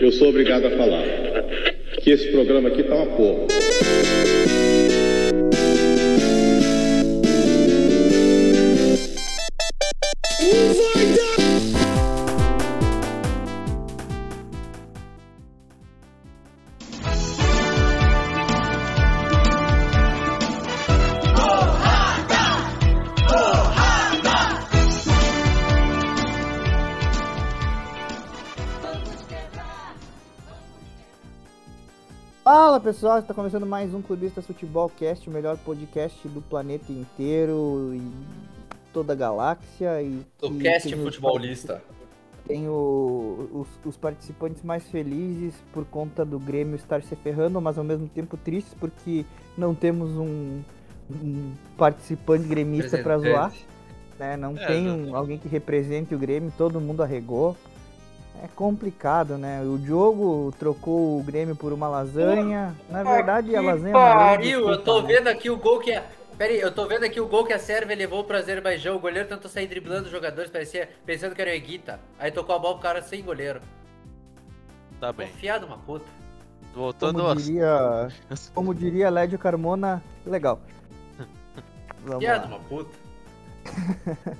Eu sou obrigado a falar que esse programa aqui tá uma porra. Pessoal, está começando mais um Clubistas Futebol Cast, o melhor podcast do planeta inteiro e toda a galáxia. E O que cast futebolista. Tem o- os, os participantes mais felizes por conta do Grêmio estar se ferrando, mas ao mesmo tempo tristes porque não temos um, um participante gremista para zoar. Né? Não É, tem um- alguém que represente o Grêmio, todo mundo arregou. É complicado, né? O Diogo trocou o Grêmio por uma lasanha. Na verdade, a lasanha é pariu, eu tô né? vendo aqui o gol que a. Pera aí, eu tô vendo aqui o gol que a Sérvia levou pro Azerbaijão. O goleiro tentou sair driblando os jogadores, parecia pensando que era o Eguita. Aí tocou a bola pro cara sem goleiro. Tá bem. Confiado uma puta. Voltando Como diria, como diria Lédio Carmona, legal. Confiado uma puta.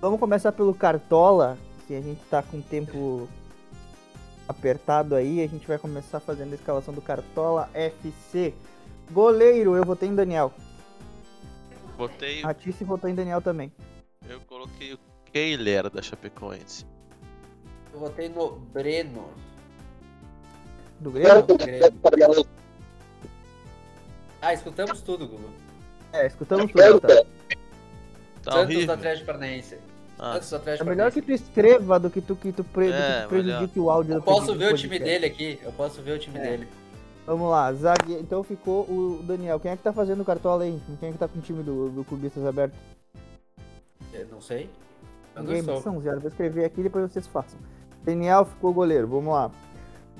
Vamos começar pelo Cartola, que a gente tá com tempo apertado aí. A gente vai começar fazendo a escalação do Cartola FC. Goleiro, eu votei em Daniel. Botei, A Tice votou em Daniel também. eu coloquei o Keiler da Chapecoense. Eu votei no Breno. Do Grêmio? do Grêmio. Ah, escutamos tudo, Gugu. É, escutamos tudo, tá? Tá Santos do horrível. Atlético Paranaense. Ah, É melhor que tu escreva do que tu, que tu, pre, do que É, tu prejudique o áudio Eu posso ver o time dele aqui. Eu posso ver o time É. dele. Vamos lá, zague... então ficou o Daniel. Quem é que tá fazendo o Cartola aí? Quem é que tá com o time do, do Clubistas aberto? Eu não sei. Eu Ninguém, não sou. são zero. Vou escrever aqui depois vocês façam. Daniel ficou goleiro, vamos lá.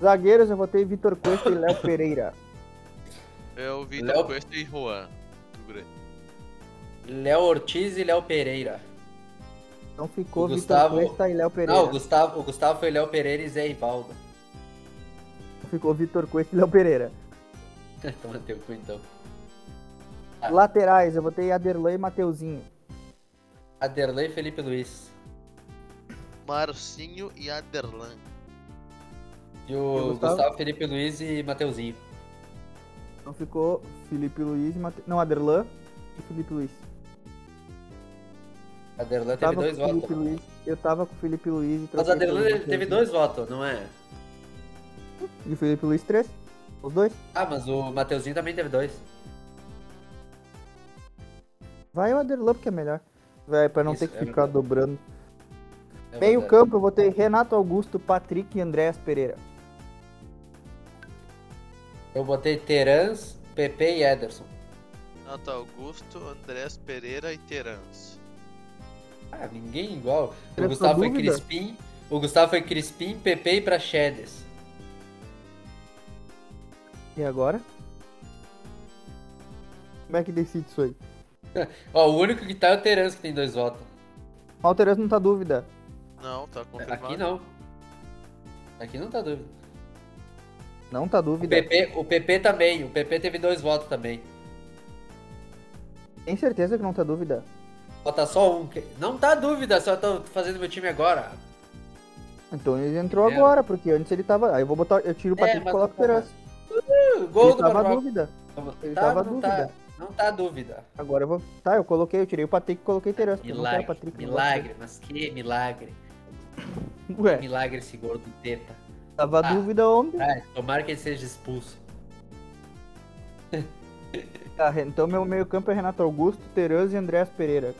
Zagueiros eu botei Vitor Cuesta e Léo Pereira. eu vi Léo- Cuesta e Juan. do Grêmio. Léo Ortiz e Léo Pereira. Então ficou O Vitor Gustavo- Cuesta e Léo Pereira. Não, o Gustavo, o Gustavo foi Léo Pereira e Zé Ivaldo. Ficou Vitor Cuesta e Léo Pereira. Toma teu cu então. Ah. Laterais eu botei Aderlan e Mateuzinho. Aderlei e Felipe Luiz. Marcinho e Aderlan. E o o Gustavo? Gustavo? Felipe Luiz e Mateuzinho. Então ficou Felipe Luiz e Mate... Não, Aderlan e Felipe Luiz. Aderlan teve Tava dois votos. Luiz. Eu tava com o Felipe Luiz e Mas pelo ele teve dois votos, não é? E o Felipe Luiz três. Os dois. Ah, mas o Mateuzinho também teve dois. Vai o Aderlan porque é melhor. Vai, pra não Isso, ter que é ficar verdade. dobrando. É Meio verdade. campo eu botei Renato Augusto, Patrick e Andréas Pereira. Eu botei Terans, Pepe e Ederson. Renato Augusto, Andrés Pereira e Terans. Ah, ninguém igual. O Essa Gustavo foi dúvida? Crispim. O Gustavo foi Crispim, Pepe e Praxedes. E agora? Como é que decide isso aí? Ó, o único que tá é o Terans que tem dois votos. O Alteras não tá dúvida. Não, tá confirmado. Aqui não. Aqui não tá dúvida. Não tá O dúvida. PP, o PP também. O PP teve dois votos também. Tem certeza que não tá dúvida? Falta só um. Não tá dúvida, só tô fazendo meu time agora. Então ele entrou É. agora, porque antes ele tava. Aí eu vou botar. Eu tiro o É, Patrick e mas coloco o tá Terence. Uh, Gol Ele do tava dúvida. Ele Tá, tava não dúvida. tá. Não tá dúvida. Agora eu vou. Tá, eu coloquei, eu tirei o Patrick e coloquei o Terence. Milagre, o Patrick, milagre, mas que milagre. Ué, Milagre esse gordo teta. tava Ah. dúvida ontem. Ah, tomara que ele seja expulso. Tá, então meu meio campo é Renato Augusto, Terence e Andréas Pereira.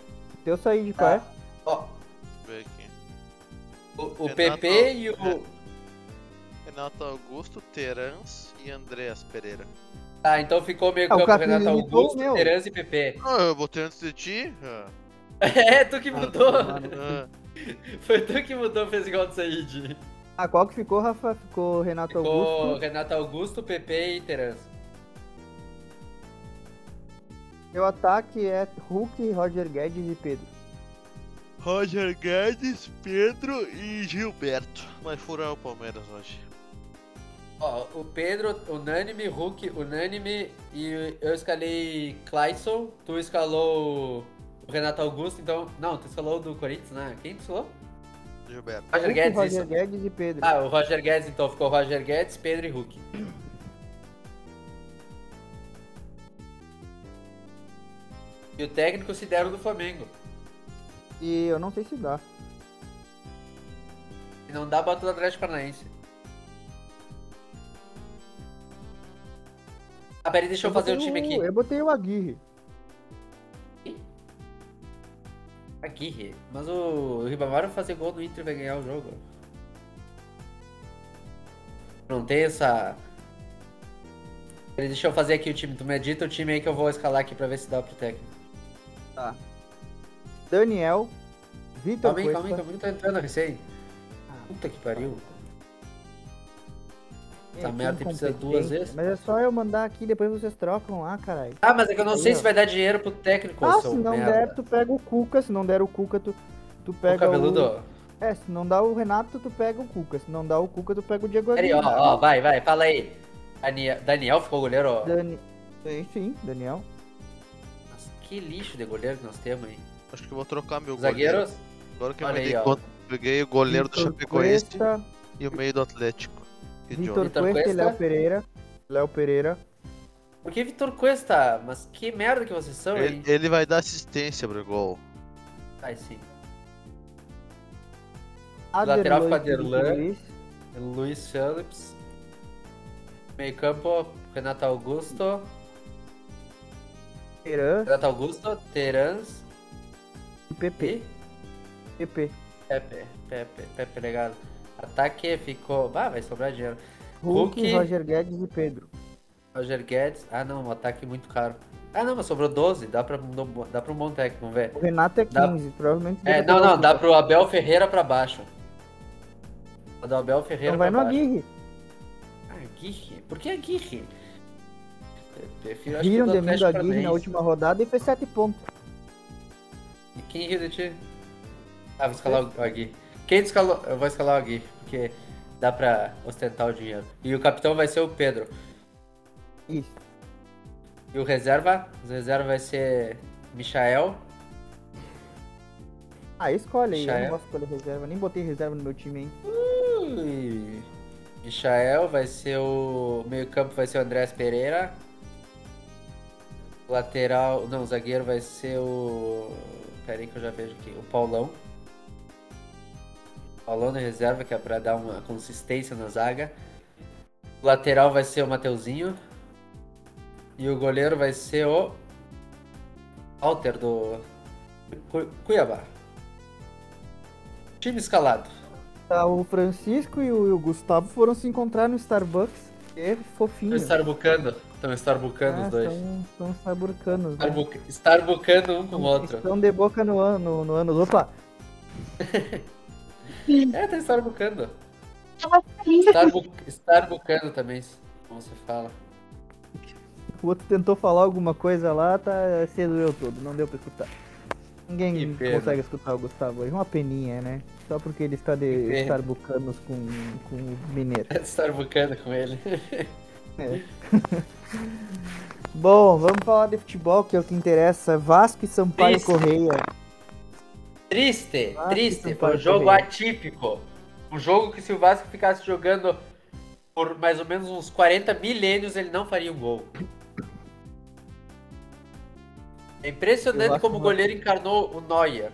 Teu sair de qual é? Ó, Deixa eu ver aqui. o, o Renato- PP e o. é. Renato Augusto, Terans e Andrés Pereira. Tá, então ficou meio Ah, o campo Renato o Augusto, meu. Terence e PP. Ah, eu botei antes de ti? Ah, É, tu que mudou. mano. ah, Foi tu que mudou, fez igual do Said. Ah, qual que ficou, Rafa? Ficou Renato Ficou Augusto. Renato Augusto, PP e Terence. Meu ataque é Hulk, Roger Guedes e Pedro. Roger Guedes, Pedro e Gilberto. Vai furar o Palmeiras hoje. Ó, o Pedro, unânime, Hulk, unânime, e eu escalei Clayson, tu escalou o Renato Augusto, então. Não, tu escalou o do Corinthians, né? Quem tu escalou? Gilberto. Roger Hulk, Guedes, Roger isso. Guedes e Pedro. Ah, o Roger Guedes, então ficou Roger Guedes, Pedro e Hulk. E o técnico se deram do Flamengo. E eu não sei se dá. Se não dá, bota o Atlético Paranaense. Ah, peraí, deixa eu, fazer o time aqui. Eu botei o Aguirre. Aguirre. Mas o Ribamar vai fazer gol no Inter e vai ganhar o jogo. Não tem essa. Peraí, Deixa eu fazer aqui o time. Tu me edita o time aí que eu vou escalar aqui pra ver se dá pro técnico. Tá. Daniel, Vitor Calma aí, calma aí, calma aí, tá entrando recém. Puta que pariu. Essa É, merda precisa duas vezes. Mas é só eu mandar aqui, depois vocês trocam lá, caralho. Ah, mas é que eu não Aí, sei ó. se vai dar dinheiro pro técnico, Ah, se não merda. der, tu pega o Cuca. Se não der o Cuca, tu, tu O pega cabeludo. o... É, se não dá o Renato, tu pega o Cuca. Se não dá o Cuca, tu pega o Diego Aguirre. ó, ó, vai, vai, fala aí. Daniel, Daniel ficou goleiro, ó. Dani... Sim, sim, Daniel. Que lixo de goleiro que nós temos aí. Acho que eu vou trocar meu Zagueiros? goleiro. Agora que eu Olha me aí, dei ó. conta, peguei o goleiro do Chapecoense Cuesta, e o meio do Atlético. Vitor Vitor Cuesta e. Léo Pereira. Léo Pereira. Por que Vitor Cuesta? Mas que merda que vocês são Ele, aí. ele vai dar assistência pro gol. Ai, sim. Lateral fica Felipe Aderlan. Luiz, Luiz Phillips. Meio campo, Renato Augusto. Teran Renato Augusto, Terans e PP. e PP. Pepe. Pepe, Pepe legado. Ataque ficou. Ah, vai sobrar dinheiro. Hulk, Hulk. Roger Guedes e Pedro. Roger Guedes. Ah, não, um ataque muito caro. Ah, não, mas sobrou 12. Dá pra, dá pra um bom técnico, vamos ver. O Renato é Dá- 15, provavelmente. É, não, não, o dá pro Abel Ferreira pra baixo. Dá do Abel Ferreira Então vai pra no baixo. Aguirre. Ah, Aguirre? Por que Aguirre? Prefiro Riram de mim do Aguirre na última rodada e fez 7 pontos. E quem riu de ti? Ah, vou escalar o Aguirre. Quem escalou? Eu vou escalar o Aguirre, porque dá pra ostentar o dinheiro. E o capitão vai ser o Pedro. Isso. E o reserva? O reserva vai ser Michael. Ah, escolhe aí. Eu não gosto de escolher reserva. Nem botei reserva no meu time, hein. Ui. Michael vai ser o. Meio campo vai ser o Andrés Pereira. Lateral. Não, o zagueiro vai ser o. Pera aí que eu já vejo aqui. O Paulão. Paulão na reserva, que é pra dar uma consistência na zaga. O lateral vai ser o Mateuzinho. E o goleiro vai ser o. Alter do. Cu- Cuiabá. Time escalado. Tá, o Francisco e o, Gustavo foram se encontrar no Starbucks. É fofinho. Starbucando. Estão starbucando Ah, os dois. Starburcanos, né? Starbuc- Starbucando um com o outro. Estão de boca no ano, no ano. Opa! É, tá starbucando. Starbu... Starbucando também, como você fala. O outro tentou falar alguma coisa lá, tá se doeu todo, não deu pra escutar. Ninguém consegue escutar o Gustavo hoje. Uma peninha, né? Só porque ele está de. Starbucanos com, com o Mineiro. Starbucando com ele. Bom, vamos falar de futebol, que é o que interessa. Vasco e Sampaio Triste. Correia. Triste, Ah, triste. Foi um jogo Correia. atípico. Um jogo que se o Vasco ficasse jogando por mais ou menos uns 40 milênios, ele não faria um gol. É impressionante como o goleiro encarnou o Neuer.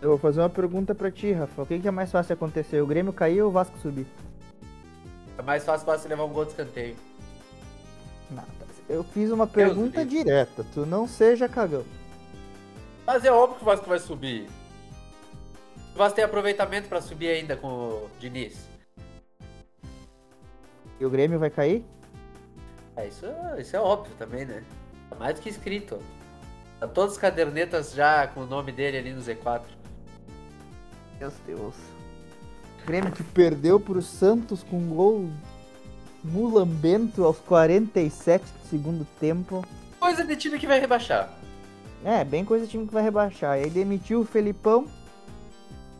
Eu vou fazer uma pergunta pra ti, Rafa. O que, que é mais fácil acontecer? O Grêmio cair ou o Vasco subir? É mais fácil você levar um gol de escanteio. Nada. Eu fiz uma pergunta livre. direta. Tu não seja cagão. Mas é óbvio que o Vasco vai subir. O Vasco tem aproveitamento pra subir ainda com o Diniz. E o Grêmio vai cair? É, isso, isso é óbvio também, né? Tá mais do que escrito. Tá todas as cadernetas já com o nome dele ali no Z4. Meu Deus. Grêmio que perdeu pro Santos com um gol mulambento aos 47 do segundo tempo. Coisa de time que vai rebaixar. É, bem coisa do time que vai rebaixar. E aí demitiu o Felipão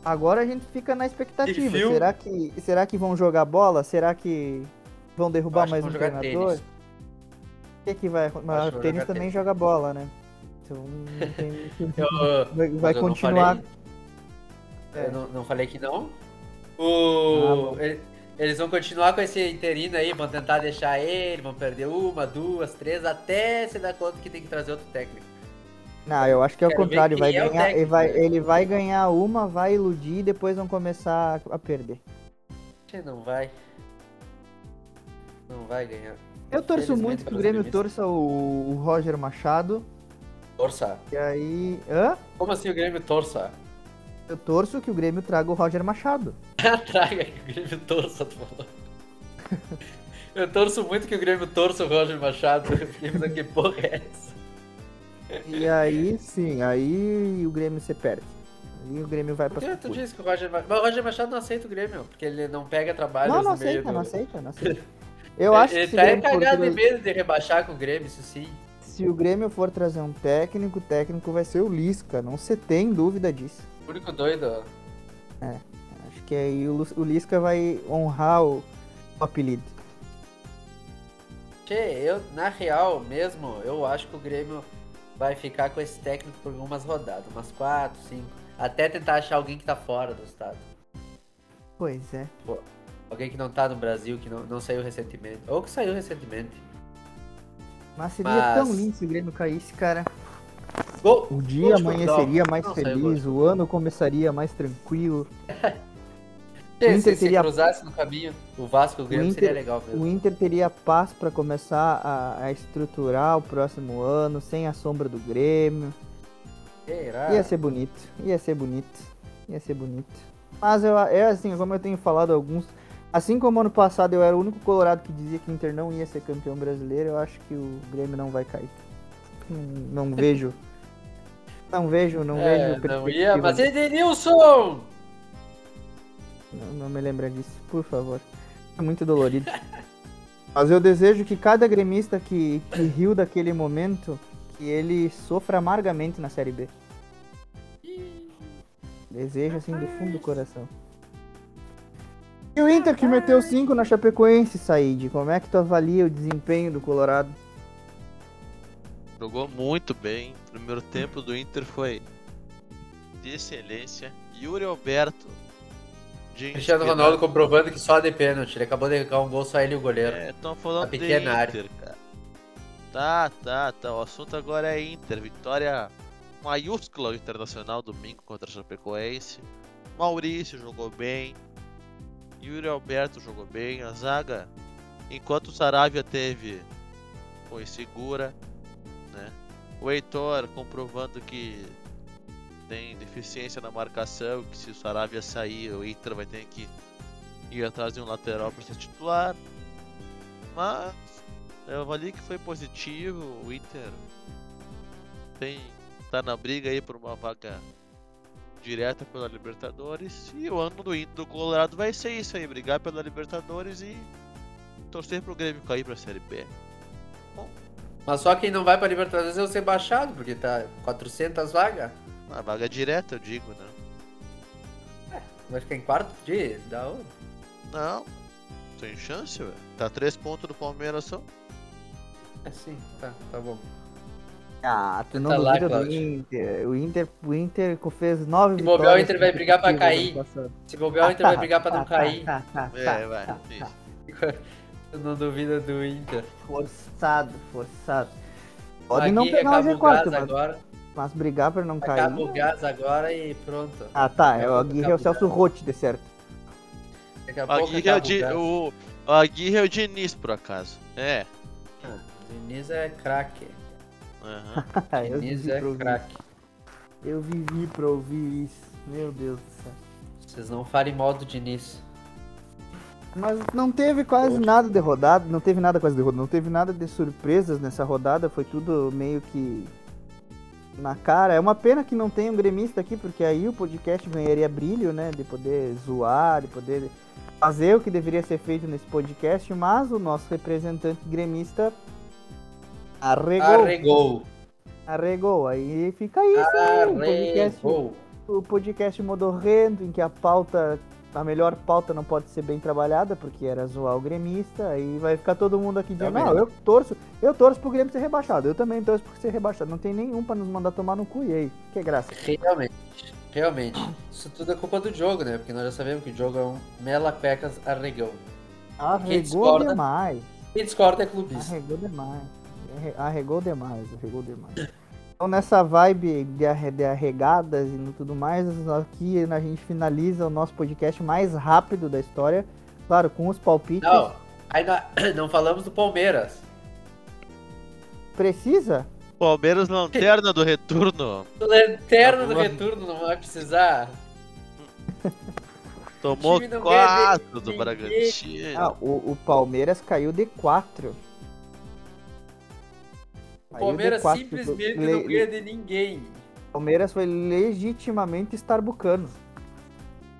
Agora a gente fica na expectativa. Será que, será que vão jogar bola? Será que vão derrubar mais vão um treinador? O que, que vai acontecer? O tênis também tênis. joga bola, né? Então não tem- Eu, vai, eu não continuar. falei- É. Eu não, não falei que não. Ah, O, ele- eles vão continuar com esse interino aí, vão tentar deixar ele, vão perder uma, duas, três, até se dar conta que tem que trazer outro técnico. Não, eu acho que é o contrário. Vai é ganhar, ele, técnico, vai, ele vai ganhar uma, vai iludir e depois vão começar a perder. Não vai. Não vai ganhar. Eu torço muito que o Grêmio torça o, o Roger Machado. Torça. E aí. Hã? Como assim o Grêmio torça? Eu torço que o Grêmio traga o Roger Machado. Traga que o Grêmio torça, tu falou. Eu torço muito que o Grêmio torça o Roger Machado. Eu fiquei pensando que porra é essa? E aí sim, aí o Grêmio se perde. Aí o Grêmio vai Por pra que tu disse que o Roger Machado... Mas o Roger Machado não aceita o Grêmio, porque ele não pega trabalho Não, não aceita, do... não aceita, não aceita. Eu ele, acho que ele tá for cagado tra- medo de rebaixar com o Grêmio, isso sim. se o Grêmio for trazer um técnico, o técnico vai ser o Lisca. Não se tem dúvida disso. O único doido... Acho que aí o, Lu- o Lisca vai honrar o, o apelido. Che, eu, na real mesmo, eu acho que o Grêmio vai ficar com esse técnico por algumas rodadas, umas quatro, cinco, até tentar achar alguém que tá fora do estado. Pois é. Alguém que não tá no Brasil, que não, não saiu recentemente. Ou que saiu recentemente. Mas seria Mas- tão lindo se o Grêmio caísse, cara. Gol! O Gol dia Portugal. amanheceria mais saiu feliz, o ano começaria mais tranquilo. O Inter se, se teria- cruzasse no caminho, o Vasco e o Grêmio Inter- seria legal mesmo. O Inter teria paz pra começar a, a estruturar o próximo ano, sem a sombra do Grêmio. Será? Ia ser bonito, ia ser bonito, ia ser bonito. Mas eu, é assim, como eu tenho falado alguns. Assim como ano passado eu era o único colorado que dizia que o Inter não ia ser campeão brasileiro, eu acho que o Grêmio não vai cair. Não, vejo. Não vejo, não É, vejo. não ia, mas Edenilson! Não, não me lembra disso, por favor. É muito dolorido. Mas eu desejo que cada gremista que, que riu daquele momento, que ele sofra amargamente na Série B. Desejo assim do fundo do coração. E o Inter que meteu 5 na Chapecoense, Said. Como é que tu avalia o desempenho do Colorado? Jogou muito bem. O primeiro tempo do Inter foi de excelência. Yuri Alberto. de Cristiano Ronaldo comprovando que só de pênalti. Ele acabou de arrancar um gol, só ele e o goleiro. É, estão falando de pequena área. Inter, cara. Tá, tá, tá. O assunto agora é Inter. Vitória maiúscula Internacional domingo contra a Chapecoense. Maurício jogou bem. Yuri Alberto jogou bem. A zaga, enquanto o Saravia teve, foi segura. O Heitor comprovando que tem deficiência na marcação. Que se o Saravia sair, o Inter vai ter que ir atrás de um lateral para ser titular. Mas eu avalio que foi positivo. O Inter tem tá na briga aí por uma vaga direta pela Libertadores. E o ano do Inter do Colorado vai ser isso aí, brigar pela Libertadores e torcer pro Grêmio cair pra Série B. Mas só quem não vai pra Libertadores é o Sebastião, porque tá 400 vagas. A vaga direta, eu digo, né? Vai ficar em quarto de da onde? Não, tem chance, ué. Tá três pontos do Palmeiras só. É sim, tá, tá bom. Ah, tu não Tá lá, do. Inter. O Inter, o Inter fez nove Se bobear, o Inter vai brigar pra cair. Se bobear, o Inter vai brigar pra não Tá, cair. tá, tá, É, vai. tá, isso. tá. Não duvida do Inter. Forçado, forçado. Pode não pegar o acaba o G4, gás mas, agora. mas brigar pra não cair. Acaba o gás agora e pronto. Ah, tá. É o Acaba- Aguirre é acaba o Celso Roth, de certo. Daqui a pouco Aguirre é o, acaba o Di- gás. o, o Aguirre é o Diniz, por acaso. É. Ah, Diniz é craque. Aham. eu Diniz vivi pra é ouvir. craque. Eu vivi pra ouvir isso. Meu Deus do céu. Vocês não falem mal do Diniz. Mas não teve quase nada de rodada, não teve nada quase de rodada, não teve nada de surpresas nessa rodada, foi tudo meio que na cara. É uma pena que não tenha um gremista aqui, porque aí o podcast ganharia brilho, né? De poder zoar, de poder fazer o que deveria ser feito nesse podcast, mas o nosso representante gremista arregou. Arregou. Arregou. Aí fica isso, aí, o podcast. Arregou. o podcast modorrento, em que a pauta, a melhor pauta não pode ser bem trabalhada, porque era zoar o gremista, aí vai ficar todo mundo aqui dizendo, Realmente. não, eu torço, eu torço pro Grêmio ser rebaixado, eu também torço pro ser rebaixado, não tem nenhum pra nos mandar tomar no cu, e aí, que graça. Realmente, realmente. Isso tudo é culpa do jogo, né? Porque nós já sabemos que o jogo é um mela pecas arregão. Arregou discorda? demais, Quem discorda é clubista. arregou demais, arre- arregou demais, arregou demais. Então nessa vibe de, arre- de arregadas e tudo mais, aqui a gente finaliza o nosso podcast mais rápido da história, claro, com os palpites. Não, ainda não falamos do Palmeiras. Precisa? Palmeiras lanterna do retorno. Lanterna do retorno, não vai precisar. Tomou time não ganha de 4 do. Bragantino. Ah, o, o Palmeiras caiu de 4. O Palmeiras simplesmente le- não ganha de ninguém. O Palmeiras foi legitimamente starbucano.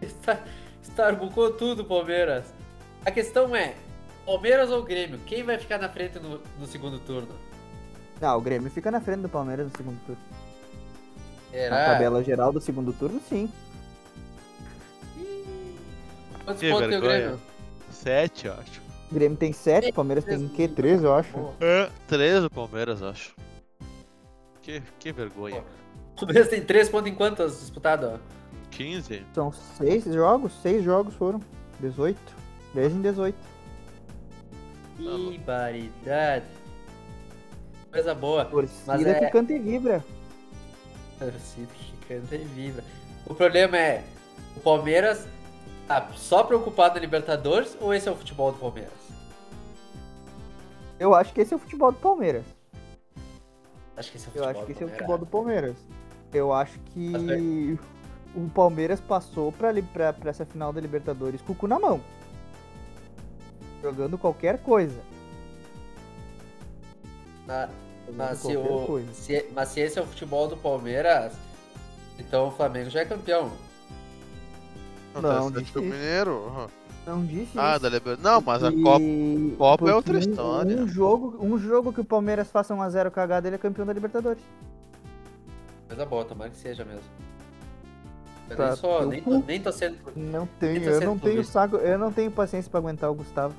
Está- Starbucou tudo, Palmeiras. A questão é, Palmeiras ou Grêmio? Quem vai ficar na frente no, no segundo turno? Não, o Grêmio fica na frente do Palmeiras no segundo turno. Na tabela geral do segundo turno, sim. Quantos Que pontos tem o. Grêmio? 7, eu acho. O Grêmio tem 7, o Palmeiras tem que 3, eu acho. É, 3 o Palmeiras, eu acho. Que, que vergonha. O Palmeiras tem 3 pontos em quantos disputados? 15? São 6 jogos, 6 jogos foram. 18. 10 em 18. louco. Que baridade. Coisa boa. Torcida Mas é- que canta e vibra. Torcida que canta e vibra. O problema é, o Palmeiras tá só preocupado na Libertadores ou esse é o futebol do Palmeiras? Eu acho que esse é o futebol do Palmeiras. Acho que esse é o Eu futebol acho do que esse é o Palmeiras. futebol do Palmeiras. Eu acho que Mas o Palmeiras passou pra, pra, pra essa final da Libertadores com o cu na mão. Jogando qualquer coisa. Ah, Mas se, qualquer o, coisa. se, mas se esse é o futebol do Palmeiras, então o Flamengo já é campeão. Não, tá Atlético isso. Mineiro. aham. Não disse Ah, da Liber... Não, mas a E- Copa, Copa é outra um- história. Um jogo, um jogo que o Palmeiras faça 1x0 cagada, ele é campeão da Libertadores. Coisa boa, tomara que seja mesmo. Eu Tá, nem, sou, nem, tô, nem tô sendo. Não tenho, eu ser não tenho saco, eu não tenho paciência pra aguentar o Gustavo.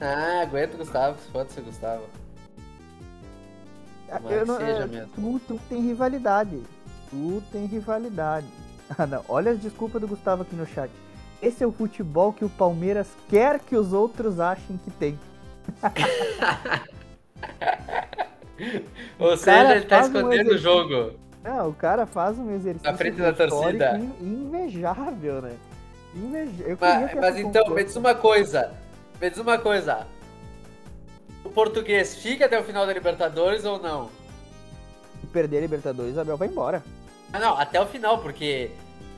Ah, aguenta o Gustavo, foda-se o Gustavo. Tomara Eu que não- seja é, mesmo. Tu, tu tem rivalidade. Tu tem rivalidade. Ah, não. Olha as desculpas do Gustavo aqui no chat. Esse é o futebol que o Palmeiras quer que os outros achem que tem. Ou seja, ele tá faz um escondendo o jogo. Não, o cara faz um exercício Na frente da torcida. in- invejável, né? Queria Mas, mas então, me diz uma coisa. Me diz uma coisa. O português fica até o final da Libertadores ou não? Se perder a Libertadores, Abel vai embora. Ah, não, até o final, porque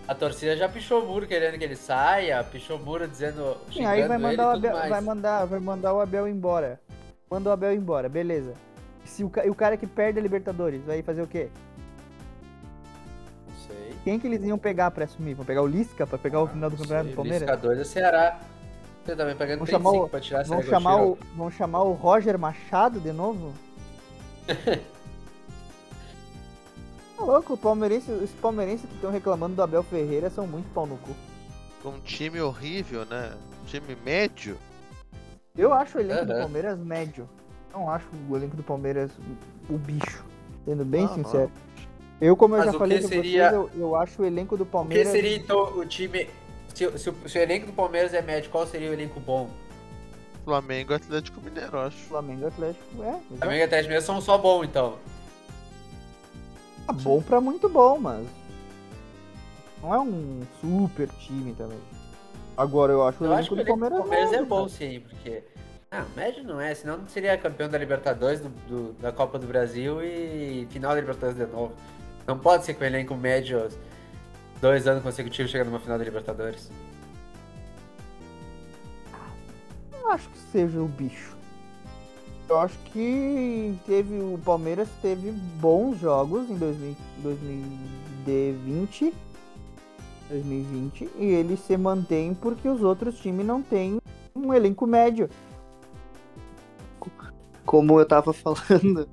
a torcida já pichou o muro querendo que ele saia, pichou o muro dizendo. Sim, aí vai mandar, o ele tudo Abel, vai, mandar, vai mandar o Abel embora. Manda o Abel embora, beleza. Se o, e o cara que perde a Libertadores vai fazer o quê? Não sei. Quem que eles iam pegar pra assumir? Vão pegar o Lisca pra pegar o final do campeonato sei, do Palmeiras? Lisca dois é Ceará. Você também pegando Vão 35 chamar o- pra tirar Vão chamar, o, vão chamar o Roger Machado de novo? Tá louco, palmeirense, os palmeirenses que estão reclamando do Abel Ferreira são muito pau no cu. Um time horrível, né? Um time médio. Eu acho o elenco do. Palmeiras médio. Não acho o elenco do Palmeiras o bicho. Sendo bem Não, sincero. Eu, como eu Mas já o falei seria- vocês, eu, eu acho o elenco do O que Palmeiras. seria então o time. Se, o- se se o elenco do Palmeiras é médio, qual seria o elenco bom? Flamengo Atlético Mineiro, eu acho. Flamengo e Atlético. É, exato. Flamengo e Atlético Mineiro são só bom, então. Tá bom pra muito bom, mas. Não é um super time também. Agora eu acho o Eu o elenco do Palmeiras. Palmeiras é bom, sim, porque. Ah, médio não é, senão não seria campeão da Libertadores, do, do- da Copa do Brasil e final da Libertadores de novo. Não pode ser com o elenco médio dois anos consecutivos chegando numa final da Libertadores. Não acho que seja o bicho. Eu acho que teve o Palmeiras teve bons jogos em 2000 2020, 2020 e ele se mantém porque os outros times não têm um elenco médio. Como eu tava falando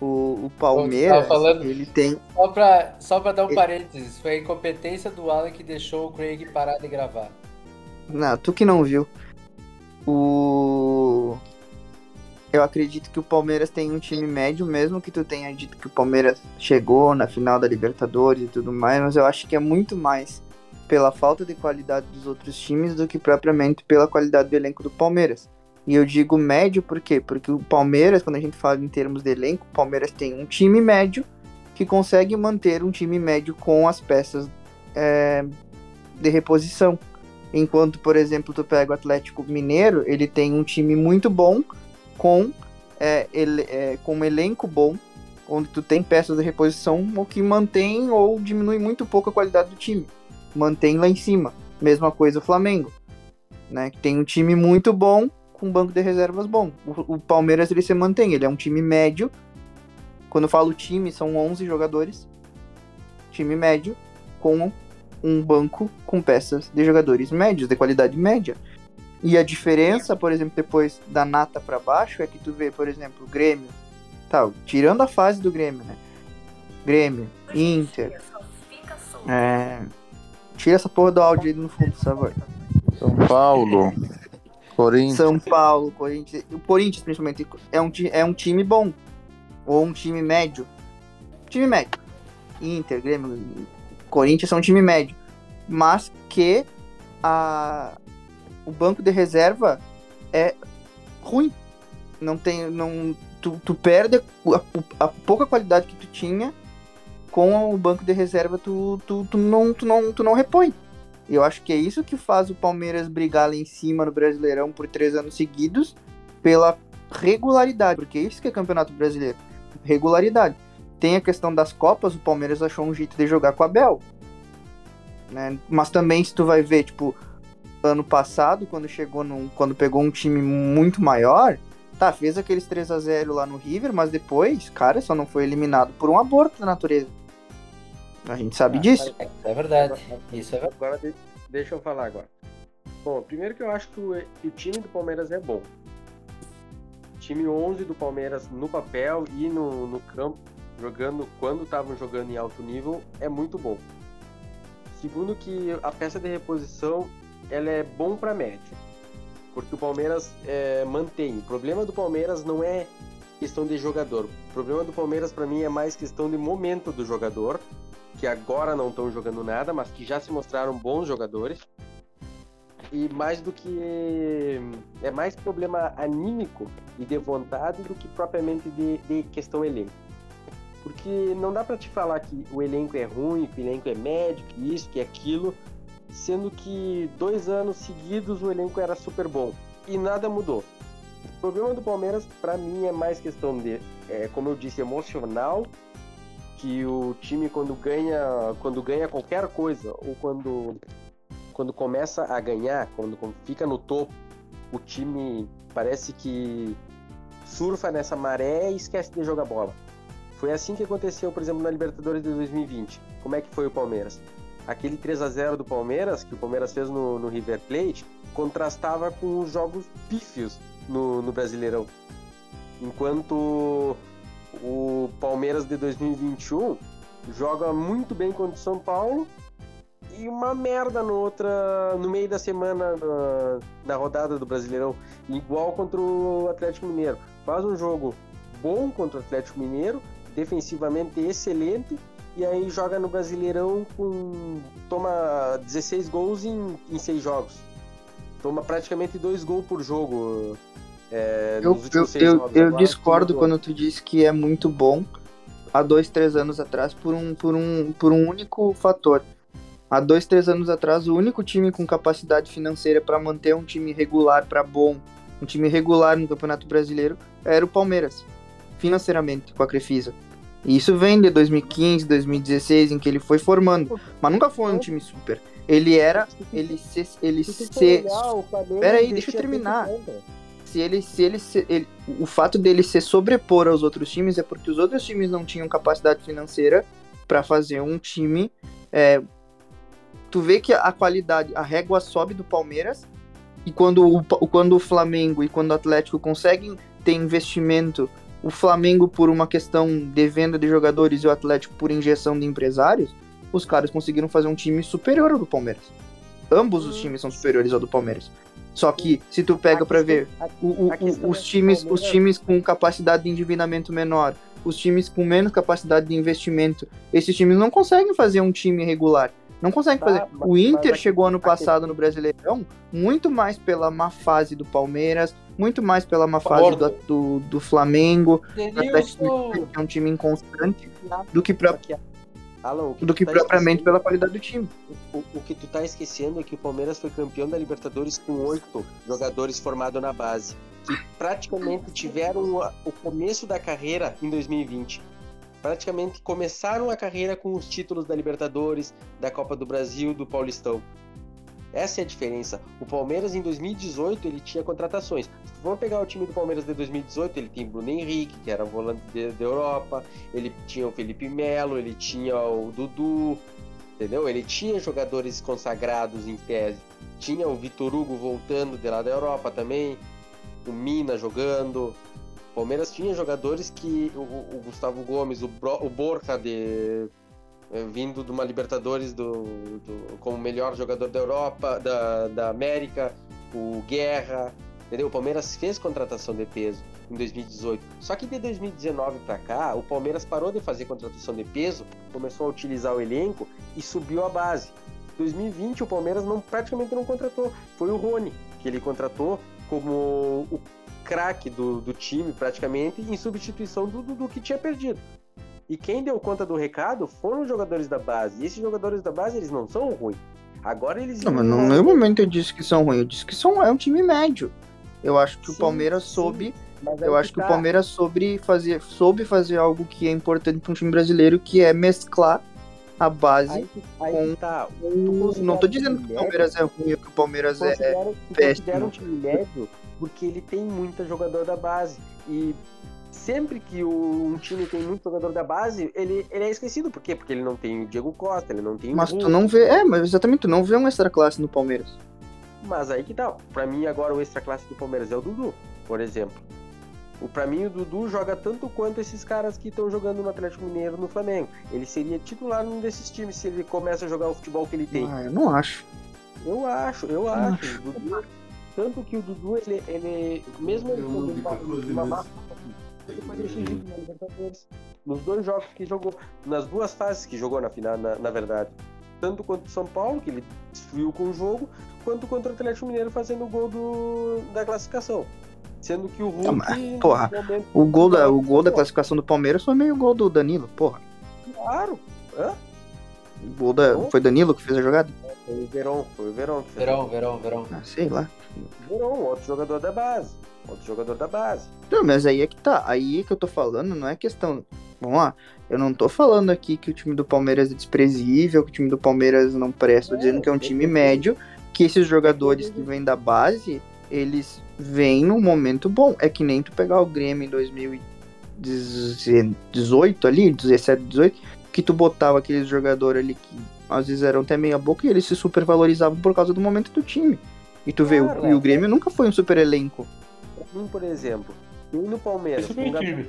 O, o Palmeiras, falando- ele tem. Só pra, só pra dar um Ele- parênteses, foi a incompetência do Alan que deixou o Craig parar de gravar. Não, tu que não viu. O. Eu acredito que o Palmeiras tem um time médio, mesmo que tu tenha dito que o Palmeiras chegou na final da Libertadores e tudo mais, mas eu acho que é muito mais pela falta de qualidade dos outros times do que propriamente pela qualidade do elenco do Palmeiras. E eu digo médio por quê? Porque o Palmeiras, quando a gente fala em termos de elenco, o Palmeiras tem um time médio que consegue manter um time médio com as peças é, de reposição. Enquanto, por exemplo, tu pega o Atlético Mineiro, ele tem um time muito bom com, é, ele, é, com um elenco bom, onde tu tem peças de reposição, o que mantém ou diminui muito pouco a qualidade do time. Mantém lá em cima. Mesma coisa o Flamengo, né? Que tem um time muito bom com um banco de reservas bom. O, o Palmeiras ele se mantém, ele é um time médio. Quando eu falo time, são 11 jogadores. Time médio com um banco com peças de jogadores médios, de qualidade média. E a diferença, por exemplo, depois da nata pra baixo, é que tu vê, por exemplo, o Grêmio, tal, tirando a fase do Grêmio, né? Grêmio, Inter, é... Tira essa porra do áudio aí no fundo, favor. São Paulo, Corinthians. São Paulo, Corinthians, o Corinthians principalmente, é um, é um time bom. Ou um time médio. Time médio. Inter, Grêmio, Corinthians são um time médio. Mas que a, o banco de reserva é ruim. Não tem. Não, tu, tu perde a, a pouca qualidade que tu tinha com o banco de reserva, tu, tu, tu, não, tu, não, tu não repõe. Eu acho que é isso que faz o Palmeiras brigar lá em cima no Brasileirão por três anos seguidos pela regularidade, porque isso que é campeonato brasileiro. Regularidade. Tem a questão das Copas, o Palmeiras achou um jeito de jogar com a Bel. Né? Mas também, se tu vai ver, tipo, ano passado, quando chegou num, quando pegou um time muito maior, tá, fez aqueles 3 a 0 lá no River, mas depois, cara, só não foi eliminado por um aborto da natureza. A gente sabe disso. Isso é verdade. Isso é verdade. Agora de- deixa eu falar agora. Bom, primeiro que eu acho que o, o time do Palmeiras é bom. O time 11 do Palmeiras no papel e no, no campo, jogando quando estavam jogando em alto nível, é muito bom. Segundo que a peça de reposição ela é bom para média. Porque o Palmeiras é, mantém. O problema do Palmeiras não é questão de jogador. O problema do Palmeiras para mim é mais questão de momento do jogador que agora não estão jogando nada, mas que já se mostraram bons jogadores. E mais do que. É mais problema anímico e de vontade do que propriamente de, de questão elenco. Porque não dá pra te falar que o elenco é ruim, que o elenco é médio, que isso, que aquilo, sendo que dois anos seguidos o elenco era super bom e nada mudou. O problema do Palmeiras, pra mim, é mais questão de, é, como eu disse, emocional que o time quando ganha quando ganha qualquer coisa ou quando quando começa a ganhar quando, quando fica no topo o time parece que surfa nessa maré e esquece de jogar bola. Foi assim que aconteceu por exemplo na Libertadores de 2020 como é que foi o Palmeiras aquele 3 a 0 do Palmeiras que o Palmeiras fez no, no River Plate contrastava com os jogos pífios no, no Brasileirão enquanto o Palmeiras de 2021 joga muito bem contra o São Paulo e uma merda no outra no meio da semana na, na rodada do Brasileirão, igual contra o Atlético Mineiro. Faz um jogo bom contra o Atlético Mineiro, defensivamente excelente, e aí joga no Brasileirão com toma 16 gols em, em 6 jogos. Toma praticamente dois gols por jogo. é, Eu, eu, seis eu, eu Agora, discordo quando tu diz que é muito bom há dois, três anos atrás por um, por um, por um único fator. Há dois, três anos atrás, o único time com capacidade financeira para manter um time regular para bom, um time regular no Campeonato Brasileiro, era o Palmeiras, financeiramente, com a Crefisa. E isso vem de 2015, 2016, em que ele foi formando, mas nunca foi um time super. Ele era, ele se, ele Se tu for se, olhar, o Flamengo Pera aí, investia deixa eu terminar. se ele se ele, se ele o fato dele se sobrepor aos outros times é porque os outros times não tinham capacidade financeira para fazer um time é, tu vê que a qualidade a régua sobe do Palmeiras e quando o, quando o Flamengo e quando o Atlético conseguem ter investimento o Flamengo por uma questão de venda de jogadores e o Atlético por injeção de empresários, os caras conseguiram fazer um time superior ao do Palmeiras. Ambos os times são superiores ao do Palmeiras. Só que se tu pega para ver o- o- é os o times, os times com capacidade de endividamento menor, os times com menos capacidade de investimento, esses times não conseguem fazer um time regular. Não conseguem Tá, fazer. o Inter chegou ano a passado no Brasileirão muito mais pela má fase do Palmeiras, muito mais pela má fase do, do, do Flamengo, do Denilson! Mineiro, que é um time inconstante, do que, pra- que, Alan, o que do que tá propriamente pela qualidade do time. O, o que tu tá esquecendo é que o Palmeiras foi campeão da Libertadores com oito jogadores formados na base, que praticamente tiveram o começo da carreira em 2020. Praticamente começaram a carreira com os títulos da Libertadores, da Copa do Brasil, do Paulistão. Essa é a diferença. O Palmeiras em 2018 ele tinha contratações. Se for pegar o time do Palmeiras de 2018, ele tem Bruno Henrique, que era volante da Europa, ele tinha o Felipe Melo, ele tinha o Dudu, entendeu? Ele tinha jogadores consagrados em tese. Tinha o Vitor Hugo voltando de lá da Europa também, o Mina jogando. Palmeiras tinha jogadores que o, o- o Gustavo Gomes, o, Bro- o Borja de eh, vindo de uma Libertadores do, do- como melhor jogador da Europa, da, da América, o Guerra, entendeu? O Palmeiras fez contratação de peso em 2018. Só que de 2019 para cá, o Palmeiras parou de fazer contratação de peso, começou a utilizar o elenco e subiu a base. 2020 o Palmeiras não praticamente não contratou. Foi o Rony que ele contratou como o craque do, do time praticamente em substituição do Dudu que tinha perdido. E quem deu conta do recado foram os jogadores da base. E esses jogadores da base eles não são ruins. Agora eles Não, mas no nenhum momento eu disse que são ruins, eu disse que são, é um time médio. Eu acho que o Sim, Palmeiras sim. soube Mas aí Eu acho que o tá. Palmeiras soube fazer, soube fazer algo que é importante para um time brasileiro, que é mesclar a base. Aí, aí com- tá. Não tô dizendo que o? Palmeiras é ruim que o Palmeiras é. péssimo. um time médio porque ele tem muito jogador da base. E sempre que o- um time tem muito jogador da base, ele, ele é esquecido. Por quê? Porque ele não tem o Diego Costa, ele não tem Mas tu não vê. É, mas exatamente, tu não vê um extra classe no Palmeiras. Mas aí que tá. Pra mim, agora o extra classe do Palmeiras é o Dudu, por exemplo. O, pra mim, o Dudu joga tanto quanto esses caras que estão jogando no Atlético Mineiro no Flamengo. Ele seria titular num desses times se ele começa a jogar o futebol que ele tem. Ah, eu não acho. Eu acho, eu acho. O Dudu, tanto que o Dudu, ele, ele mesmo ele sendo uma, uma massa, ele foi na Libertadores. Nos dois jogos que jogou, nas duas fases que jogou na final, na, na verdade. Tanto quanto o São Paulo, que ele destruiu com o jogo, quanto contra o Atlético Mineiro fazendo o gol do, da classificação. Sendo que o Hulk. Ah, mas, porra, momento- O gol da, o gol da classificação do Palmeiras foi meio gol do Danilo, porra. Claro! Hã? O gol da, foi Danilo que fez a jogada? Foi o Verón, foi o Verón que. Verão, verão, verão. Ah, sei lá. Verón, outro jogador da base. Outro jogador da base. Não, mas aí é que tá. Aí é que eu tô falando, não é questão. Vamos lá. Eu não tô falando aqui que o time do Palmeiras é desprezível, que o time do Palmeiras não presta. Tô É, dizendo que é um time médio, que esses jogadores que vêm da base, eles vêm num momento bom. É que nem tu pegar o Grêmio em 2018 ali, 17, 18, que tu botava aqueles jogadores ali que às vezes eram até meia boca e eles se supervalorizavam por causa do momento do time. E tu vê, o- e o é. Grêmio nunca foi um super elenco. Por exemplo, tem no Palmeiras o Gabriel,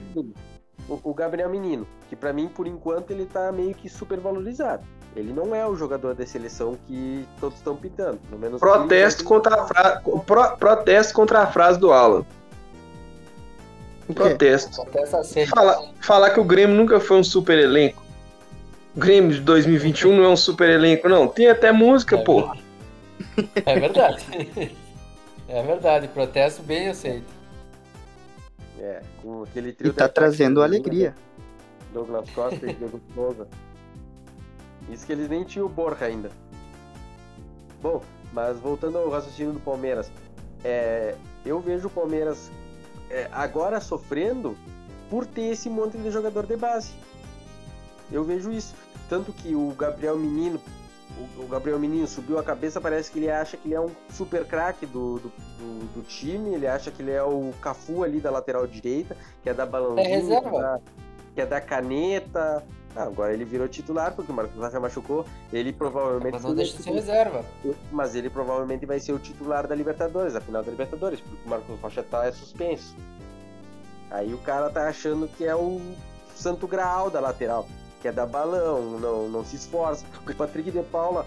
o, Gabriel Menino, que pra mim, por enquanto, ele tá meio que super valorizado. Ele não é o jogador da seleção que todos estão pintando. Pelo menos Protesto contra a fra... pro- protesto contra a frase do Alan. Um protesto. Assim. Fala, falar que o Grêmio nunca foi um super elenco. O Grêmio de 2021 não é um super elenco, não. Tem até música, É pô. É verdade. É verdade, protesto bem aceito. É, com aquele trio E tá trazendo do alegria. Douglas Costa e Diego Souza. Isso que eles nem tinham o Borja ainda. Bom, mas voltando ao raciocínio do Palmeiras, é, eu vejo o Palmeiras é, agora sofrendo por ter esse monte de jogador de base. Eu vejo isso. Tanto que o Gabriel Menino, o, o Gabriel Menino subiu a cabeça, parece que ele acha que ele é um super craque do, do, do- do time, ele acha que ele é o Cafu ali da lateral direita, que é da balãozinho, É reserva. que é da- que é da caneta. Ah, agora ele virou titular porque o Marcos Rocha machucou. Ele provavelmente. Mas não deixa de ser reserva. Mas ele provavelmente vai ser o titular da Libertadores, a final da Libertadores, porque o Marcos Rocha tá é suspenso. Aí o cara tá achando que é o santo graal da lateral, que é dar balão, não, não se esforça. O Patrick de Paula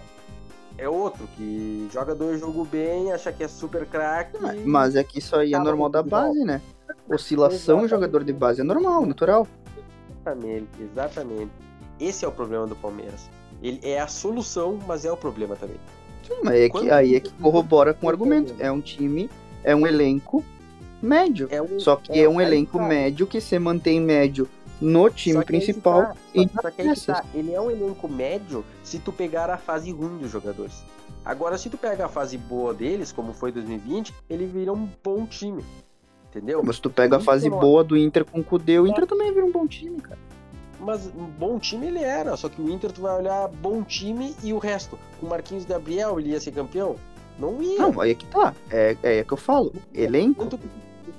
é outro que joga dois jogos bem, acha que é super craque. Mas é que isso aí é normal da base, né? Oscilação Exatamente. jogador de base é normal, natural. Exatamente, exatamente. Esse é o problema do Palmeiras. Ele é a solução, mas é o problema também. Sim, mas é que, aí é que corrobora com o argumento. É um time, é um elenco médio. É um, Só que é um aí elenco médio que se mantém médio no time Só principal. tá, e Só que aí tá, ele é um elenco médio se tu pegar a fase ruim dos jogadores. Agora, se tu pega a fase boa deles, como foi 2020, ele vira um bom time. Entendeu? Mas se tu pega a fase Inter, ó. boa do Inter com o Kudê, o Inter também vira um bom time, cara. Mas um bom time ele era, só que o Inter tu vai olhar bom time e o resto. Com o Marquinhos Gabriel ele ia ser campeão? Não ia. Não, aí é que tá. É, é que eu falo. Elenco,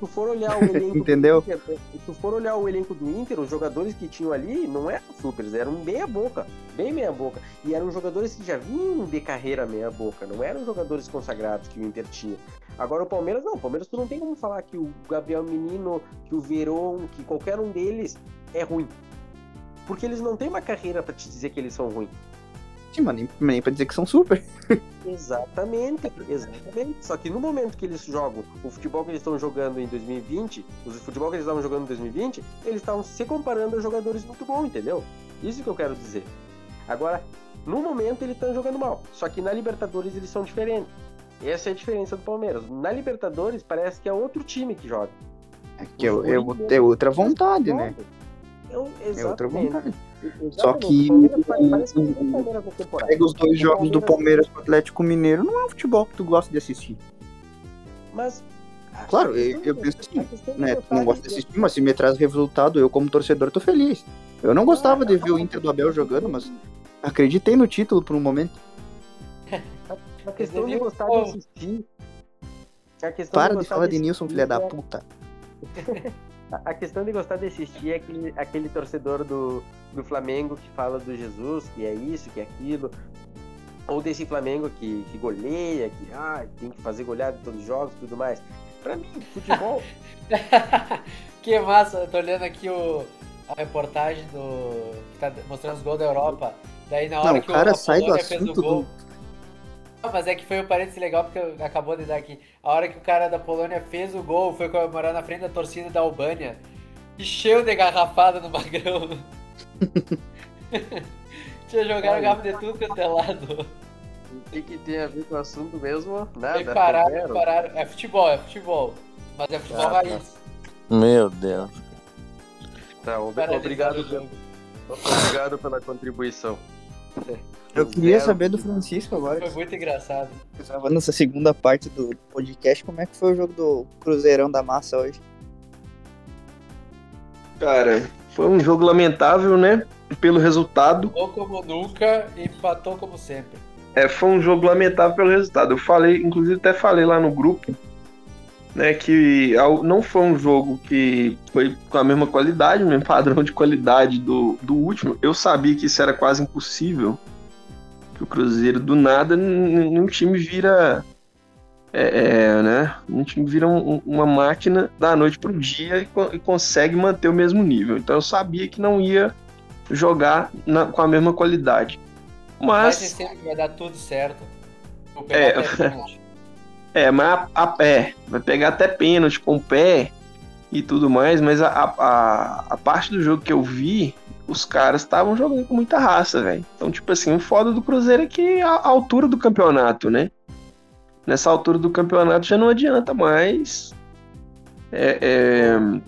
tu, for olhar o elenco Entendeu? do Inter, se tu for olhar o elenco do Inter, os jogadores que tinham ali não eram supers, eram meia boca, bem meia boca. E eram jogadores que já vinham de carreira meia boca, não eram jogadores consagrados que o Inter tinha. Agora o Palmeiras não, o Palmeiras tu não tem como falar que o Gabriel Menino, que o Verón, que qualquer um deles é ruim. Porque eles não têm uma carreira pra te dizer que eles são ruins. Mas nem, nem pra dizer que são super. Exatamente, exatamente. Só que no momento que eles jogam o futebol que eles estão jogando em 2020, o futebol que eles estavam jogando em 2020, eles estavam se comparando a jogadores muito bons, entendeu? Isso que eu quero dizer. Agora, no momento eles estão jogando mal. Só que na Libertadores eles são diferentes. Essa é a diferença do Palmeiras. Na Libertadores parece que é outro time que joga. É, que é, é, é outra vontade, né? Eu, É outra exatamente. vontade. Exatamente. Só que parece é. Pega os dois jogos do Palmeiras com o Atlético Mineiro, não é um futebol que tu gosta de assistir. Mas. Claro, eu, eu de- penso assim, de né? Tu não gosta de- de assistir, mas se me traz resultado, eu como torcedor tô feliz. Eu não gostava de ver o Inter do Abel jogando, mas acreditei no título por um momento. A questão de gostar de assistir. A questão Para de gostar falar de Nilson, filha da é- puta. A questão de gostar de assistir é aquele, aquele torcedor do, do Flamengo que fala do Jesus, que é isso, que é aquilo. Ou desse Flamengo que, que goleia, que ah, tem que fazer goleada em todos os jogos e tudo mais. Pra mim, futebol. que massa, eu tô olhando aqui o, a reportagem do. que tá mostrando os gols da Europa. Daí na hora Não, o que cara a sai do o assunto gol. do. Mas é que foi um parênteses legal porque acabou de dar aqui. A hora que o cara da Polônia fez o gol, foi comemorar na frente da torcida da Albânia. Encheu de garrafada no magrão. Tinha jogado garrafa de tudo quanto é lado. O que, que tem a ver com o assunto mesmo? Nada. Aí pararam. É futebol, é futebol. Mas é futebol Ah, tá. raiz. Meu Deus. Tá, ob- Paralisado obrigado, obrigado pela contribuição. Eu queria saber do Francisco agora. Foi muito engraçado. que tava nessa segunda parte do podcast, como é que foi o jogo do Cruzeirão da Massa hoje? Cara, foi um jogo lamentável, né? Pelo resultado. Ou como nunca, empatou como sempre. É, foi um jogo lamentável pelo resultado. Eu falei, inclusive até falei lá no grupo, né, que não foi um jogo que foi com a mesma qualidade, o mesmo padrão de qualidade do, do último. Eu sabia que isso era quase impossível. Que o Cruzeiro, do nada, n- um time vira. É, é, né? Um time vira um- um- uma máquina da noite pro dia e, co- e consegue manter o mesmo nível. Então eu sabia que não ia jogar na- com a mesma qualidade. Mas. que vai dar tudo certo. Vou É. É, mas a, a pé, vai pegar até pênalti com o pé e tudo mais, mas a, a, a- parte do jogo que eu vi, os caras estavam jogando com muita raça, velho. Então, tipo assim, o foda do Cruzeiro é que a, a altura do campeonato, né? Nessa altura do campeonato já não adianta mais. É, é...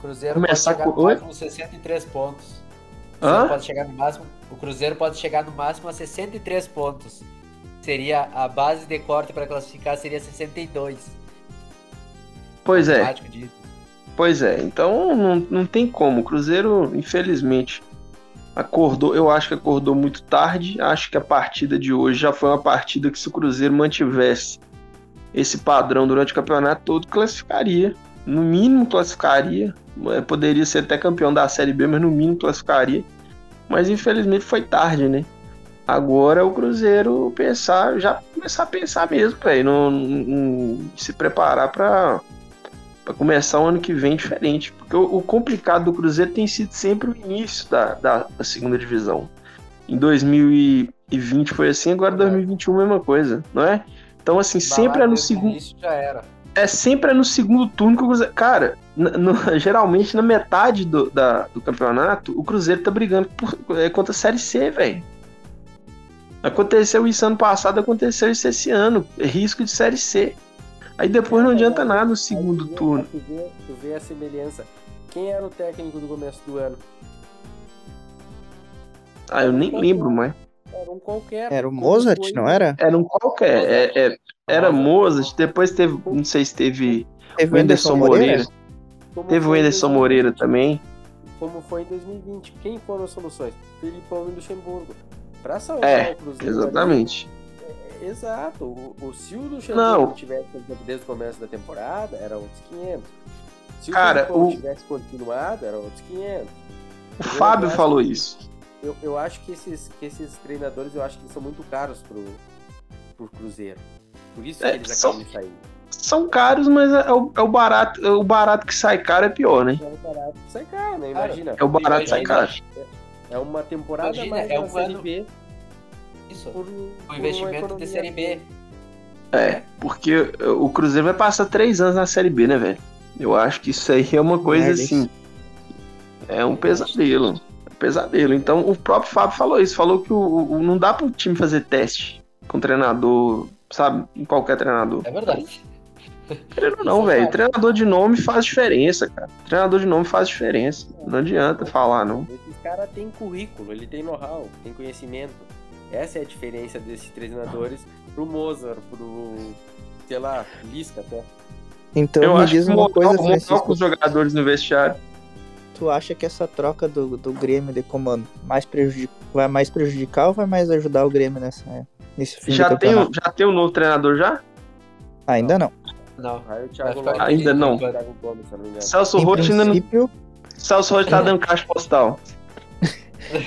Cruzeiro Começar pode chegar com- no máximo 63 pontos. O Hã? Cruzeiro pode chegar no máximo. O Cruzeiro pode chegar no máximo a 63 pontos. Seria a base de corte para classificar seria 62. Pois é. Pois é, então não, não tem como. O Cruzeiro, infelizmente, acordou. Eu acho que acordou muito tarde. Acho que a partida de hoje já foi uma partida que, se o Cruzeiro mantivesse esse padrão durante o campeonato todo, classificaria. No mínimo, classificaria. Eh, Poderia ser até campeão da Série B, mas no mínimo classificaria. Mas infelizmente foi tarde, né? Agora o Cruzeiro pensar, já começar a pensar mesmo, velho, no- se preparar para Pra começar o ano que vem diferente. Porque o, o complicado do Cruzeiro tem sido sempre o início da, da, da segunda divisão. Em 2020 foi assim, agora 2021 a mesma coisa, não é? Então, assim, sempre é no segundo. Isso já era. É sempre é no segundo turno que o Cruzeiro. Cara, no- geralmente na metade do, da- do campeonato, o Cruzeiro tá brigando por- é, contra a Série C, velho. Aconteceu isso ano passado, aconteceu isso esse ano. É risco de Série C. Aí depois não adianta nada o segundo vê- turno. Tu vê, tu vê a semelhança. Quem era o técnico do começo do ano? Ah, eu nem lembro mais. Era um qualquer. Era o Mozart, foi- não era? Era um qualquer. é- é- era Mozart, depois teve. Não sei se teve Teve o Anderson Moreira. como Teve o Anderson 2020, Moreira também. Como foi em 2020. Quem foram as soluções? Filipão e Luxemburgo. Pra salvar É, o Cruzeiro. Exatamente. ali, Exato. O, o, se o. Luxemburgo tivesse desde o começo da temporada, era outros 500. Se o Cara, o- tivesse continuado, era outros 500. O Fábio acho falou isso. Eu, eu acho que esses, que esses treinadores, eu acho que são muito caros pro, pro Cruzeiro. Por isso É, que eles são- acabam saindo. São caros, mas é o, é o barato, é o barato que sai caro é pior, né? É o barato que sai caro, né? Cara, Imagina. É o barato que sai caro. É uma temporada Imagina, mais é na um Série ano- B Isso. por, O investimento de Série B. É, porque o Cruzeiro vai passar três anos na Série B, né, velho? Eu acho que isso aí é uma coisa Merda, assim. É um pesadelo. É um pesadelo. Então o próprio Fábio falou isso. Falou que o, o- não dá pro time fazer teste com treinador, sabe? Com qualquer treinador. É verdade. Querendo ou não, é velho. Treinador de nome faz diferença, cara. Treinador de nome faz diferença. Não adianta falar, não. Cara tem currículo, ele tem know-how, tem conhecimento. Essa é a diferença desses treinadores pro Mozart, pro, sei lá, Lisca até. Então Eu me acho diz que uma montar- coisa, montar com os jogadores no vestiário. Tu acha que essa troca do, do Grêmio de comando mais prejudic... vai mais prejudicar ou vai mais ajudar o Grêmio nessa, nesse fim Já tem, um- já tem um novo treinador já? Ainda não. Não. O Lopes- Ainda não. Não. Celso Roth ainda não. princípio, Celso Roth tá dando caixa postal.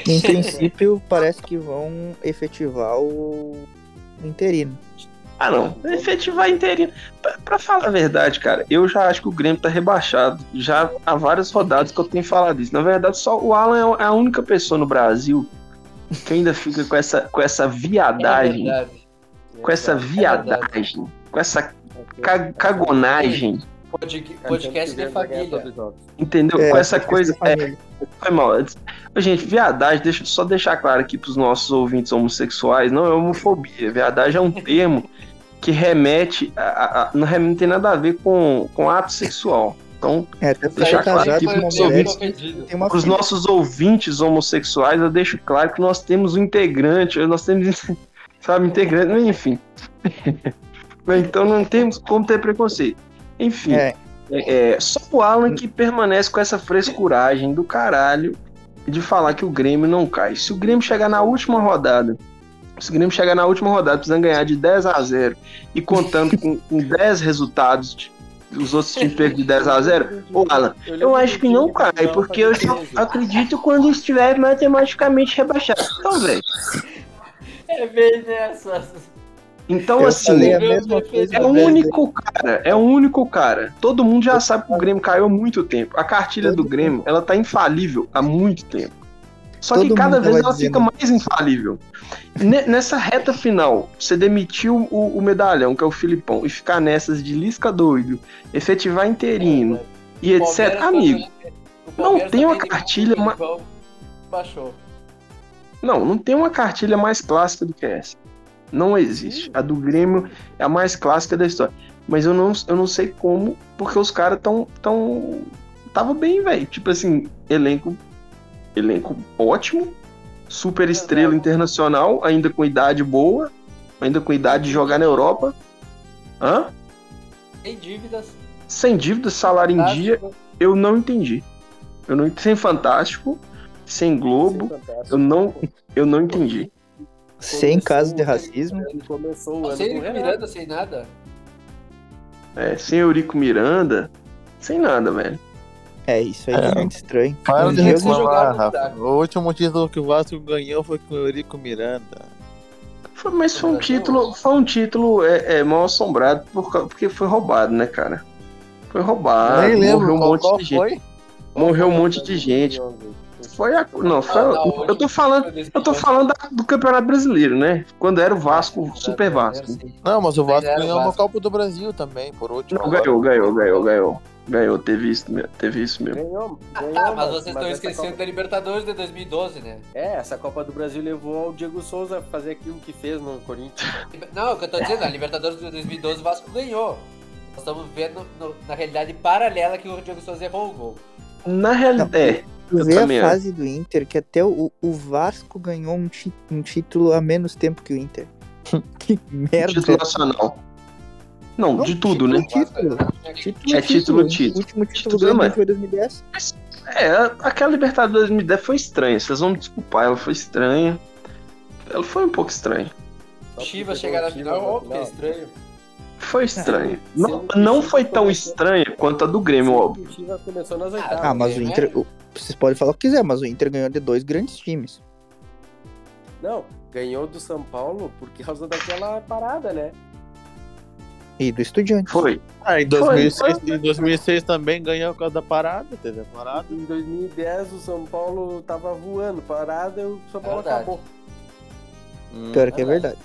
Em princípio, parece que vão efetivar o interino. Ah, não. Efetivar inteirinho. Pra, pra falar a verdade, cara, eu já acho que o Grêmio tá rebaixado. Já há várias rodadas que eu tenho falado isso. Na verdade, só o Alan é a única pessoa no Brasil que ainda fica com essa, com essa É viadagem. verdade. com essa viadagem. Com essa ca- cagonagem. Pod- Podcast de família. os. Entendeu? É, com essa coisa. É, foi mal. Gente, viadagem, deixa eu só deixar claro aqui pros nossos ouvintes homossexuais, não é homofobia. Viadagem é um termo que remete a, a- a- não, não tem nada a ver com, com ato sexual. Então, É, Deixar claro com uma os ouvintes- para os filha. nossos ouvintes homossexuais, eu deixo claro que nós temos um integrante, nós temos, sabe, integrante, enfim. então não temos como ter preconceito. Enfim, É, é, é, só o Alan que permanece com essa frescuragem do caralho de falar que o Grêmio não cai. Se o Grêmio chegar na última rodada, se o Grêmio chegar na última rodada precisando ganhar de 10 a 0 e contando com, com 10 resultados, de- os outros times de 10 a 0, ô Alan, eu acho que não cai, porque eu só acredito quando estiver matematicamente rebaixado. Então, velho. É bem nessa. Então, eu assim. É o velho. único cara, é o único cara. Todo mundo já sabe que o Grêmio caiu há muito tempo. A cartilha do Grêmio, ela tá infalível há muito tempo. Só que Todo cada mundo vez ela dizendo. fica mais infalível. Ne- Nessa reta final, você demitiu o, o medalhão, que é o Filipão, e ficar nessas de lisca doido, efetivar interino e etc. Amigo, não tem uma cartilha ma- Baixou. não, não tem uma cartilha mais clássica do que essa. Não existe. A do Grêmio é a mais clássica da história. Mas eu não, eu não sei como, porque os caras tão, tão. Tava bem, velho. Tipo assim, elenco. Elenco ótimo. Super estrela internacional, ainda com idade boa. Ainda com idade de jogar na Europa. Hã? Tem dívidas. Sem dívida, salário em dia, eu não entendi. Eu não sem fantástico, sem Globo, eu não, eu não entendi. Sem caso de racismo. Ele começou o ano Sem com o Renato. Miranda, sem nada. É, sem Eurico Miranda, sem nada, velho. É, isso aí É. é muito estranho. Para de Um reclamar. Rafa. O último título que o Vasco ganhou foi com o Eurico Miranda. Foi- mas foi um título, foi um título é, é, mal assombrado por porque foi roubado, né, cara? Foi roubado. Nem lembro morreu um qual, monte qual de gente. Morreu um monte de gente. Foi a... Não, foi... Ah, não, eu tô falando, eu tô falando da- do Campeonato Brasileiro, né? Quando era o Vasco, Super Vasco. Não, mas o Vasco o ganhou uma. Copa do Brasil também, por último. Não, ganhou, ganhou, ganhou, ganhou. Ganhou, teve isso, mesmo, teve isso mesmo. Ganhou, ganhou, Ah, mas vocês estão essa esquecendo Copa- da Libertadores de 2012, né? É, essa Copa do Brasil levou o Diego Souza a fazer aquilo que fez no Corinthians. Não, o que eu tô dizendo, a Libertadores de 2012 o Vasco ganhou. Nós estamos vendo no- na realidade paralela que o Diego Souza errou o gol. Na realidade, é. Tu Eu vê a fase do Inter, que até o, o Vasco ganhou um, ti- um título a menos tempo que o Inter. que merda. Título nacional. Não, de tudo, né? Título. Título, É título, título. O último título Título, mas- foi 2010. É, aquela Libertadores 2010 foi estranha. Vocês vão me desculpar, ela foi estranha. Ela foi um pouco estranha. Chivas chegar na final, ó, que estranho. Foi estranha. Não, não foi tão estranha quanto a do Grêmio, óbvio. O Chivas começou nas oitavas. Ah, mas o né? Inter. o- Vocês podem falar o que quiser, mas o Inter ganhou de dois grandes times. Não, ganhou do São Paulo por causa daquela parada, né? E do Estudiantes. Foi. Ah, em 2006, Foi, em 2006 também ganhou por causa da parada, teve a parada. Em 2010 o São Paulo tava voando, parada e o São Paulo Verdade. acabou. Hum. Pior que é verdade.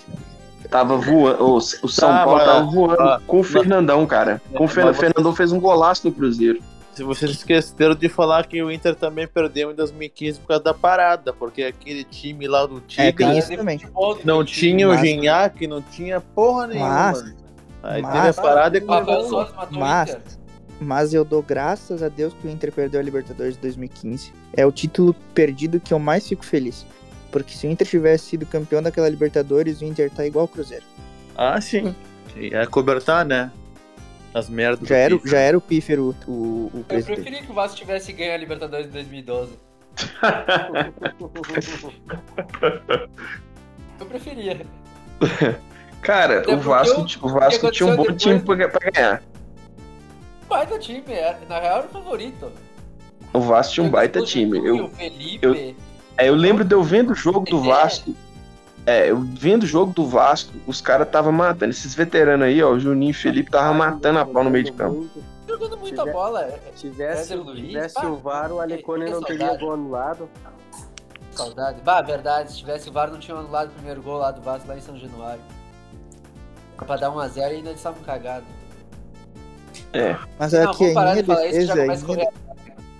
Tava voando. O, o São Tá, Paulo tava voando ah, com o Fernandão, cara. Com o Fer- Fernandão fez um golaço no Cruzeiro. Se vocês esqueceram de falar que o Inter também perdeu em 2015 por causa da parada, porque aquele time lá do É, Tigre isso também. não tinha o Gignac, não tinha porra nenhuma. Mas- Aí mas- teve a parada e o Mas-. Mas eu dou graças a Deus que o Inter perdeu a Libertadores de 2015. É o título perdido que eu mais fico feliz. Porque se o Inter tivesse sido campeão daquela Libertadores, o Inter tá igual ao Cruzeiro. Ah, sim. É cobertar, né? As merdas. Já do era, já era o Pífero o, o Eu presidente. preferi que o Vasco tivesse ganho a Libertadores de 2012. Eu preferia. Cara, Até o Vasco, o- o Vasco tinha um bom aconteceu time pra, pra ganhar. Baita time, é- na real era o favorito. O Vasco tinha um baita O time. Eu, o Felipe. eu- é, eu lembro de eu vendo o jogo do É. Vasco. É, eu vendo o jogo do Vasco, os caras tava matando. Esses veteranos aí, ó, o Juninho e Felipe tava matando a pau no meio de campo. Jogando muita bola. é- Tivesse, Éder Luiz, tivesse pá, o VAR, o Alecone que não teria gol anulado. Saudade. Bah, verdade. Se tivesse o VAR, não tinha anulado o primeiro gol lá do Vasco, lá em São Januário. Pra dar 1x0 e ainda eles estavam cagados. É. Mas Não, aqui, vamos parar de falar isso, já começa a correr.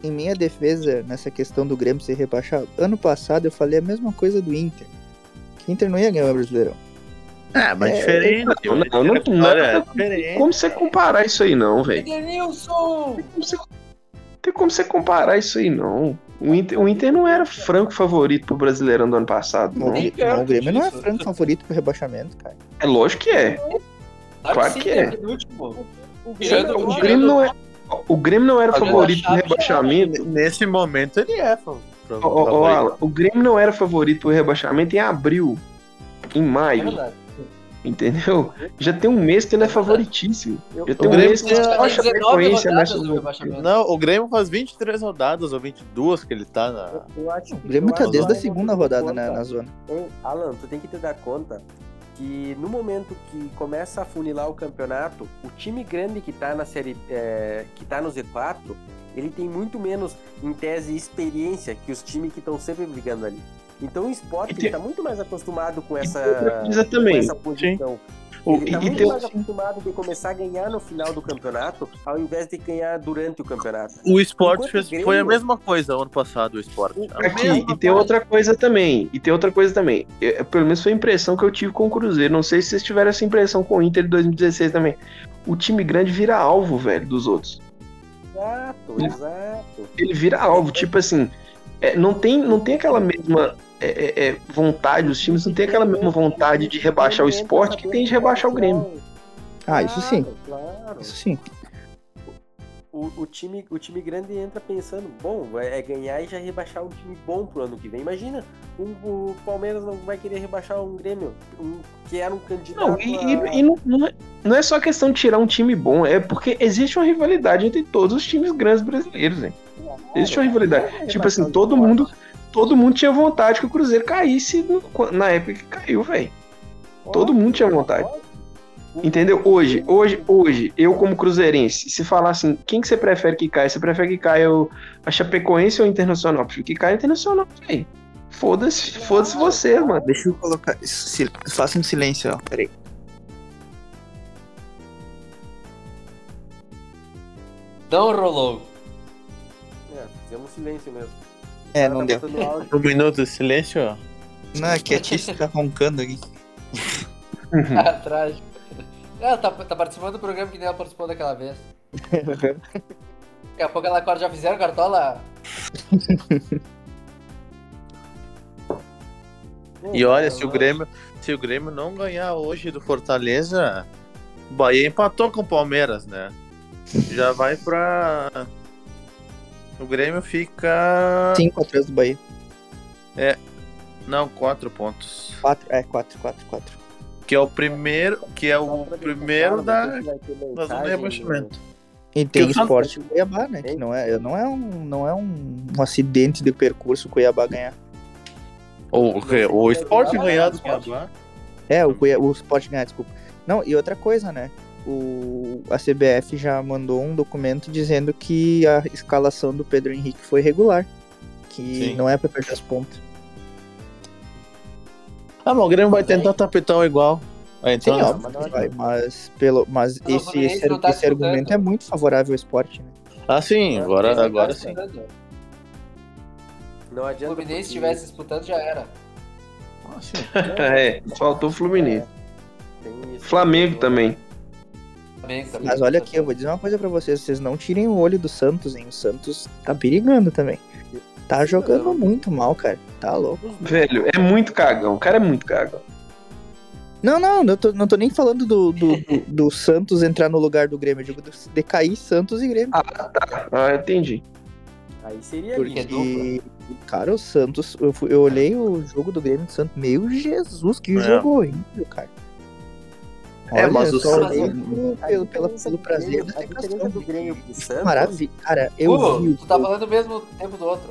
Em minha defesa, nessa questão do Grêmio ser rebaixado, ano passado eu falei a mesma coisa do Inter. Que o Inter não ia ganhar o Brasileirão. É, mas É, diferente. não, não, não- a história é não- diferente. Como você comparar isso aí, não, velho? Edenilson! Como você- Tem como você comparar isso aí, não. O Inter, o Inter não era franco favorito pro Brasileirão do ano passado, não. Não, o Grêmio não é franco favorito pro rebaixamento, cara. É lógico que é. Claro que é. penúltimo. O Grêmio não é. O Grêmio não era Fazendo favorito pro rebaixamento. Nesse momento ele é, fa- fa- Ó, ó, ó, favorito. Alan, o Grêmio não era favorito pro rebaixamento em abril. Em É maio, verdade. entendeu? Já tem um mês que ele é favoritíssimo. Eu- Já tem um O Grêmio mês que tem- ele acha 19 frequência rodadas nessa do rebaixamento. Não, o Grêmio faz 23 rodadas ou 22 que ele tá na. eu acho O Grêmio eu tá desde a segunda rodada na, na zona. Ei, Alan, tu tem que te dar conta que no momento que começa a funilar o campeonato, o time grande que tá na série, é, que tá no Z4, ele tem muito menos, em tese, experiência que os times que estão sempre brigando ali. Então o esporte E tem- ele tá muito mais acostumado com essa, com essa posição. O- Ele tá e muito mais acostumado de começar a ganhar no final do campeonato, ao invés de ganhar durante o campeonato. O esporte fez, o Grêmio- foi a mesma coisa ano passado, o esporte. A Aqui, e tem outra coisa também. E tem outra coisa também. Eu- pelo menos foi a impressão que eu tive com o Cruzeiro. Não sei se vocês tiveram essa impressão com o Inter de 2016 também. O time grande vira alvo, velho, dos outros. Exato, Ele- exato. Ele vira alvo. Tipo assim, é, não, tem, não tem aquela mesma é, é, é, vontade, os times não tem aquela mesma vontade de rebaixar o esporte que tem de rebaixar o Grêmio. Ah, isso sim. Claro. Isso sim. O, o time, o time grande entra pensando, bom, é é ganhar e já rebaixar um time bom pro ano que vem. Imagina, um- o Palmeiras não vai querer rebaixar um Grêmio, um, que era um candidato. Não, e, a- e- e não, não é, não é só questão de tirar um time bom, é porque existe uma rivalidade entre todos os times grandes brasileiros, hein? Existe uma rivalidade. É Tipo assim, todo mundo, todo mundo tinha vontade que o Cruzeiro caísse no- na época que caiu, velho. Todo mundo tinha vontade. Entendeu? Hoje, hoje, hoje, eu como cruzeirense, se falar assim, quem que você prefere que caia? Você prefere que caia o, a Chapecoense ou o Internacional? Prefiro que caia o Internacional, velho. Foda-se, foda-se você, mano. Deixa eu colocar. sil- Faça um silêncio, ó. Peraí. Não rolou. É, fizemos silêncio mesmo. É, não tá deu. Um minuto de silêncio. Não, é que a Tice tá roncando aqui. Ah, trágico. Ela tá, tá participando do programa que nem ela participou daquela vez. Daqui a pouco ela acorda, já fizeram cartola? E olha, se o Grêmio, se o Grêmio não ganhar hoje do Fortaleza, o Bahia empatou com o Palmeiras, né? Já vai pra. O Grêmio fica. 5 atrás do Bahia. Não, quatro pontos. 4, é, 4, 4, 4. Que é o primeiro. Que é o primeiro da, da zona de rebaixamento. E tem Que o esporte em Cuiabá, né? Que não é, não é, um, não é um, um acidente de percurso o Cuiabá ganhar. O, o, esporte Ah, ganhado do esporte. Cuiabá. É, o, Cuiabá, o esporte ganhar, desculpa. Não, e outra coisa, né? O, a CBF já mandou um documento dizendo que a escalação do Pedro Henrique foi regular. Que Sim. não é pra perder os pontos. Ah, mas o Grêmio vai tentar tapetão igual. Vai Sim, entrar. óbvio que vai, mas, pelo, mas esse, esse, tá esse argumento é muito favorável ao esporte, né? Ah, sim, agora, agora tá sim. Não Se o adianta. Fluminense estivesse disputando, já era. Ah, sim. É, faltou o Fluminense. Tem isso. Flamengo também. Também. Mas olha aqui, eu vou dizer uma coisa pra vocês, vocês não tirem o olho do Santos, hein? O Santos tá perigando também. Tá jogando muito mal, cara. Tá louco. Velho, é muito cagão. O cara é muito cagão. Não, não, não tô, não tô nem falando do, do, do- do Santos entrar no lugar do Grêmio, eu digo do- de cair Santos e Grêmio. Ah, tá. Ah, entendi. Aí seria. Porque, cara, o Santos, eu, fui- eu olhei o jogo do Grêmio do Santos, meu Jesus, que É. jogo horrível, cara. É, mas eu o só Santos- olhei pelo, A pelo, pelo do prazer Grêmio- da A diferença do Grêmio pro Santos. Maravilha, cara, eu Hugo, vi o tu tá falando o mesmo tempo do outro.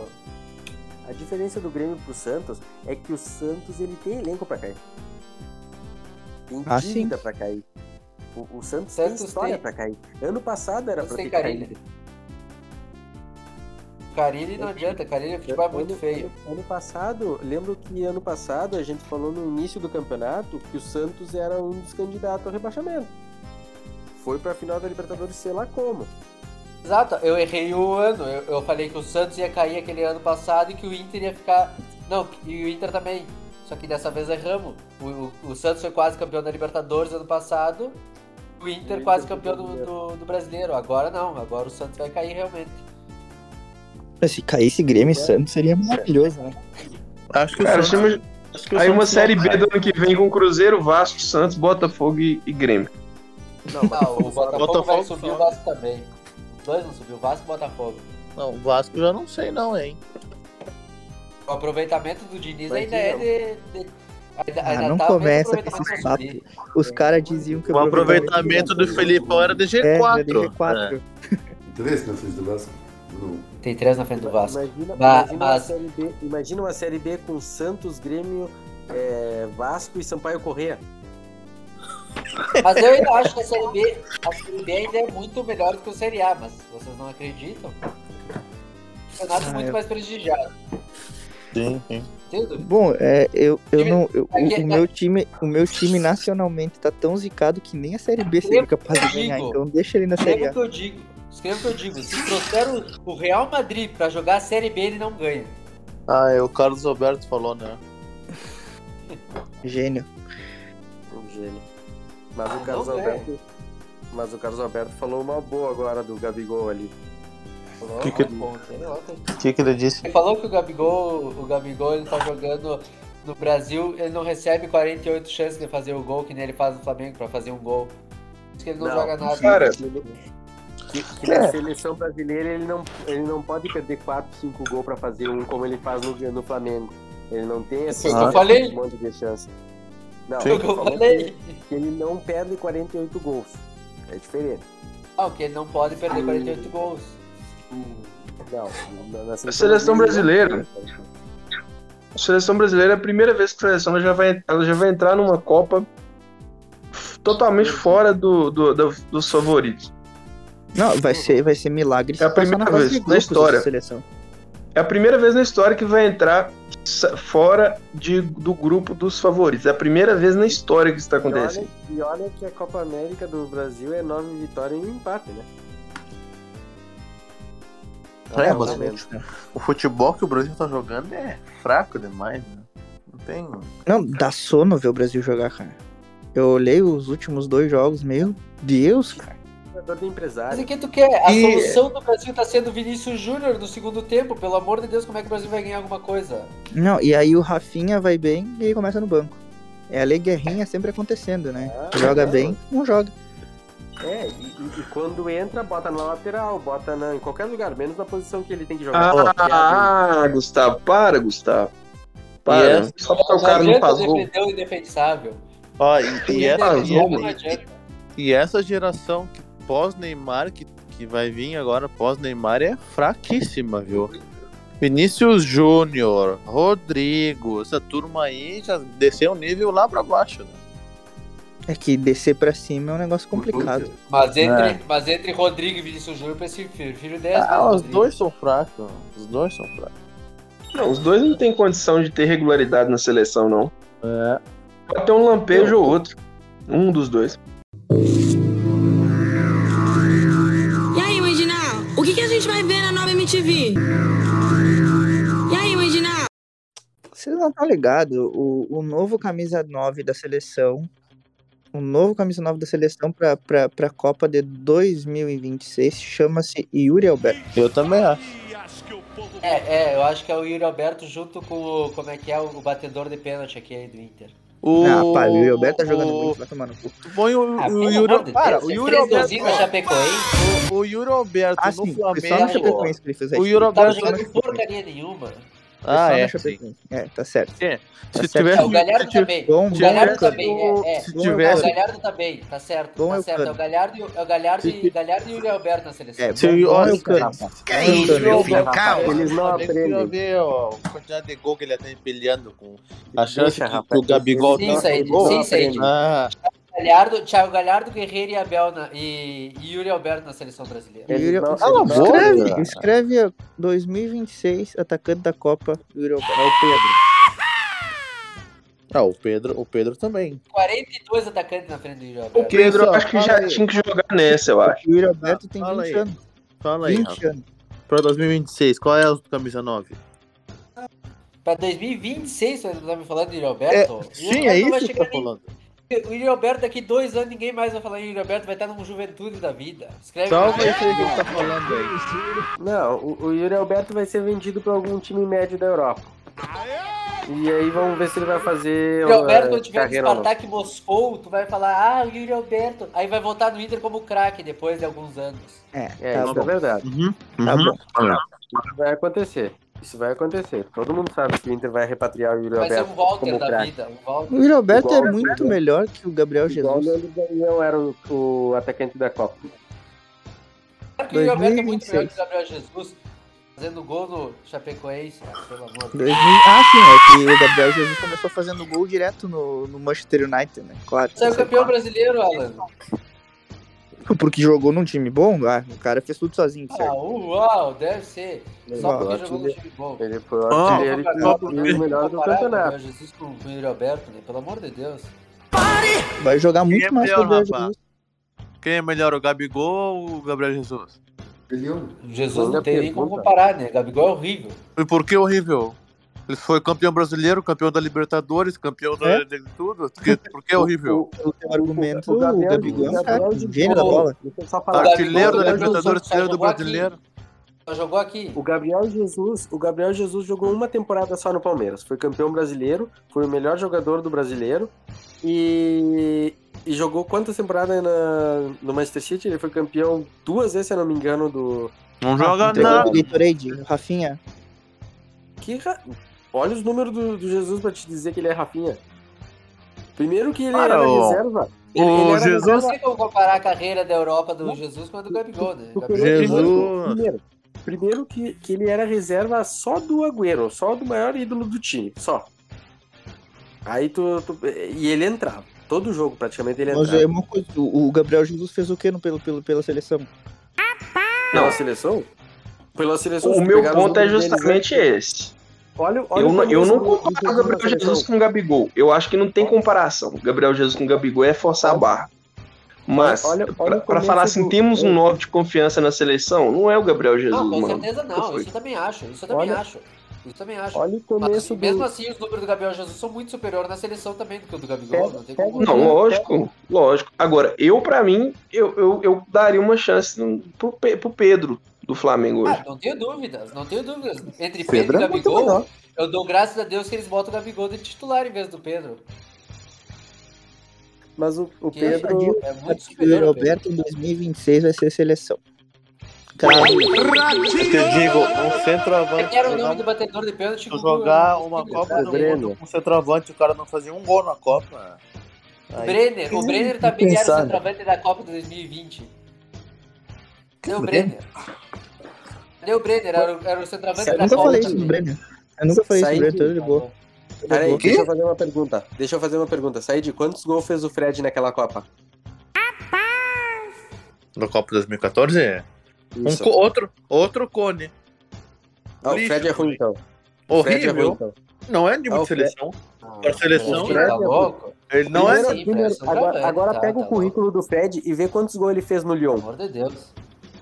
A diferença do Grêmio pro Santos é que o Santos ele tem elenco pra cair. Tem Ah, dívida pra cair. O, o Santos, Santos tem história tem- pra cair. Ano passado era Santos pra ter caído. Carilli não adianta, Carilli o futebol é muito Ano- feio. Ano, ano passado, lembro que ano passado a gente falou no início do campeonato que o Santos era um dos candidatos ao rebaixamento. Foi pra final da Libertadores, sei lá como. Exato, eu errei o ano. Eu, eu falei que o Santos ia cair aquele ano passado e que o Inter ia ficar. Não, e o Inter também. Só que dessa vez erramos. O, o, o Santos foi quase campeão da Libertadores ano passado. O Inter Inter quase campeão do, do, do brasileiro. Agora não, agora o Santos vai cair realmente. Se caísse Grêmio e Santos seria maravilhoso, né? Acho que o Cara, Santos- chama- acho que o aí uma Santos série não B do ano que vem com Cruzeiro, Vasco, Santos, Botafogo e, e Grêmio. Não, o Botafogo, Botafogo vai subir o Vasco também. Os dois vão subir, o Vasco e o Botafogo. Não, o Vasco eu já não sei não, hein. O aproveitamento do Diniz Vai ainda é não. de. de- ainda, Ah, ainda não tá o começa com esses papos. Os caras diziam que O aproveitamento do Felipão era de É, G4. era G4. Três na frente do Vasco? Não. Tem três na frente do Vasco. Imagina, Ba- imagina, mas- uma série B, imagina uma série B com Santos, Grêmio, é, Vasco e Sampaio Corrêa. Mas eu ainda acho que a Série B, a Série B ainda é muito melhor do que o Série A, mas vocês não acreditam? O campeonato é Ah, muito eu- mais prestigiado. Sim, sim. Entendo? Bom, é, eu, eu Time- não. eu- o- aqui- o, meu time, o meu time nacionalmente tá tão zicado que nem a Série B seria capaz de ganhar. Então deixa ele na Série A. o que eu digo. Escreva o que eu digo. Se trouxer o, o Real Madrid pra jogar a Série B, ele não ganha. Ah, é, o Carlos Alberto falou, né? Gênio. Um gênio. Mas o Não Carlos ganha. Alberto. Mas o Carlos Alberto falou uma boa agora do Gabigol ali. Falou, Que que-. O que, que ele disse? Ele falou que o Gabigol, o Gabigol ele tá jogando no Brasil, ele não recebe 48 chances de fazer o gol que nem ele faz no Flamengo pra fazer um gol. Por isso que ele não, Não, joga nada. cara. Que, que na seleção brasileira ele não, ele não pode perder 4, 5 gols pra fazer um como ele faz no, no Flamengo. Ele não tem o eu falei. um monte de chance. Não, o que eu falei. que ele não perde 48 gols. É diferente. Não, que ele não pode perder 48 gols. Não, na, na A seleção brasileira. A seleção brasileira é a primeira vez que a seleção ela já vai, ela já vai entrar numa Copa totalmente fora do, do- do- dos favoritos. Não, vai ser, vai ser milagre É a primeira vez na história. dessa seleção. É a primeira vez na história que vai entrar fora de, do grupo dos favoritos. É a primeira vez na história que isso está E olha, acontecendo. e olha que a Copa América do Brasil é nove vitórias e um empate, né? É, Ah, mas o futebol que o Brasil tá jogando é fraco demais, né? Não tem. Não, dá sono ver o Brasil jogar, cara. Eu olhei os últimos dois jogos, meu Deus, cara. Jogador Mas empresário. o que tu quer? A E- solução do Brasil tá sendo Vinícius Júnior no segundo tempo. Pelo amor de Deus, como é que o Brasil vai ganhar alguma coisa? Não, e aí o Rafinha vai bem e ele começa no banco. É a lei guerrinha sempre acontecendo, né? Ah, joga é, bem, não joga. É, e, e- e quando entra, bota na lateral, bota na, em qualquer lugar, menos na posição que ele tem que jogar. Ah, Gustavo, para, Gustavo. Para. Yes. Só porque o cara não gol. defender o indefensável. Ó, e, e essa, e, e- e essa geração que pós-Neymar, que, que vai vir agora pós-Neymar, é fraquíssima, viu? Vinícius Júnior, Rodrigo, essa turma aí já desceu o nível lá pra baixo, né? É que descer pra cima é um negócio complicado. Mas entre, É. mas entre Rodrigo e Vinícius Júnior, eu prefiro, prefiro 10 Ah, os Rodrigo. dois são fracos. Os dois são fracos. Não, os dois não têm condição de ter regularidade na seleção, não. É. Pode ter um lampejo ou outro. Um dos dois. MTV? E aí, Edinal? Vocês não estão ligados, o, o novo camisa 9 da seleção, o novo camisa 9 da seleção pra, pra, pra Copa de 2026 chama-se Yuri Alberto. Eu também acho. É, é, eu acho que é o Yuri Alberto junto com o. Como é que é? O, o batedor de pênalti aqui aí do Inter. O, Ah, pá, o Yuri Alberto tá jogando o- muito, vai tomar no cu. Põe o, Ah, o pelo Yuri. para, o é Yuri Alberto. O, o Yuri Alberto Ah, no sim, foi só na Flamengo. Chapecoense que ele fez a O. Yuri Não tá Alberto. jogando porcaria nenhuma. Ah, é. sim. É, tá certo. Se Tá certo. tivesse. É, o Galhardo se também. Bom, O Galhardo também, é. é. Se tivesse- O Galhardo também, tá certo. Bom tá certo. É o Galhardo, e o- é o Galhardo, e, Se- Galhardo e o Yuri Alberto na seleção. É, Se o- bom olha, Eucano. rapaz. Bom Se o Eucano. Yuri Alberto- Calma, eles não aprendem. ver ó, a quantidade de gol que ele tem empilhando com a chance Deixa, que, rapaz, que o Gabigol Sim, tem. Said, sim, Said. Galhardo, Thiago Galhardo, Guerreiro e Abel na, e, e Yuri Alberto na seleção brasileira. Yuri- não- não- boca. Escreve, escreve ó, 2026, atacante da Copa, Yuri Alberto. É o Pedro. ah, o Pedro, o Pedro também. 42 atacantes na frente do Yuri O Alberto. Pedro, eu Pessoal, acho que já aí. tinha que jogar nessa, eu acho. O Yuri Alberto tem Fala 20 aí. anos. Fala aí, 20 Rafa. anos. Pra 2026, qual é a camisa 9? Pra 2026, você tá me falando de Yuri É, Alberto? O Yuri sim, é isso que tô falando. nem- O Yuri Alberto daqui dois anos, ninguém mais vai falar em Yuri Alberto, vai estar numa juventude da vida. Escreve aí que ele tá falando aí. Não, o, o Yuri Alberto vai ser vendido pra algum time médio da Europa. E aí vamos ver se ele vai fazer. Yuri Alberto, quando tiver no. Spartak Moscou, tu vai falar, ah, o Yuri Alberto. Aí vai voltar no Inter como craque depois de alguns anos. É, É, tá isso bom. é verdade. Uhum. Tá uhum. bom. Vai acontecer. Isso vai acontecer. Todo mundo sabe que o Inter vai repatriar o Yuri Vai ser um Walter como da craque. vida. Um Walter. O Yuri Alberto Igual- é muito melhor que o Gabriel Igual o Jesus. Leandro Damião era o, o atacante da Copa. Claro que o Yuri Alberto é muito 2026. melhor que o Gabriel Jesus. Fazendo gol no Chapecoense, cara, pelo amor de Deus. 2000 Ah, sim, é que o Gabriel Jesus começou fazendo gol direto no, no Manchester United, né? Claro. Você é o campeão brasileiro, Alan. Porque jogou num time bom, ah, o cara fez tudo sozinho, Ah, certo? uau, deve ser. Só Uau. porque jogou no time bom. Ele foi o artilheiro melhor do o campeonato. Gabriel Jesus com o Yuri Alberto, né? Pelo amor de Deus. Vai jogar Quem muito é mais que o Gabriel? Jesus. Quem é melhor, o Gabigol ou o Gabriel Jesus? Jesus não tem nem como comparar, né? Gabigol é horrível. E por que horrível? Ele foi campeão brasileiro, campeão da Libertadores, campeão da- É? de tudo. Por que, por que é horrível? Pelo teu argumento, o, Gabriel- Gabigol é um o cara, gênio da bola. Artilheiro da Libertadores, artilheiro do brasileiro. Só jogou aqui. O Gabriel Jesus, o Gabriel Jesus jogou uma temporada só no Palmeiras. Foi campeão brasileiro, foi o melhor jogador do brasileiro e, e jogou quantas temporadas na, no Manchester City? Ele foi campeão duas vezes, se eu não me engano, do. Não joga Entregou nada. o Rafinha. Que ra- Olha os números do, do Jesus pra te dizer que ele é Rafinha. Primeiro que ele Cara, era o- reserva. o Ele- ele era Jesus- Não como comparar a carreira da Europa do Jesus com a do Gabigol, né? Gabigol- pegou- Jesus. Primeiro, primeiro que, que ele era reserva só do Agüero, só do maior ídolo do time, só. Aí tu, tu- E ele entrava. Todo jogo, praticamente, ele Mas entrava. é uma coisa, o Gabriel Jesus fez o quê no, pelo, pelo, pela seleção? Pela seleção? Pela seleção. O meu ponto é deles, justamente né? esse. Olha, olha Eu o não, eu começo não comparo Gabriel Jesus com o Gabigol. Eu acho que não tem comparação. Gabriel Jesus com o Gabigol é forçar a barra. Mas, começo falar assim, do- temos um 9 de confiança na seleção, não é o Gabriel Jesus, Não, com mano. certeza não. Isso eu também acho. Isso eu também Olha- acho. Isso eu também acho. Olha o Mas, começo do... mesmo assim, os números do Gabriel Jesus são muito superiores na seleção também do que o do Gabigol. Não tem como. Não, lógico, lógico. Agora, eu, pra mim, eu, eu, eu daria uma chance pro, pro Pedro do Flamengo hoje. Ah, não tenho dúvidas, não tenho dúvidas. Entre Pedro Pedro, é e muito Gabigol, melhor. eu dou graças a Deus que eles botam o Gabigol de titular em vez do Pedro. Mas o, o Que Pedro... é muito O ao Pedro. Roberto em 2026 vai ser seleção. Cravo. Eu te digo, um centroavante. É era o jogar- nome do batedor de pênalti. Jogar uma Copa do. Mundo com centroavante, o cara não fazia um gol na Copa. O Aí- Brenner, o Brenner também era o centroavante da Copa de 2020. Cadê o Brenner? Brenner? Cadê o Brenner? Era, o- era o centroavante Eu da nunca falei isso do. Brenner. Eu nunca falei isso do Brenner, de- boa. Tô de Peraí, boa. deixa eu fazer uma pergunta. Deixa eu fazer uma pergunta. Said, quantos gols fez o Fred naquela Copa? Da Copa 2014? Um co- outro, outro cone. Ah, o lixo, Fred é ruim, então. O Fred é ruim, Horrível. então. Não é Ah, de o Fred- seleção. Ah, Pra seleção, Fred né? Tá louco? Ele não é. Primeiro- sim, primeiro- agora agora tá, pega tá o currículo do Fred e vê quantos gols ele fez no Lyon. Pelo amor de Deus.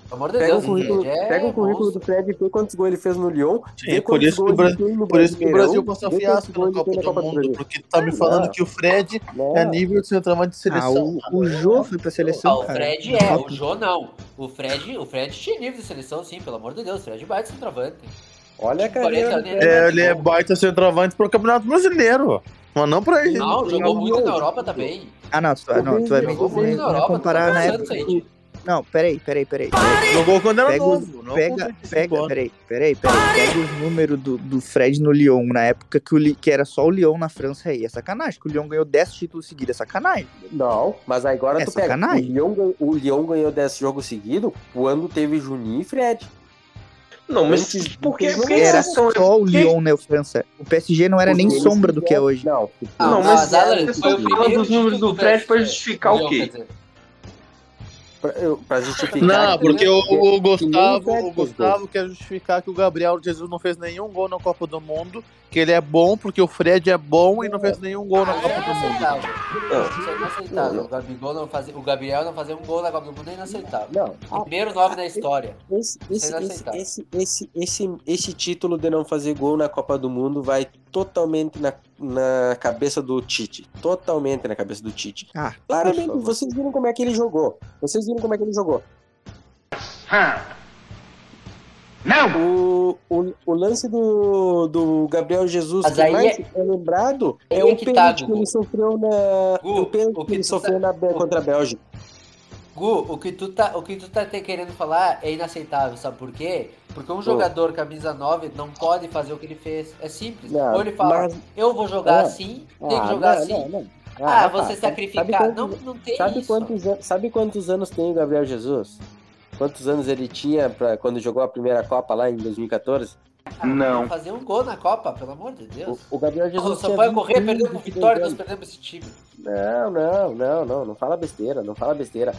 Pelo amor de Pega o Deus, currículo, Fred é pega o currículo monstro. do Fred e vê quantos gols ele fez no Lyon. Sim, vê por isso que o Bra- Por isso que o Brasil quantos fiasco na gols ele Copa do Mundo. Porque tu tá me falando Não. que o Fred Não. é nível de centroavante de Ah, seleção. o, o Jô foi pra Ah, seleção, o cara. Fred é, o Jô não. O Fred, o Fred tinha nível de seleção, sim, pelo amor de Deus. O Fred bate centroavante. Olha a 40 carreira do anos, Fred. É, ele é baita centroavante pro Campeonato Brasileiro. Mas não pra ele. Não, jogou muito na Europa também. Ah, não, tu, vai- não, tu vai me, comparar tá na pensando época. Não, peraí, peraí, peraí. Jogou quando era Pega, novo. pega, 25 pega, peraí, peraí, peraí. Pega os números do, do Fred no Lyon, na época que, o, Li- que era só o Lyon na França aí. É sacanagem, que o Lyon ganhou 10 títulos seguidos, é sacanagem. Não, mas agora É tu pega. O sacanagem. Lyon, ganhou- o Lyon ganhou 10 jogos seguidos quando teve Juninho e Fred. Não, mas Antes- por que, não por que Era só o Lyon na França. O PSG não era nem sombra do que é hoje. Não, Ah, Não, o mas o estão falando primeiro dos números do Fred pra justificar o quê? Pra, eu- pra justificar. Não, porque o, o Gustavo, Fred o Gustavo quer justificar que o Gabriel Jesus não fez nenhum gol na Copa do Mundo, que ele é bom porque o Fred é bom e não fez nenhum gol na Ah, Copa é do Mundo. inaceitável. Não. Isso é inaceitável. O Gabigol não o Gabriel não fazer um gol na Copa do Mundo é inaceitável. Não, Primeiro nome na história. esse, é esse, inaceitável. esse, esse, esse, esse título de não fazer gol na Copa do Mundo vai totalmente na, na cabeça do Tite. Totalmente na cabeça do Tite. Ah, Claramente, vocês viram como é que ele jogou. Vocês viram como é que ele jogou. O, o, o lance do, do Gabriel Jesus Mas que aí mais é- é lembrado é é o que pênalti tá, que ele sofreu na. Gu, o pênalti que ele sofreu tá- na, contra a Bélgica. Gu, o que tu tá, o que tu tá te querendo falar é inaceitável, sabe por quê? Porque um jogador camisa 9 não pode fazer o que ele fez. É simples. Não, Ou ele fala, mas- eu vou jogar Ah, assim, tem que Ah, jogar não, assim. não, não. Ah, Ah, você sacrificar. Sabe não, quantos- não tem Sabe isso. quantos, an- sabe quantos anos tem o Gabriel Jesus? Quantos anos ele tinha pra, quando jogou a primeira Copa lá em 2014? Não. Fazer um gol na Copa, pelo amor de Deus. O, o Gabriel O Jesus tinha Sampaio Corrêa 21, perdeu com 22 vitória, nós perdemos esse time. Não, não, não, não, não fala besteira, não fala besteira.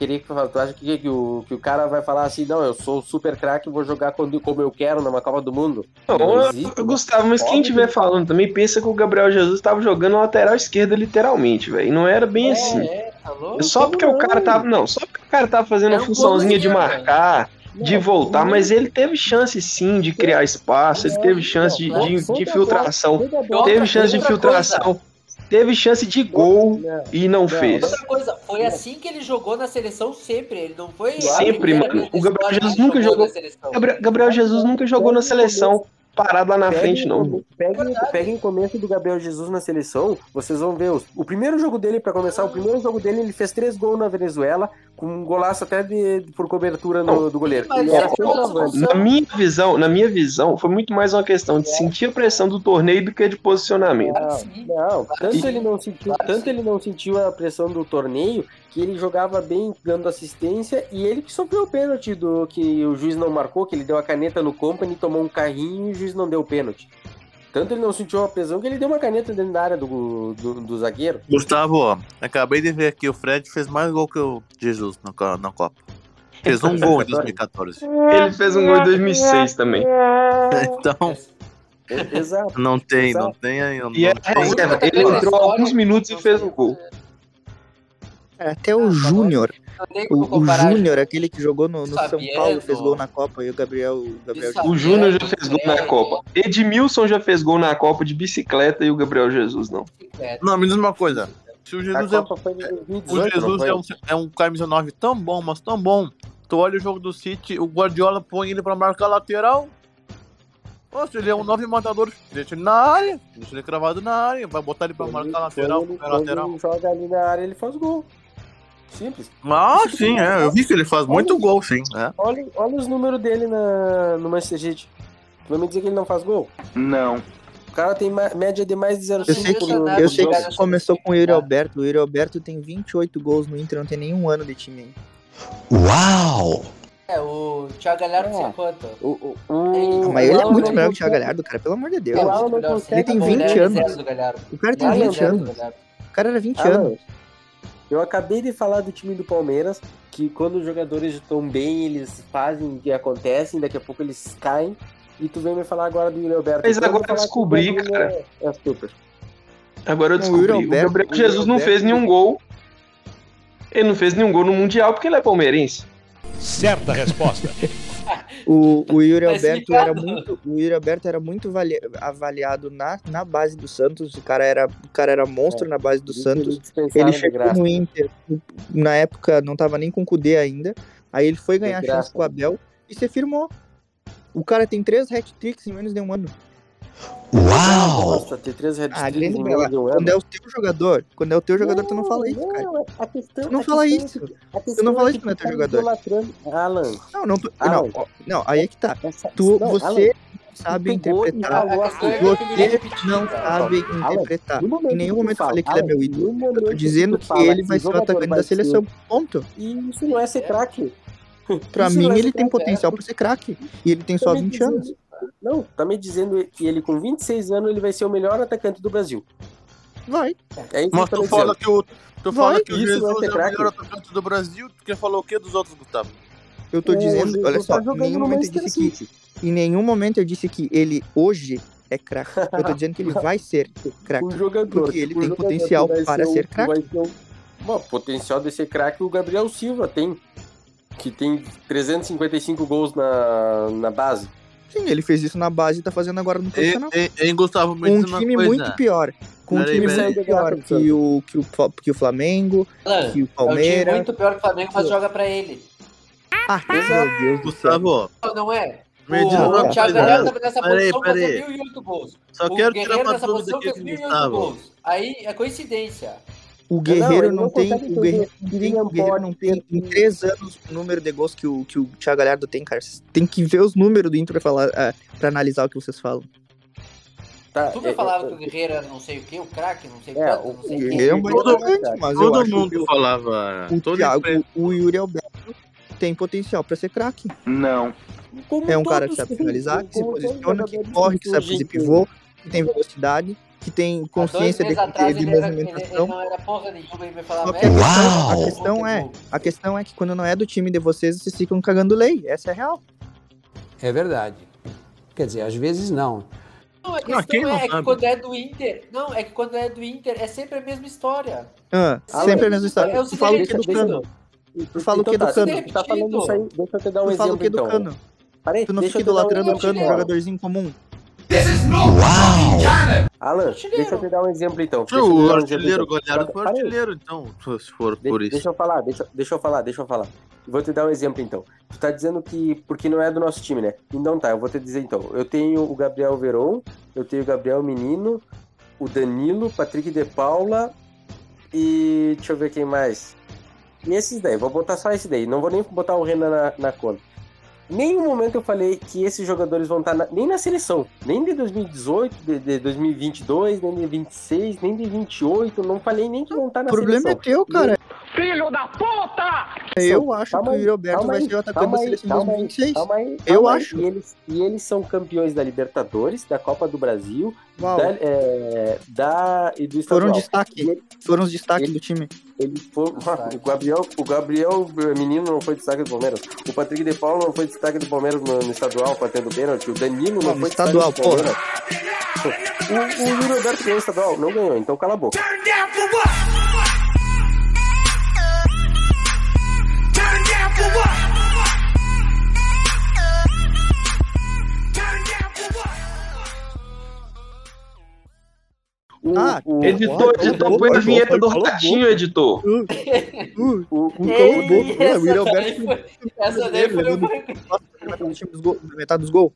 Queria que tu acha que, que, o, que o cara vai falar assim, não, eu sou super craque e vou jogar quando, como eu quero numa Copa do Mundo? Não, Não existe, Gustavo, mas quem estiver falando também pensa que o Gabriel Jesus tava jogando na lateral esquerda, literalmente, velho. Não era bem assim. É, tá louco? Só porque o cara tava. Não, só porque o cara tava fazendo É a um funçãozinha de marcar, de voltar, mas ele teve chance sim de criar espaço, ele teve chance de, de, de infiltração, teve chance de infiltração, teve chance de gol Não, e não fez. Outra coisa, foi assim que ele jogou na seleção sempre. Ele não foi. Sempre, mano. O Gabriel Jesus nunca jogou- na seleção. Gabriel, Gabriel Jesus nunca jogou na seleção parado lá na Peguem frente, não. Peguem, peguem o começo do Gabriel Jesus na seleção, vocês vão ver. os- o primeiro jogo dele, pra começar, o primeiro jogo dele, ele fez três gols na Venezuela, com um golaço até de, por cobertura no- do goleiro. Mas Ele era é. Na minha visão, na minha visão, foi muito mais uma questão de sentir a pressão do torneio do que de posicionamento. Não, não, tanto ele não sentiu, tanto ele não sentiu a pressão do torneio que ele jogava bem dando assistência e ele que sofreu o pênalti do que o juiz não marcou, que ele deu a caneta no company, tomou um carrinho e o juiz não deu o pênalti. Tanto ele não sentiu a pressão que ele deu uma caneta dentro da área do, do, do zagueiro. Gustavo, ó, acabei de ver aqui, o Fred fez mais gol que o Jesus na, na Copa. Fez um gol em 2014. Ele fez um gol em 2006 também. Então, É, Exato. não tem, não Exato. tem aí. Não E é tem. reserva. Ele entrou alguns minutos e fez o gol. Cara, Até o Júnior, Não tem como o, o. Júnior, aquele que jogou no, no São. Paulo, fez gol na Copa, e o Gabriel. O Gabriel O Júnior já fez gol na Copa. Edmilson já fez gol na Copa de bicicleta e o Gabriel Jesus não. Não, me diz uma coisa. Se o A Jesus é, o 2018, não Jesus é um, é um camisa 9 tão bom, mas tão bom. Tu olha o jogo do City, o Guardiola põe ele pra marcar lateral. Nossa, ele é um 9 matador. Deixa ele na área, deixa ele cravado na área, vai botar ele pra marcar lateral, Quando ele, lateral. ele joga ali na área, ele faz gol. Simples. Ah, sim, é. Eu vi que ele faz muito gol, sim. É. Olha, olha os números dele na, no Manchester City. Tu vai me dizer que ele não faz gol? Não. O cara tem média de mais de 0,5 Eu sei que, no- eu sei jogo. que começou com o Yuri Alberto. O Yuri Alberto tem 28 gols no Inter, não tem nenhum ano de time ainda. Uau! É, o Thiago Galhardo É. tem quanto? O, o, Ah, o, Mas ele é muito melhor que o Thiago Galhardo, cara, pelo amor de Deus. Consegue- Ele tem Bom, 20 ele é anos. O cara tem Ele é 20 reserva do anos. O cara era 20 Alan, anos. Eu acabei de falar do time do Palmeiras, que quando os jogadores estão bem, eles fazem o que acontecem, daqui a pouco eles caem. E tu vem me falar agora do Yuri Alberto. Mas agora eu descobri, cara. É, é super. Agora eu Não, o descobri. O Alberto- Gabriel o Jesus não Alberto- fez nenhum gol. Ele não fez nenhum gol no Mundial porque ele é palmeirense. Certa resposta. O, o Yuri Tá Alberto era muito, o Yuri Alberto era muito vali- avaliado na, na base do Santos. O cara era, o cara era monstro na base do Santos. Ele chegou graça. no Inter, na época não tava nem com o Kudê ainda. Aí ele foi ganhar graça. chance com o Abel e se firmou. O cara tem três hat-tricks em menos de um ano. Uau! Nossa, ter três Ah, menos de um Quando é o teu jogador, quando é o teu jogador, tu não fala isso, cara. Não, a questão, Tu não a fala questão é isso. que- a questão não fala é isso que quando é tu teu tá jogador. Alan, Não, não, tu- Alan. não, não, aí é que tá. essa- Tu, não, Alan, você não sabe tu interpretar. assim, é que Você eu não sabe Alan, interpretar. Em nenhum que tu momento eu falei que ele é Alan, meu ídolo. Eu tô dizendo tu que fala ele vai ser o atacante da seleção. Ponto. E isso não é ser craque. Pra mim, não é ele tem potencial pra ser craque. E ele tem só Tá me 20 dizendo- anos. Não, tá me dizendo que ele com 26 anos ele vai ser o melhor atacante do Brasil. Vai. É isso Mas que eu tu fala dizendo. que o, tu Vai, fala que o isso Jesus vai é ser o craque. melhor atacante do Brasil. Tu quer falar o quê dos outros, Gustavo? Eu tô O dizendo, olha só, tá em jogando nenhum momento eu disse que. City. Em nenhum momento eu disse que ele hoje é craque. Eu tô dizendo que ele vai ser craque. Um jogador, Porque ele um tem potencial que para ser que craque. ser um- Bom, potencial de ser craque o Gabriel Silva tem. Que tem 355 gols na, na base. Sim, ele fez isso na base e tá fazendo agora no E, profissional. e, e Gustavo, me um uma time coisa. muito pior. Com um time muito pior que o, que, o, que o Flamengo, que o é um time Palmeiras. muito pior que o Flamengo, mas joga pra ele. Ah, meu Deus do céu. Gustavo, Não, não é? me diz O, uma Thiago. Galhardo tava nessa Peraí, posição peraí. 1.008 gols. Só o quero tirar Guerreiro uma nessa dúvida posição aqui fez com o 1.008 Gustavo. gols. Aí é coincidência. O Guerreiro ele não, não tem. O Guerreiro, tem, o Guerreiro não tem em três anos o número de gols que o, que o Thiago Galhardo tem, cara. Vocês tem que ver os números do Inter pra, falar, ah, pra analisar o que vocês falam. Tá, Tu é- me falava é- que o Guerreiro era não sei o que, o craque, não sei É, quanto, o- não O sei o quê. Guerreiro é um Todo- mas eu Todo acho mundo que falava. o todo Thiago, o Yuri Alberto tem potencial pra ser craque. Não. como É um cara que sabe finalizar, que se posiciona, que corre, que sabe fazer pivô, que tem velocidade, que tem consciência de, atrás de ele, era, ele, ele movimentação. não era porra nenhuma e falava Só que a "É, questão, Uau! a questão é, a questão é que quando não é do time de vocês, vocês ficam cagando lei. Essa é a real. É verdade. Quer dizer, às vezes não. Não, a Ah, questão quem não é, é que quando é do Inter. Não, é que quando é do Inter é sempre a mesma história. Ah, sempre a mesma história. é o Tu fala o que seguinte, do cano? Tu fala o que Então do tá, Cano? tu tá falando isso aí, deixa eu te dar um Tu fala o exemplo que do então. cano? Tu não fica eu idolatrando o exemplo, cano, um então. jogadorzinho comum. Uau! Alan, Artilheiro. deixa eu te dar um exemplo então. O um artilheiro então. goleado foi artilheiro, então, se for de- por isso. Deixa eu falar, deixa, deixa eu falar, deixa eu falar. Vou te dar um exemplo então. Tu tá dizendo que porque não é do nosso time, né? Então tá, eu vou te dizer então. Eu tenho o Gabriel Veron, eu tenho o Gabriel Menino, o Danilo, Patrick de Paula e deixa eu ver quem mais. E esses daí, vou botar só esse daí. Não vou nem botar o Renan na, na conta. Nenhum momento eu falei que esses jogadores vão estar na- nem na seleção, nem de 2018, de, de 2022, nem de 26, nem de 28. Não falei nem que vão estar O na problema é seleção. teu, cara. Filho da puta! Eu acho Calma que o aí, calma vai aí, ser o atacante da seleção calma aí, 2026. Calma aí, Eu calma aí. acho. E eles, e eles são campeões da Libertadores, da Copa do Brasil, Uau. da, é, da- e do estadual. Foram destaque. Foram os destaques ele- do time. Ele foi, o Gabriel, o Gabriel menino não foi destaque do Palmeiras. O Patrick de Paulo não foi destaque do Palmeiras no, no estadual, batendo pênalti. O Danilo não, Não, foi estadual, destaque do Palmeiras. O, o Yuri Alberto ganhou o estadual, não ganhou, então cala a boca. O, Ah, o, Editor, editor, põe a vinheta do Ratinho, editor. O. Ué, o Yuri Essa daí Alberto foi- essa daí gol- metade dos gols.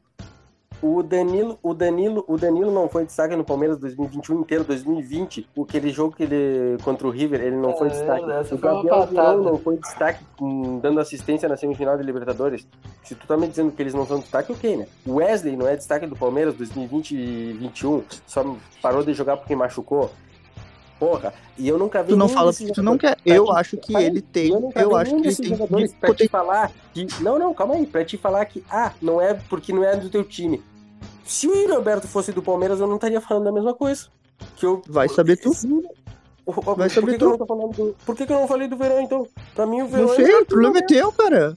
O Danilo, o Danilo, o Danilo não foi destaque no Palmeiras 2021 inteiro, 2020. Aquele jogo que ele contra o River, ele não foi É, destaque. O foi uma Gabriel patada. Verão não foi destaque hum, dando assistência na semifinal de Libertadores. Se tu tá me dizendo que eles não são destaque, ok, né? O Wesley não é destaque do Palmeiras 2020 e 2021, só parou de jogar porque machucou. Porra, e eu nunca vi Tu não fala tu não quer. Eu Pra acho que pra- ele tem. eu Eu acho que ele tem pra te falar que. Não, não, calma aí. Pra te falar que, ah, não é porque não é do teu time. Se o Yuri Alberto fosse do Palmeiras, eu não estaria falando a mesma coisa. Que eu... Vai saber tu. Vai saber por que, que tu. não falando do... Por que, que eu não falei do Verão, então? Pra mim, o Verão. Não é sei, melhor o que problema é Gabriel. teu, cara.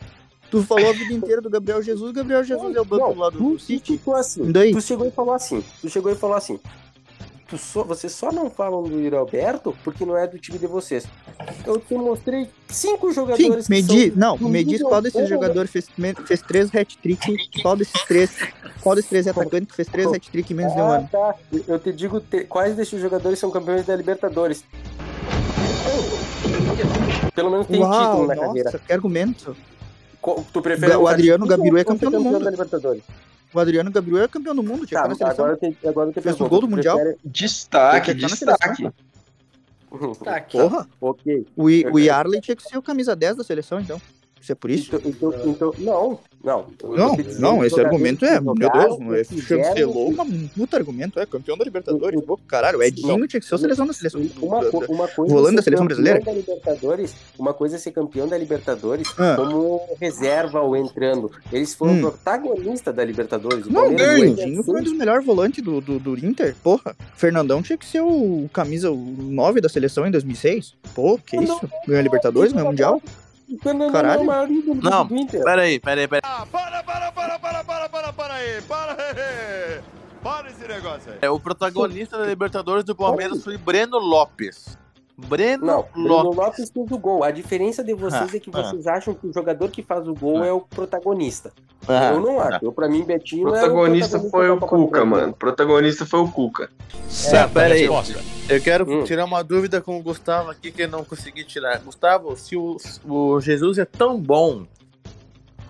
Tu falou a vida inteira do Gabriel Jesus, Gabriel Jesus é o banco lá do, do City. Tu, assim, E daí? tu chegou e falou assim. Tu chegou e falou assim. Tu só, vocês só não falam do Yuri Alberto porque não é do time de vocês. Eu te mostrei cinco Sim, jogadores que Medi, não, me diz qual desses jogadores fez, fez três hat-trick, qual desses três, qual desses três é atacante que fez três hat-trick em menos de um Ah, ano? tá. Eu te digo te- quais desses jogadores são campeões da Libertadores. Pelo menos tem Uau, título na nossa, carreira. que argumento. Tu prefere O Adriano Tite Gabiru é ou campeão do mundo. da Libertadores? O Adriano Gabriel é campeão do mundo, tinha Tá, que estar na seleção. agora eu te, agora eu te Fez o gol do Mundial. Destaque, que destaque. aqui. Porra, Ok. o, I- o Yarley tinha que ser o camisa 10 da seleção, então. Isso é por isso? Então, então, então, não, não. Não, não, esse argumento é, meu Deus, é, uma- um puta argumento, é campeão da Libertadores. Pô, caralho, o Edinho tinha que ser o seleção da seleção. Uma, uma coisa Volante é da ser seleção brasileira? Da Libertadores, uma coisa é ser campeão da Libertadores Ah. como reserva ou entrando. Eles foram Hum. protagonistas da Libertadores. Não, Palmeiras o foi Edinho foi um dos melhores volantes do, do, do Inter, porra. Fernandão tinha que ser o camisa 9 da seleção em 2006. Pô, que isso? Ganhou a Libertadores, ganhou o Mundial? Caralho. é o maior ídolo do- Não, do Inter. peraí, peraí, peraí. Para, para, para, para, para, para, para aí, para aí. Para esse negócio aí. É, o protagonista da Libertadores do Palmeiras foi Breno Lopes. Breno Não, Bruno Lopes. Lopes fez o gol. A diferença de vocês Ah, é que ah. vocês acham que o jogador que faz o gol é o protagonista. Ah, eu não ah. acho. Eu, pra mim, Betinho O é protagonista o foi o Cuca, mano. O protagonista foi o Cuca. Tá, peraí. resposta. Eu quero Hum. tirar uma dúvida com o Gustavo aqui que eu não consegui tirar. Gustavo, se o, o Jesus é tão bom,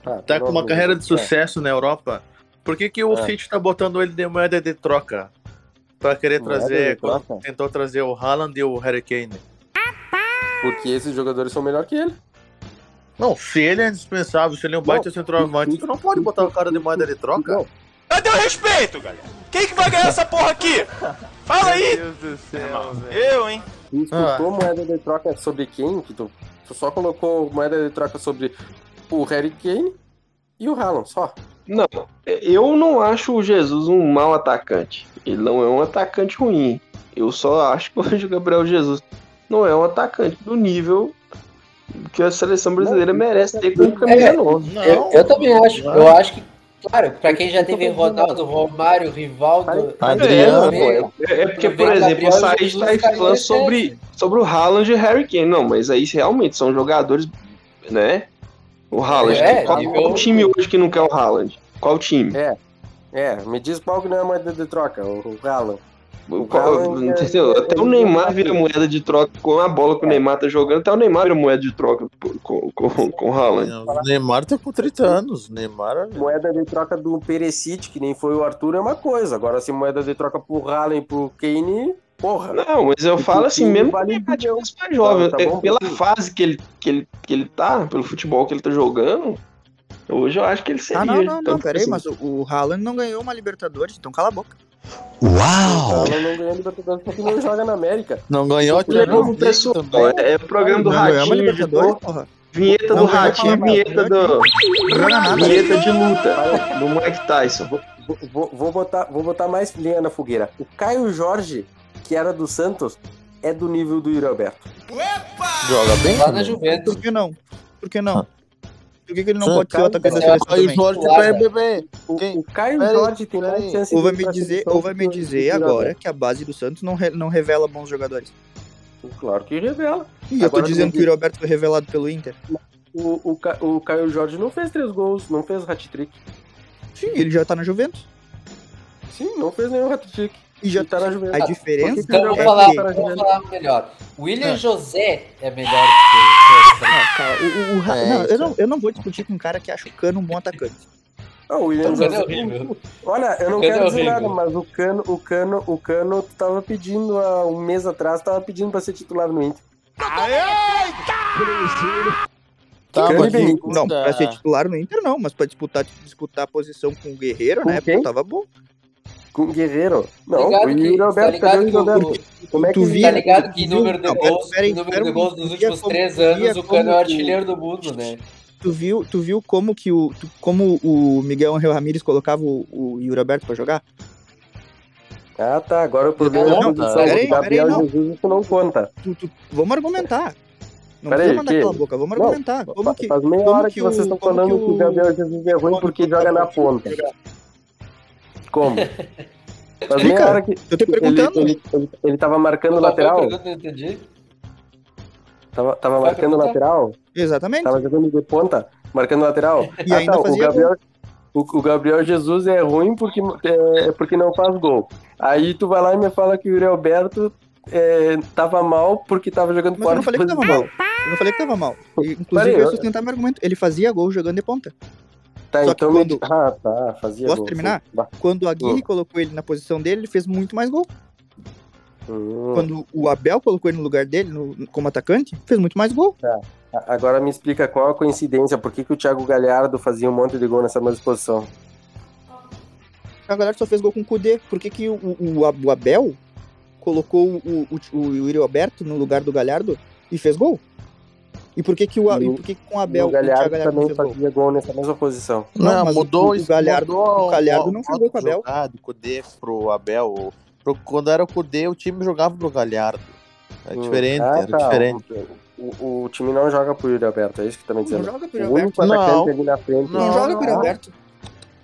Ah, tá com uma carreira de é. sucesso na Europa, por que, que o É. City tá botando ele de moeda de troca? Pra querer trazer. troca? Tentou trazer o Haaland e o Harry Kane. Porque esses jogadores são melhor que ele. Não, se ele é indispensável, se ele é um baita centroavante, tu não pode botar o cara de moeda de troca. Não. Cadê o respeito, galera? Quem que vai ganhar essa porra aqui? Fala aí. Meu Deus do céu, Eu, hein? Tu escutou moeda de troca sobre quem? Que tu, tu só colocou moeda de troca sobre o Harry Kane e o Haaland, só. Não, eu não acho o Jesus um mau atacante. Ele não é um atacante ruim. Eu só acho que hoje o Gabriel Jesus não é um atacante do nível que a seleção brasileira merece ter com camisa É, nove. Eu, eu também acho. Eu acho que, claro, pra quem já teve Ronaldo, Romário, Rivaldo, Adriano, Adriano, é, é porque, por exemplo, o Said Jesus, está falando sobre, sobre o Haaland e Harry Kane. Não, mas aí realmente são jogadores, né? O Haaland. É, qual, nível- qual time hoje que não quer o Haaland? Qual time? É, é, me diz qual que não é moeda de troca, o, o Haaland. Qual- Haaland é-? Até o Neymar vira moeda de troca com a bola que o Neymar tá jogando. Até o Neymar vira moeda de troca com, com, com o Haaland. O Neymar tá com 30 anos. Neymar. Moeda de troca do Perisic, que nem foi o Arthur, é uma coisa. Agora, se moeda de troca pro Haaland e pro Kane, porra. Não, mas eu falo assim, mesmo vale que ele é mais jovem, Tá, tá bom, é, pela porque- fase que ele, que, ele, que ele tá, pelo futebol que ele tá jogando, hoje eu acho que ele seria. Ah, não, não, não, peraí, assim, mas o, o Haaland não ganhou uma Libertadores, então cala a boca. Uau! Ela não ganhou a Libertadores porque não joga na América. Não ganhou a é Champions pessoal, também. é, é o programa do Não Ratinho, Libertadores, editor. porra. Vinheta Não do Ratinho, vinheta do. Vinheta de luta do Mike Tyson. Vou, vou- vou botar, vou botar mais linha na fogueira. O Caio Jorge, que era do Santos, é do nível do Yuri Alberto. Joga bem? Lá na Juventus. Por que não? Por que não? Por que, que ele não Sim, pode ser o atacante da seleção o também? Jorge vai né? beber. O, Caio Jorge tem mais chance Ou vai me dizer, ou vai me dizer agora que a base do Santos não, re- não revela bons jogadores. Claro que revela. E eu tô dizendo que o Yuri Alberto foi revelado pelo Inter. O, o, o Caio Jorge não fez três gols, não fez hat-trick. Sim, ele já tá na Juventus. Sim, não fez nenhum hat-trick. E já tá na Juventus. A diferença que que Então o vou falar, tá na vou falar melhor. William Ah. José é melhor que que- Ah, tá. O- o- o É, não, eu, isso. não, eu não vou discutir com um cara que acha o Cano um bom atacante. Ah, o William O é José- horrível. Olha, eu não O Cano quero é dizer nada, mas o Cano, o Cano, o Cano tava pedindo há um mês atrás, tava pedindo pra ser titular no Inter. Tá, Cano mas e Benítez. disputa- Não, pra ser titular no Inter não, mas pra disputar, disputar a posição com o Guerreiro, Com né? quem? Pô, tava bom. Com o Guerreiro. Não, Ligado o que- Yuri tá Alberto, ligado cadê o que Yuri o-? Como é que tu via- Tá ligado que número de gols, número de gols nos últimos três anos, o Cano é o que- artilheiro do mundo, né? Tu viu, tu viu como que o, tu- como o Miguel Angel Ramírez colocava o, o Yuri Alberto pra jogar? Ah, tá. Agora o problema Não, é não, peraí, do Gabriel peraí. Jesus, isso não conta. Tu- tu- vamos argumentar. Não Peraí, precisa mandar que? boca, vamos Não, argumentar. Como que, Faz meia como hora que que, vocês o- estão como falando que que o o- Gabriel Jesus é ruim porque que o- joga na ponta. Como? Faz meia hora que eu tô ele, perguntando. ele, ele, ele tava marcando a lateral? pergunta? Entendi. Tava, tava marcando perguntar? lateral? Exatamente. Tava jogando de ponta, marcando lateral. E ah, ainda tá, o Gabriel, o, o Gabriel Jesus é ruim porque, é, porque não faz gol. Aí tu vai lá e me fala que o Yuri Alberto é, tava mal porque tava jogando Mas eu não falei que tava mal. Eu não falei que tava mal. E, inclusive, eu eu- sustentar meu argumento. Ele fazia gol jogando de ponta. Tá, Só então quando- Ah, tá, fazia Posso gol, terminar? sim. Quando o Aguirre colocou ele na posição dele, ele fez muito mais gol. Hum. Quando o Abel colocou ele no lugar dele, no- como atacante, fez muito mais gol. A- Agora me explica qual a coincidência, por que, que o Thiago Galhardo fazia um monte de gol nessa mesma posição? A galera só fez gol com o Kudê. Por que, que o, o, o Abel colocou o, o, o Alberto no lugar do Galhardo e fez gol? E por que, que, o, E e o- por que, que com o Abel o Galhardo Thiago Galhardo não também fazia gol nessa mesma posição. Não, mas mudou o, o Galhardo, mudou o Galhardo o não jogou com o Abel. jogar do Kudê pro Abel. Pro- quando era o Kudê, o time jogava pro Galhardo. É Hum. diferente, Ah, era tá, diferente. O, o time não joga pro Yuri Alberto, é isso que tá me Não dizendo. joga pro o Yuri único Alberto. atacante Não. ali na frente. Não, joga pro Yuri Alberto.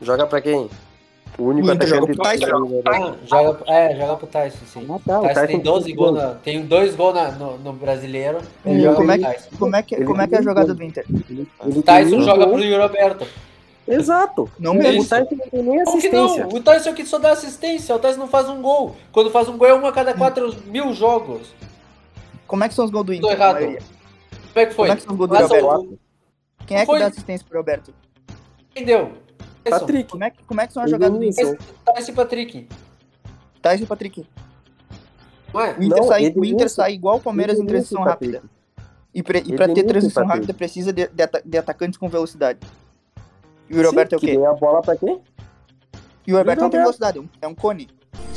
Joga pra quem? O único O Inter joga atacante pro Tyson. joga, é, joga pro Tyson, sim. Ah, tá, o Tyson tem Tyson 12 tem gols, gol. na- tem dois gols na- no, no brasileiro. Ele joga como, é que, Tyson. como, é que, como é que é a jogada do Inter? Ele O Tyson joga gol. pro Yuri Alberto. Exato. Não O mesmo. Tyson não tem nem Como que assistência. não? O Tyson que só dá assistência, o Tyson não faz um gol. Quando faz um gol é um a cada 4 mil jogos. Como é que são os gols do Inter? Tô errado. Como é que foi? Como é que são os gols do o- Alberto? Quem é que Foi. dá assistência pro Alberto? Quem deu? Tyson. Patrick. Como é que, como é que são as jogadas do Inter? Tyson e Patrick. Tyson e Patrick. Não é? O Inter, Não, sai, o. Inter sai igual o Palmeiras em transição Patrick. rápida. E, pre, e pra ter transição Patrick. rápida precisa de, de, de atacantes com velocidade. E o Yuri Sim, é o que quê? dê a bola pra quem? E o Alberto não tem velocidade, é um- é um cone.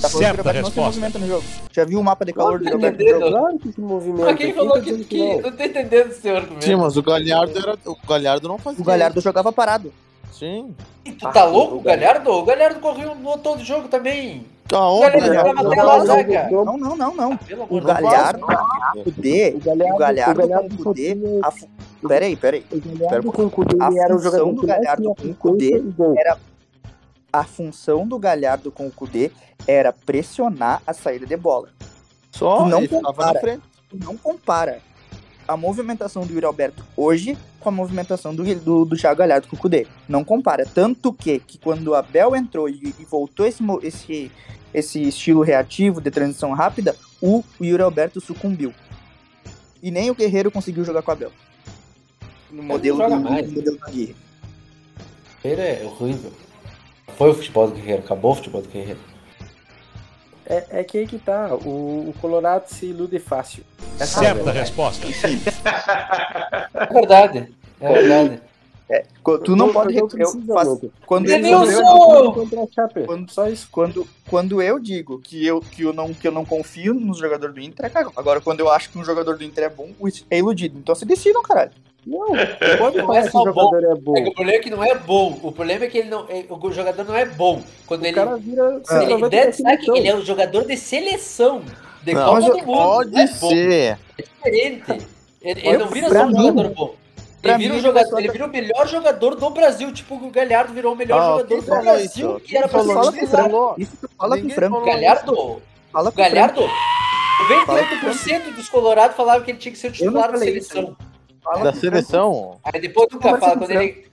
Tá falando que o não se movimenta no jogo. Já viu o mapa de calor do Claro que no jogo? Claro que se movimenta. Mas quem falou tá que, dizendo que. não? Tô entendendo esse seu argumento. Sim, mas o Galhardo era. O Galhardo não fazia. O Galhardo jogava parado. Sim. Tu tá louco, o Galhardo? O Galhardo correu no todo jogo também. Aonde? O Galhardo tava até lá, zaga. Não, não, não, não. Pelo O Galhardo, o Kudê, O Galhardo, com o Coutinho- a fu- Peraí, peraí. o Pera Galhardo com o Kudê, A ele era o função jogador do Galhardo com o e gol. era a função do Galhardo com o Kudê era pressionar a saída de bola. Só Tu não compara. não compara a movimentação do Yuri Alberto hoje com a movimentação do, do, do Thiago Galhardo com o Kudê. Não compara. Tanto que, que quando o Abel entrou e, e voltou esse, esse, esse estilo reativo de transição rápida, o Yuri Alberto sucumbiu. E nem o Guerreiro conseguiu jogar com o Abel. No modelo do, mais. modelo do. Guerreiro é horrível. Foi o futebol do Guerreiro, acabou o futebol do Guerreiro. É, é que aí que tá. O, o Colorado se ilude fácil. Essa é a Certa verdade. resposta. É verdade. É verdade. É, tu não Eu- pode eu- eu- faz- eu- quando, eu- a quando, Só isso. quando, quando eu digo que eu, que, eu não, que eu não confio nos jogadores do Inter, é cagão. Agora, quando eu acho que um jogador do Inter é bom, é iludido. Então se decidam, caralho. Não, pode Não é que o só bom. jogador é bom. É que o problema é que não é bom. O problema é que ele não, é- o jogador não é bom. Quando O ele, cara vira ele, centroavante deve da saber que seleção. ele é um jogador de seleção. De Não, Copa do Mundo. Pode é bom. ser. É diferente. Ele, ele não vira só um mim- jogador bom. Ele vira, mim, um jogador, ele ele vira o melhor jogador do Brasil. Tipo, o Galhardo virou o melhor Ah, jogador do Brasil, isso? que era pra ser isso? titular. Falou. Isso tu fala com o Franco. Galhardo, Fala com Galhardo, Franco. 98% dos colorados falavam que ele tinha que ser o titular da falei isso. Fala Da seleção? Aí depois nunca Conversa fala, quando ele.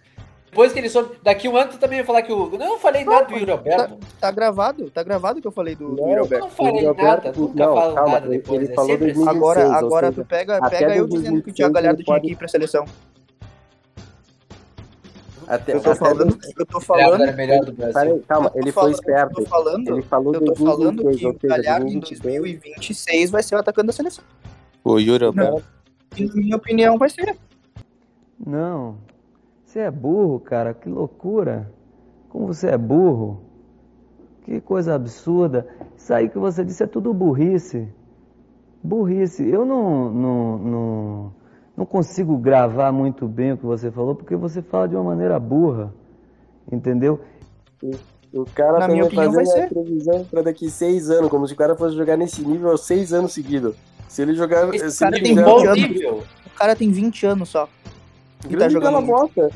Depois que ele soube. Daqui um ano tu também ia falar que o. Não, eu falei nada do Yuri Alberto. Tá gravado, tá gravado que eu falei do, do Não, Yuri Eu Alberto. não falei O Alberto- nada, nunca não, falo calma, nada ele- depois. ele é falou sempre assim. 2000. Agora, 2006, ou agora seja, tu pega, pega eu dizendo que o 2006 Thiago Galhardo tinha que ir pra seleção. Até, Eu tô até falando, eu tô falando, do Brasil. Peraí, calma, eu tô ele foi falando- esperto. Eu tô falando, Ele falou eu tô falando 2026, que o Galhardo em 2026. 2026 vai ser o atacante da seleção. O Yuri Alberto. E, na minha opinião, vai ser. Não. Você é burro, cara. Que loucura. Como você é burro. Que coisa absurda. Isso aí que você disse é tudo burrice. Burrice. Eu não, não, não, não consigo gravar muito bem o que você falou, porque você fala de uma maneira burra. Entendeu? O cara Na também minha opinião, vai ser. previsão pra daqui seis anos, como se o cara fosse jogar nesse nível há seis anos seguidos. Se ele jogar. Esse se cara ele tem fizer- Bom 20 anos. nível. O cara tem 20 anos só. E tá jogando bosta.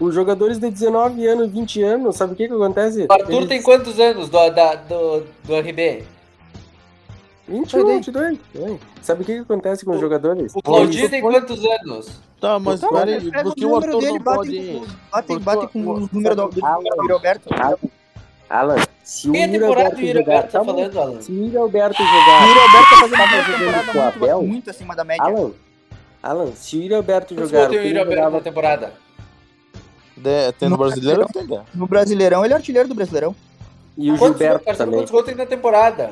Os jogadores de 19 anos, 20 anos, sabe o que que acontece? O Arthur Eles- tem quantos anos do, da, do, do RB? 21, 22. É. Sabe o que que acontece com os jogadores? O Claudinho tem quantos anos? Tá, mas Então, peraí, pega por que o o número Arthur dele, não bate pode. com- Bate, bate que- com os números do, do, do Yuri Alberto. Alan, Alan, se o Quem é a Yuri temporada Alberto do. Alberto tá falando, Alan? Se o Yuri Alberto O jogar... Yuri Alberto tá fazendo uma temporada com o Abel? muito, muito acima da média. Alan, Alan, se o Yuri Alberto jogar... tem o o Alberto jogava- na temporada? De, tem no No brasileiro, Brasileirão. No Brasileirão, ele é artilheiro do Brasileirão. E o Quantos, Gilberto também. quantos gols tem na temporada?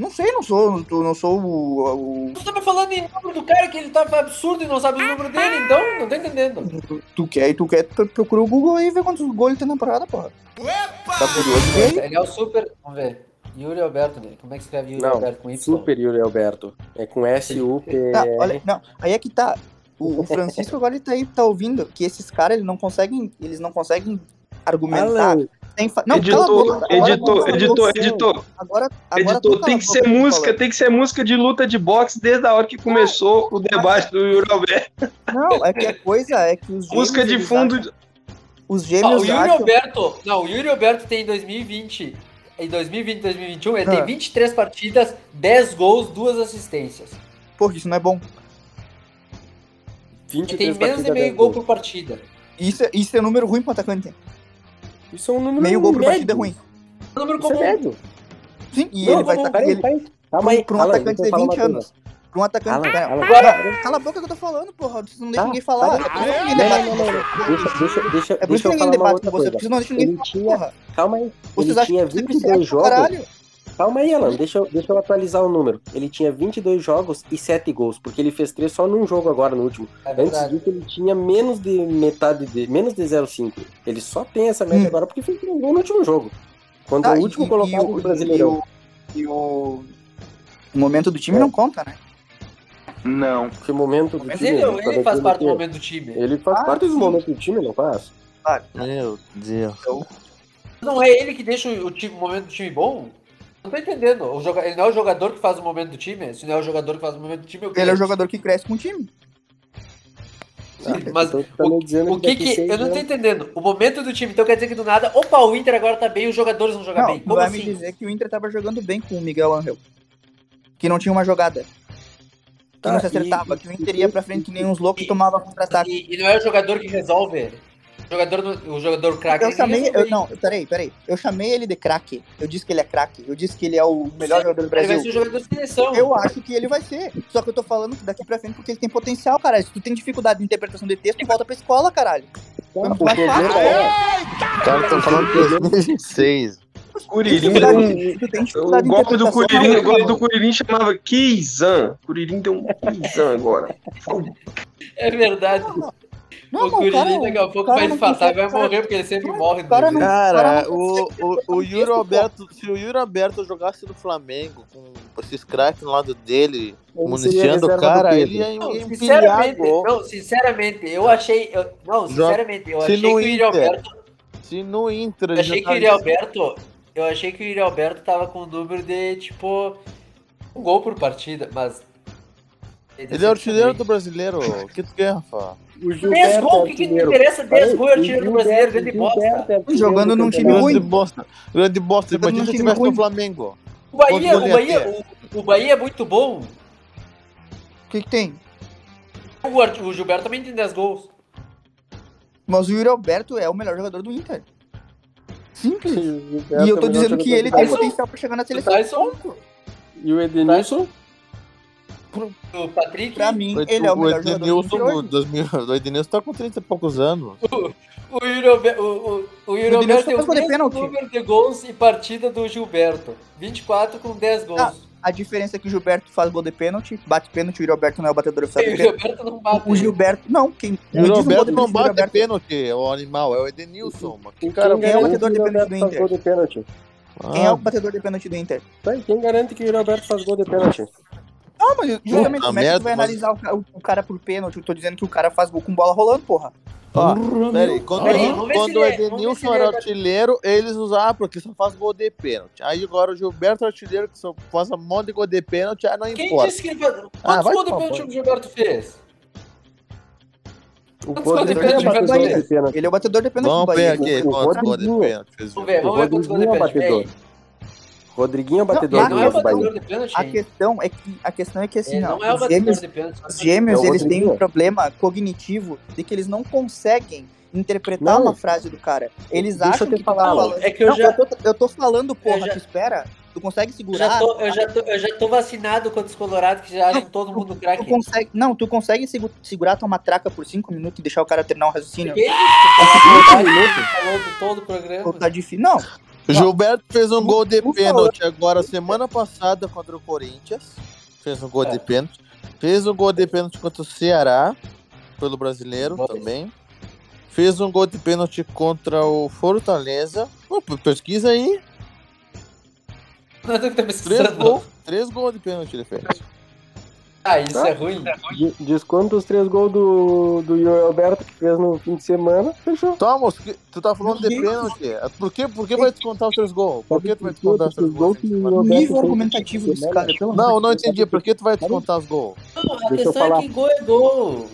Não sei, não sou, não sou o, o- Tu tá me falando em número do cara que ele tá absurdo e não sabe o número dele, então? Não tô entendendo. Tu quer e tu quer, tu procura o Google aí e vê quantos gols ele tem na temporada, porra. Tá curioso? Aí. Ele é o super. Vamos ver. Yuri Alberto, né? Como é que escreve Yuri Não, Alberto com Y? Super Yuri Alberto. É com S-U-P... Tá, olha, não, aí é que tá. O, o Francisco agora ele tá aí, tá ouvindo que esses caras eles não conseguem, eles não conseguem argumentar. Alan, fa... Não, editor, cala a boca. Agora editor, editor, editor, Agora, agora editor, cala tem que ser música, tem que ser música de luta de boxe desde a hora que começou o debate do Yuri Alberto. Não, é que a coisa é que os gêmeos, Música de fundo. acham- os gêmeos o Yuri acham... Alberto. Não, o Yuri Alberto tem em 2020. Em 2020 e 2021, ele Ah. tem 23 partidas, 10 gols, 2 assistências. Porra, isso não é bom. Ele 23 tem menos de meio 10 gol gols. por partida. Isso, é- isso é número ruim pro atacante. Isso é um número Meio gol por médio. partida é ruim. Número Isso é comum. médio. Sim, e Não, ele vai estar... peraí, ele, peraí. Calma aí. Pra um atacante deixa eu de falar 20 uma coisa. anos. Pra um atacante. Não, cala a boca que eu tô falando, porra. Vocês não deixam Tá, ninguém falar. tá. É por isso que ninguém Não, debate não, não, você. não. Deixa, deixa, deixa, É por deixa isso que eu ninguém debate outra com você, vocês não deixam ninguém Ele falar, tinha, porra. calma aí, Vocês ele acham tinha que você 22 debate pra jogos. Calma aí, Alan, deixa, eu- deixa eu atualizar o número. Ele tinha 22 jogos e 7 gols, porque ele fez 3 só num jogo agora, no último. É Antes disso, ele tinha menos de metade de. menos de 0,5. Ele só tem essa média Hum. agora porque fez 3 gols no último jogo. Quando Tá, o último e- colocado o- do Brasileirão. E o, e o o momento do time É. não conta, né? Não. Que momento do Mas time? ele, tá ele faz parte do que- momento do time. Ele faz Ah, parte do sim. momento do time, não faz? Meu Deus. Não é ele que deixa o, time, o momento do time bom? Não tô entendendo. O joga, ele não é o jogador que faz o momento do time? Se não é o jogador que faz o momento do time, eu Ele é o jogador que cresce com o time. Mas tá me dizendo o que que. seis Eu não tô entendendo. O momento do time, então quer dizer que do nada, opa, o Inter agora tá bem e os jogadores vão jogar Não, bem. Como vai assim? me dizer que o Inter tava jogando bem com o Miguel Angel. Que não tinha uma jogada. Que Tá, não se e- acertava. que o Inter ia pra frente que nem uns loucos e tomava contra-ataque. E, e não é o jogador que resolve. O jogador, o jogador craque. Eu ele chamei. Eu, não, peraí, peraí. Eu chamei ele de craque. Eu disse que ele é craque. Eu disse que ele é o melhor Sim, jogador do Ele vai Brasil. ser o jogador de seleção. Eu acho que ele vai ser. Só que eu tô falando daqui pra frente porque ele tem potencial, caralho. Se tu tem dificuldade de interpretação de texto, volta pra escola, caralho. É muito O problema é. O cara tá falando de 2026. Curirim O golpe do Curirim, o não, golpe do Curirim chamava Kizan. Curirim deu um Kizan agora. É verdade. Não, o mas o Curirim daqui a o pouco vai não infartar e vai o morrer, porque ele sempre morre. no cara não-. Cara, não o, o, o Yuri Alberto, se o Yuri Alberto jogasse no Flamengo com esses craques no lado dele, municiando o cara, ele ia Não, sinceramente, gol. não, sinceramente, eu achei. eu- não, sinceramente, eu se achei que o Yuri Inter, Alberto. Se no Inter Eu achei que o Yuri jogasse- Alberto. Eu achei que o Yuri Alberto tava com um número de tipo. Um gol por partida, mas. Ele é artilheiro do brasileiro. O que tu quer, Rafa? O 10 Gilberto gols, é o que, que interessa? 10 Olha, gols, o artilheiro do brasileiro, grande bosta. É Jogando do num time campeonato. Grande ruim. bosta. Grande bosta. Imagina se time tivesse ruim. no Flamengo. O Bahia, gols o Bahia, ia o, o Bahia é muito bom. O que, que tem? O, Art- o Gilberto também tem 10 gols. Mas o Yuri Alberto é o melhor jogador do Inter. Simples. Gilberto E eu é tô o dizendo que ele tem potencial pra chegar na seleção. Tyson, E o Edenilson? O Patrick. Pra mim, O- ele é o o melhor jogador do Edenilson, o hoje. 2000 o Edenilson tá com 30 e poucos anos. O o, o, o O Edenilson Alberto tem faz o gol de mesmo pênalti. número de gols e partida do Gilberto. 24 com 10 gols. Ah, A diferença é que o Gilberto faz gol de pênalti, bate pênalti, o Yuri Alberto não é o batedor oficial o pênalti. Gilberto não bate. O Gilberto, não, quem O diz um Roberto não do bate Gilberto. pênalti, é o animal, é o Edenilson. Quem cara quem é o garante batedor que de pênalti Gilberto do Inter? gol de pênalti? Quem é Ah, o batedor de pênalti do Inter? Quem garante que o Yuri Alberto faz gol de pênalti? Não, mas justamente como é que tu vai mas- analisar o, o- o cara por pênalti? Eu tô dizendo que o cara faz gol com bola rolando, porra. Ó, peraí, quando, Peraí, quando o é- ver se Edenilson ele era é artilheiro, eles usavam porque só faz gol de pênalti. Aí agora o Gilberto é artilheiro que só faz um monte de gol de pênalti, aí não Quem importa. disse que ele faz... Quantos Ah, vai gols de pênalti o Gilberto fez? O Quantos gols de pênalti gol Bahia? Ele é o batedor de pênalti do Vamos ver Bahia. aqui O quantos gols de pênalti fez o Vamos ver, O vamos ver quantos gols de é pênalti. batedor. Rodriguinho é Não, batedor Ele do não é o do batedor Bahia. de pênalti. A questão é que a questão é que assim, Ele ó, não é o batedor gêmeos, de pênalti. os gêmeos É o eles têm um problema cognitivo de que eles não conseguem interpretar Não. uma frase do cara. Eles Deixa acham eu que tá falar, falando. é que eu Não, já- tô, eu tô falando, porra, Eu já- tu espera. Tu consegue Eu segurar? já, tô, eu, já tô, eu já tô vacinado contra os colorados que já acham todo mundo craque. consegue, não, tu consegue segu- segurar tua matraca por 5 minutos e deixar o cara terminar o raciocínio? Que isso? Tu falou falou de todo o programa. Tá difícil? Não. Gilberto fez um gol de pênalti agora semana passada contra o Corinthians. Fez um gol É. de pênalti. Fez um gol de pênalti contra o Ceará, pelo brasileiro também. Fez um gol de pênalti contra o Fortaleza. Pô, pesquisa aí. Não é tá Três gols. Três gols de pênalti ele fez. Ah, isso Tá. é ruim. Diz- Diz quantos três gols do, do Yuri Alberto que fez no fim de semana, fechou. Thomas, que- tu tá falando de pênalti. Por que, por que vai descontar os três gols? Por que tu vai descontar os três gols? o nível argumentativo desse de cara, pelo Não, não entendi. Por que tu vai descontar os gols? Não, a Deixa questão é que gol é gol.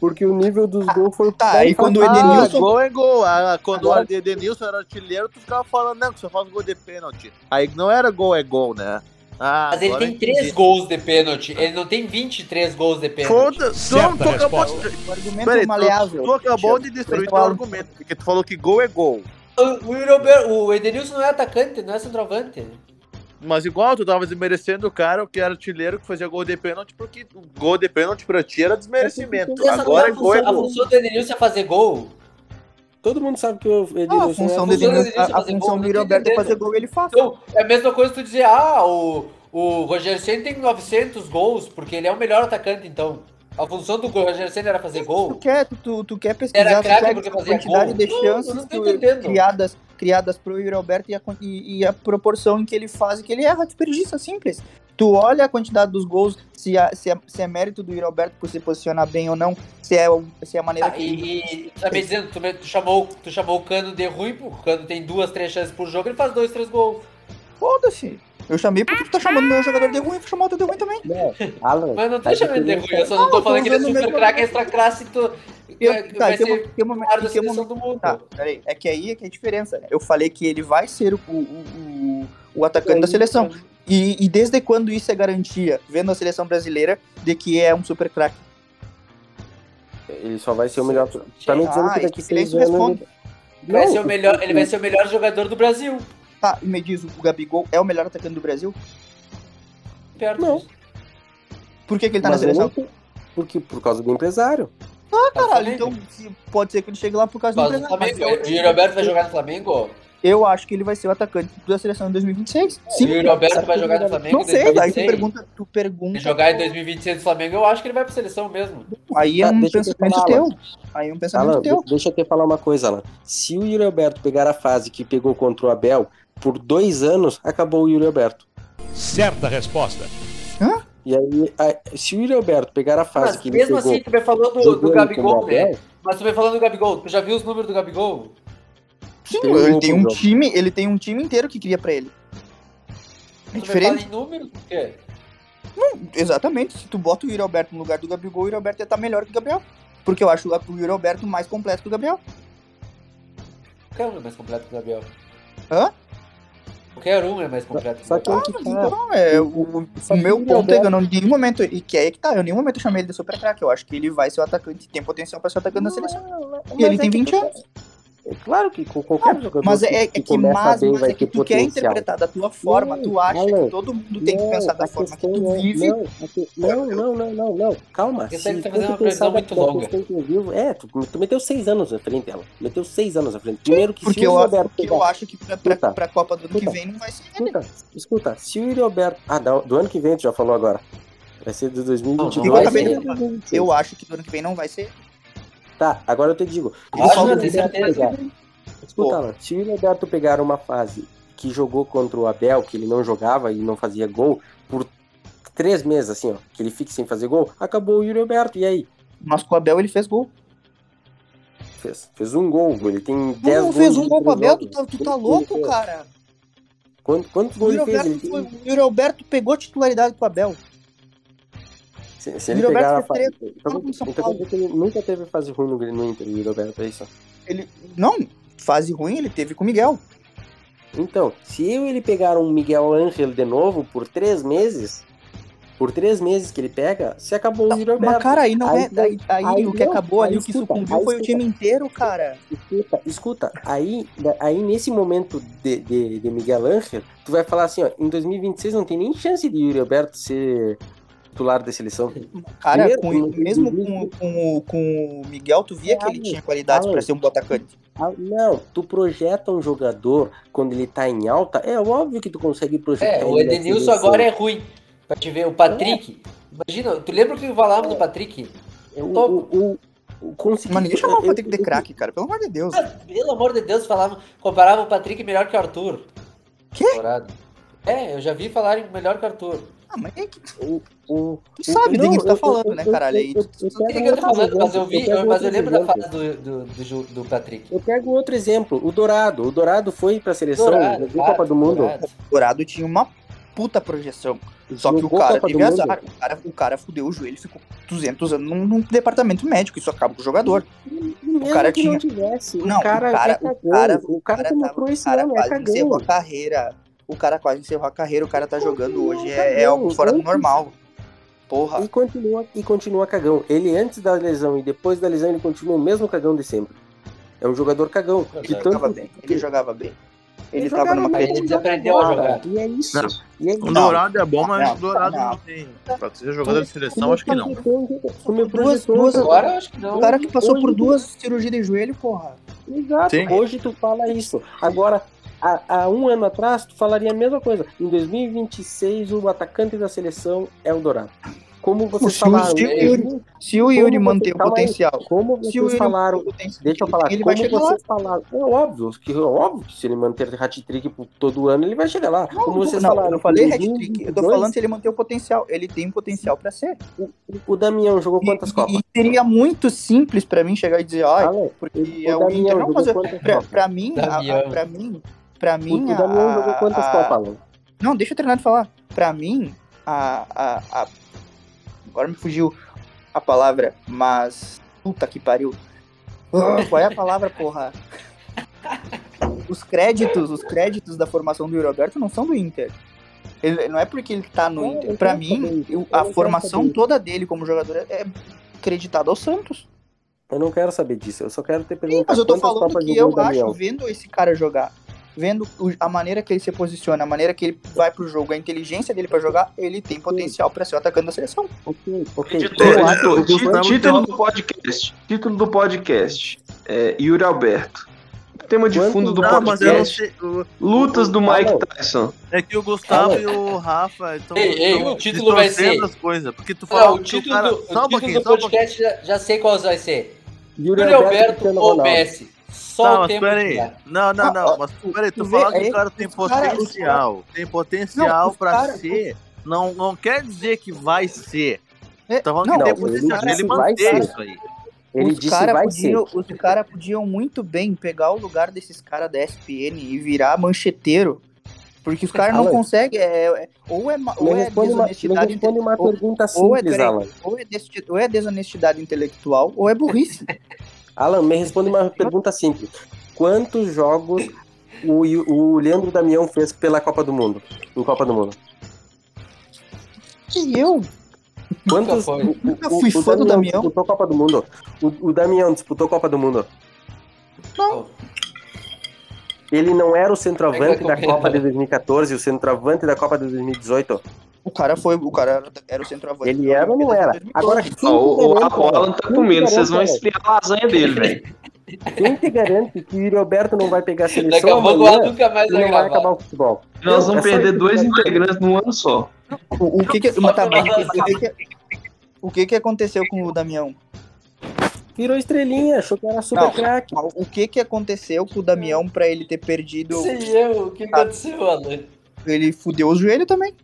Porque o nível dos gols foi. Tá, aí quando o Ah, Edenilson. gol é gol. Ah, quando Agora- o Edenilson era artilheiro, tu ficava falando, não, que só faz gol de pênalti. Aí não era gol, é gol, né? Ah, Mas ele tem eu 3 entendi. gols de pênalti. Ele não tem 23 gols de pênalti. Foda-se, tu acabou de... O argumento Peraí, maleável. tu, tu acabou de destruir teu argumento, porque tu falou que gol é gol. O, o, o Edenilson não é atacante, não é centroavante. Mas igual, tu tava desmerecendo o cara que era artilheiro que fazia gol de pênalti, porque gol de pênalti pra ti era desmerecimento. Agora é a, gol, é função, a gol. função do Edenilson é fazer gol. Todo mundo sabe que o Ah, Edenilson a função é dele, função a, dele é a função do não é fazer gol, ele faz. Então, é a mesma coisa tu dizer, ah, o, o Roger Senna tem 900 gols, porque ele é o melhor atacante, então. A função do Roger Senna era fazer Tu gol. quer, tu, tu, tu quer pesquisar Era tu craque a quantidade gol? de Não, chances não tu- entendendo. criadas, criadas pro Yuri Alberto e a, e, e a proporção em que ele faz e que ele erra, desperdiça, simples. Tu olha a quantidade dos gols, se, a- se, é- se é mérito do Yuri Alberto por se posicionar bem ou não, se é, se é a maneira Ah, que ele... e, e tu tá me dizendo, tu, tu chamou, tu chamou o Cano de ruim, pô, o Cano tem duas, três chances por jogo, ele faz dois, três gols. Foda-se. Eu chamei porque tu tá chamando meu jogador de ruim, eu vou chamar o teu de ruim também. Alan, Mas não tô a chamando de ruim, eu só não tô Não, falando que ele é super craque, extra classe, tu, Eu, vai tá, em que, mo- ser que momento, maior da em que seleção momento, do mundo. Tá, peraí. É que aí é que é a diferença, né? Eu falei que ele vai ser o, o, o, o atacante da seleção. E, e desde quando isso é garantia, vendo a seleção brasileira, de que é um super craque? Ele só vai ser o melhor. Tá me dizendo Ah, que daqui seis anos. responde. Ele vai, Não, ser o melhor, ele vai ser o melhor jogador do Brasil. Tá, e me diz, o Gabigol é o melhor atacante do Brasil? Perto Não. Por que, que ele tá Mas na seleção? não- Porque, por causa do empresário. Ah, Tá caralho, então pode ser que ele chegue lá por causa do Mas o empresário. Flamengo, o Yuri Alberto vai jogar no Flamengo? Eu acho que ele vai ser o atacante da seleção em 2026. Sim. E o Yuri Alberto vai jogar no Flamengo Não sei, aí tu 2026? pergunta, tu pergunta. Se jogar em 2026 no Flamengo, eu acho que ele vai pra seleção mesmo. Aí é Ah, um te pensamento falar, teu. Aí é um pensamento Alan, teu. de- deixa eu te falar uma coisa, Alan. Se o Yuri Alberto pegar a fase que pegou contra o Abel por dois anos, acabou o Yuri Alberto. Certa resposta. E aí, a- se o Yuri Alberto pegar a fase Mas que ele mesmo pegou... assim, tu vem falando do, do Gabigol, né? Mas tu vem falando do Gabigol. Tu já viu os números do Gabigol? Sim, Tem ele tem um jogo. time, ele tem um time inteiro que cria pra ele. É Tu diferente. fala em números, por quê? Exatamente. Se tu bota o Yuri Alberto no lugar do Gabigol, o Yuri Alberto ia estar melhor que o Gabriel. Porque eu acho o Yuri Alberto mais completo que o Gabriel. É mais completo que o Gabriel. Hã? Qualquer um é mais completo que Só que que tá. então, é, o, o Só que meu ponto é que eu não, em nenhum momento, e que é aí que tá, eu em nenhum momento chamei ele de super craque. Eu acho que ele vai ser o atacante, tem potencial pra ser o atacante da seleção. E ele é tem que 20 tu- anos. É claro que com qualquer jogador Mas é, é que, que, mas, bem mas vai é que tu quer potencial. interpretar da tua forma, Não, tu acha Alan, que todo mundo tem que não, pensar da forma que questão tu é- vive. Não, que- não, não, não, não, não. Calma. Esse Se aí tá tu fazendo uma previsão muito longa. que eu vivo- É, tu, tu meteu seis anos à frente dela. Meteu seis anos à frente. Primeiro que Porque se o eu, Alberto porque eu acho que pra, pra, Escuta, pra Copa do ano que escuta. vem não vai ser. Escuta, escuta, se o Yuri Alberto. Ah, do, do ano que vem, tu já falou agora. Vai ser de 2022. Não, Eu, vai acabei ser. de falar. eu acho que do ano que vem não vai ser. Tá, agora eu te digo. Acho, se o não, certeza. pegar- Escuta, Alan, se o Alberto pegar uma fase que jogou contra o Abel, que ele não jogava e não fazia gol, por três meses, assim, ó, que ele fique sem fazer gol, acabou o Yuri Alberto. E aí? Mas com o Abel ele fez gol. Fez, fez um gol, ele tem Não, 10 não gols. fez em um gol com o Abel, tu tá, tu tá louco, fez? cara. Quantos, quantos O gols ele fez? Foi- o Yuri Alberto pegou titularidade com o Abel. Se, se O ele pegar a Alberto fase. Então, então ele nunca teve fase ruim no, no Inter, o Yuri Alberto, é isso? Ele, não, fase ruim ele teve com o Miguel. Então, se eu e ele pegar um Miguel Ángel de novo por três meses, por três meses que ele pega, se acabou o Yuri Alberto. Mas, cara, aí não é. não- Aí, aí aí o que não, acabou ali, aí o que escuta, sucumbiu aí foi o escuta. time inteiro, cara. Escuta, escuta, aí, aí nesse momento de, de, de Miguel Ángel, tu vai falar assim, ó, em 2026 não tem nem chance de Yuri Alberto ser titular da seleção. Cara, Primeiro, com- mesmo com, com, o- com o Miguel, tu via que ele Alan, tinha qualidades Alan. pra ser um bom atacante. Ah, Não, tu projeta um jogador quando ele tá em alta, é óbvio que tu consegue projetar É, o Edenilson agora é ruim. Pra te ver, o Patrick. Imagina, tu lembra o que falávamos do Patrick? É, o, o, o, o consegui- Mas ninguém chamava o eu- Patrick de eu- craque, cara, pelo amor de Deus. Pelo amor de Deus, falavam, comparavam o Patrick melhor que o Arthur. Quê? Dourado. É, eu já vi falarem melhor que o Arthur. Ah, mas é que o, o, tu sabe não, quem tu tá eu- falando, eu- né, eu- caralho? eu- Aí eu- tu- eu tu- o que eu tô outro falando, mas eu vi, eu- mas eu lembro da fase do, do, do, do Patrick. Eu pego outro exemplo, o Dourado. O Dourado foi pra seleção, Dourado, jogou claro, Copa do Mundo. Dourado. O Dourado tinha uma puta projeção. Só que o cara teve azar. O cara, o cara fudeu o joelho e ficou 200 anos num, num departamento médico. Isso acaba com o jogador. Mesmo cara que tinha- não tivesse, Não, o cara, o cara, é o cagão. cara, o cara, que tava- mostrou esse o cara ano é quase encerrou cagão. a carreira. O cara quase encerrou a carreira. O cara tá jogando hoje. É, é algo fora do normal. Porra. E continua, e continua cagão. Ele antes da lesão e depois da lesão ele continua o mesmo cagão de sempre. É um jogador cagão. Ele jogava tanto bem. Ele jogava bem. Ele, Ele tava numa carreira. Ele desaprendeu a Cara, jogar. E é isso. Não. E é O isso. Dourado é bom, mas não, o Dourado não. não tem. Pra ser jogador de seleção, acho que não. projetou- Como Duas- duas- Agora eu acho que não. O cara que passou Hoje- por duas cirurgias de joelho, porra. Exato. Sim. Hoje tu fala isso. Agora, há, há um ano atrás, tu falaria a mesma coisa. Em 2026, o atacante da seleção é o Dourado. Como vocês Se o- falaram. se o Yuri- Se o Yuri manter o aí. potencial. Como Se o vocês Yuri falaram. o Deixa eu falar. ele como vai lá. vocês falaram. É óbvio que, é óbvio que se ele manter hat-trick por todo ano, ele vai chegar lá. Não, como vocês não, falaram. eu não falei hat-trick. Eu tô 2022, falando se ele manter o potencial. Ele tem potencial pra ser. O Damião jogou quantas E, Copas? e seria muito simples pra mim chegar e dizer, ai, porque o é o Damião Inter. Não, mas pra, pra mim, a, pra mim, pra O, mim, o Damião a- jogou quantas a- Copas, Alan? Não, deixa eu terminar de falar. Pra mim, a, a, a- Agora me fugiu a palavra, mas. Puta que pariu. Ah, qual é a palavra, porra? Os créditos, os créditos da formação do Yuri Alberto não são do Inter. Ele, não é porque ele tá no É, Inter. eu Pra quero mim, eu- a formação toda dele como jogador é- creditada ao Santos. Eu não quero saber disso. Eu só quero ter perguntado mas eu tô falando que eu o acho, vendo esse cara jogar, vendo o- a maneira que ele se posiciona, a maneira que ele vai pro jogo, a inteligência dele pra jogar, ele tem potencial pra ser o atacante da seleção. Ok, ok. Editor, editor, gostava título do podcast. Título do podcast. É, Yuri Alberto. Tema de Quanto- fundo do Não, não podcast. sei. o- Lutas do o- Mike Não, Tyson. É que o Gustavo e o Rafa estão Ei, ei, o título vai ser- as coisas. Porque tu Não, fala o que título, cara... do, o título do podcast já, já sei qual vai ser. Yuri Yuri Alberto Alberto ou. Messi. Só Tá, o mas tempo peraí. Não, não, não. Mas peraí, tu fala que aí, o cara tem os cara- os potencial. Tem Não, potencial pra cara- ser. Não, não quer dizer que vai ser. É, Tá falando não, que tem ele potencial. disse Ele que vai manter isso aí. Ele os disse caras vai podiam, ser. os cara podiam muito bem pegar o lugar desses caras da ESPN e virar mancheteiro. Porque os caras não conseguem. é- é- ou é, ou é desonestidade. uma ou- ou é, é ou é desonestidade intelectual ou é burrice. Alan, me responde uma pergunta simples. Quantos jogos o, o Leandro Damião fez pela Copa do Mundo? Em Copa do Mundo? E eu? Quantos? foi. o- o- Nunca fui fã do Damião. disputou Copa do Mundo. O, o Damião disputou Copa do Mundo. Não. Ele não era o centroavante é da Copa entendo? de 2014, o centroavante da Copa de 2018. O cara foi. O cara era, o centroavante. Ele era ou não era? Agora, quem o, o, Alan tá comendo, vocês vão esfriar a lasanha dele, velho. Quem te garante que o Yuri Alberto não vai pegar a Daqui seleção a pouco amanhã nunca mais vai não vai acabar o futebol? Nós vamos É perder dois integrantes num ano só. O, o que que, mas tá bom, o que que, o que que aconteceu com o Damião? Virou estrelinha, achou que era super craque. O que que aconteceu com o Damião pra ele ter perdido? Sei eu, o que aconteceu, Alan? Ele fudeu os joelhos também.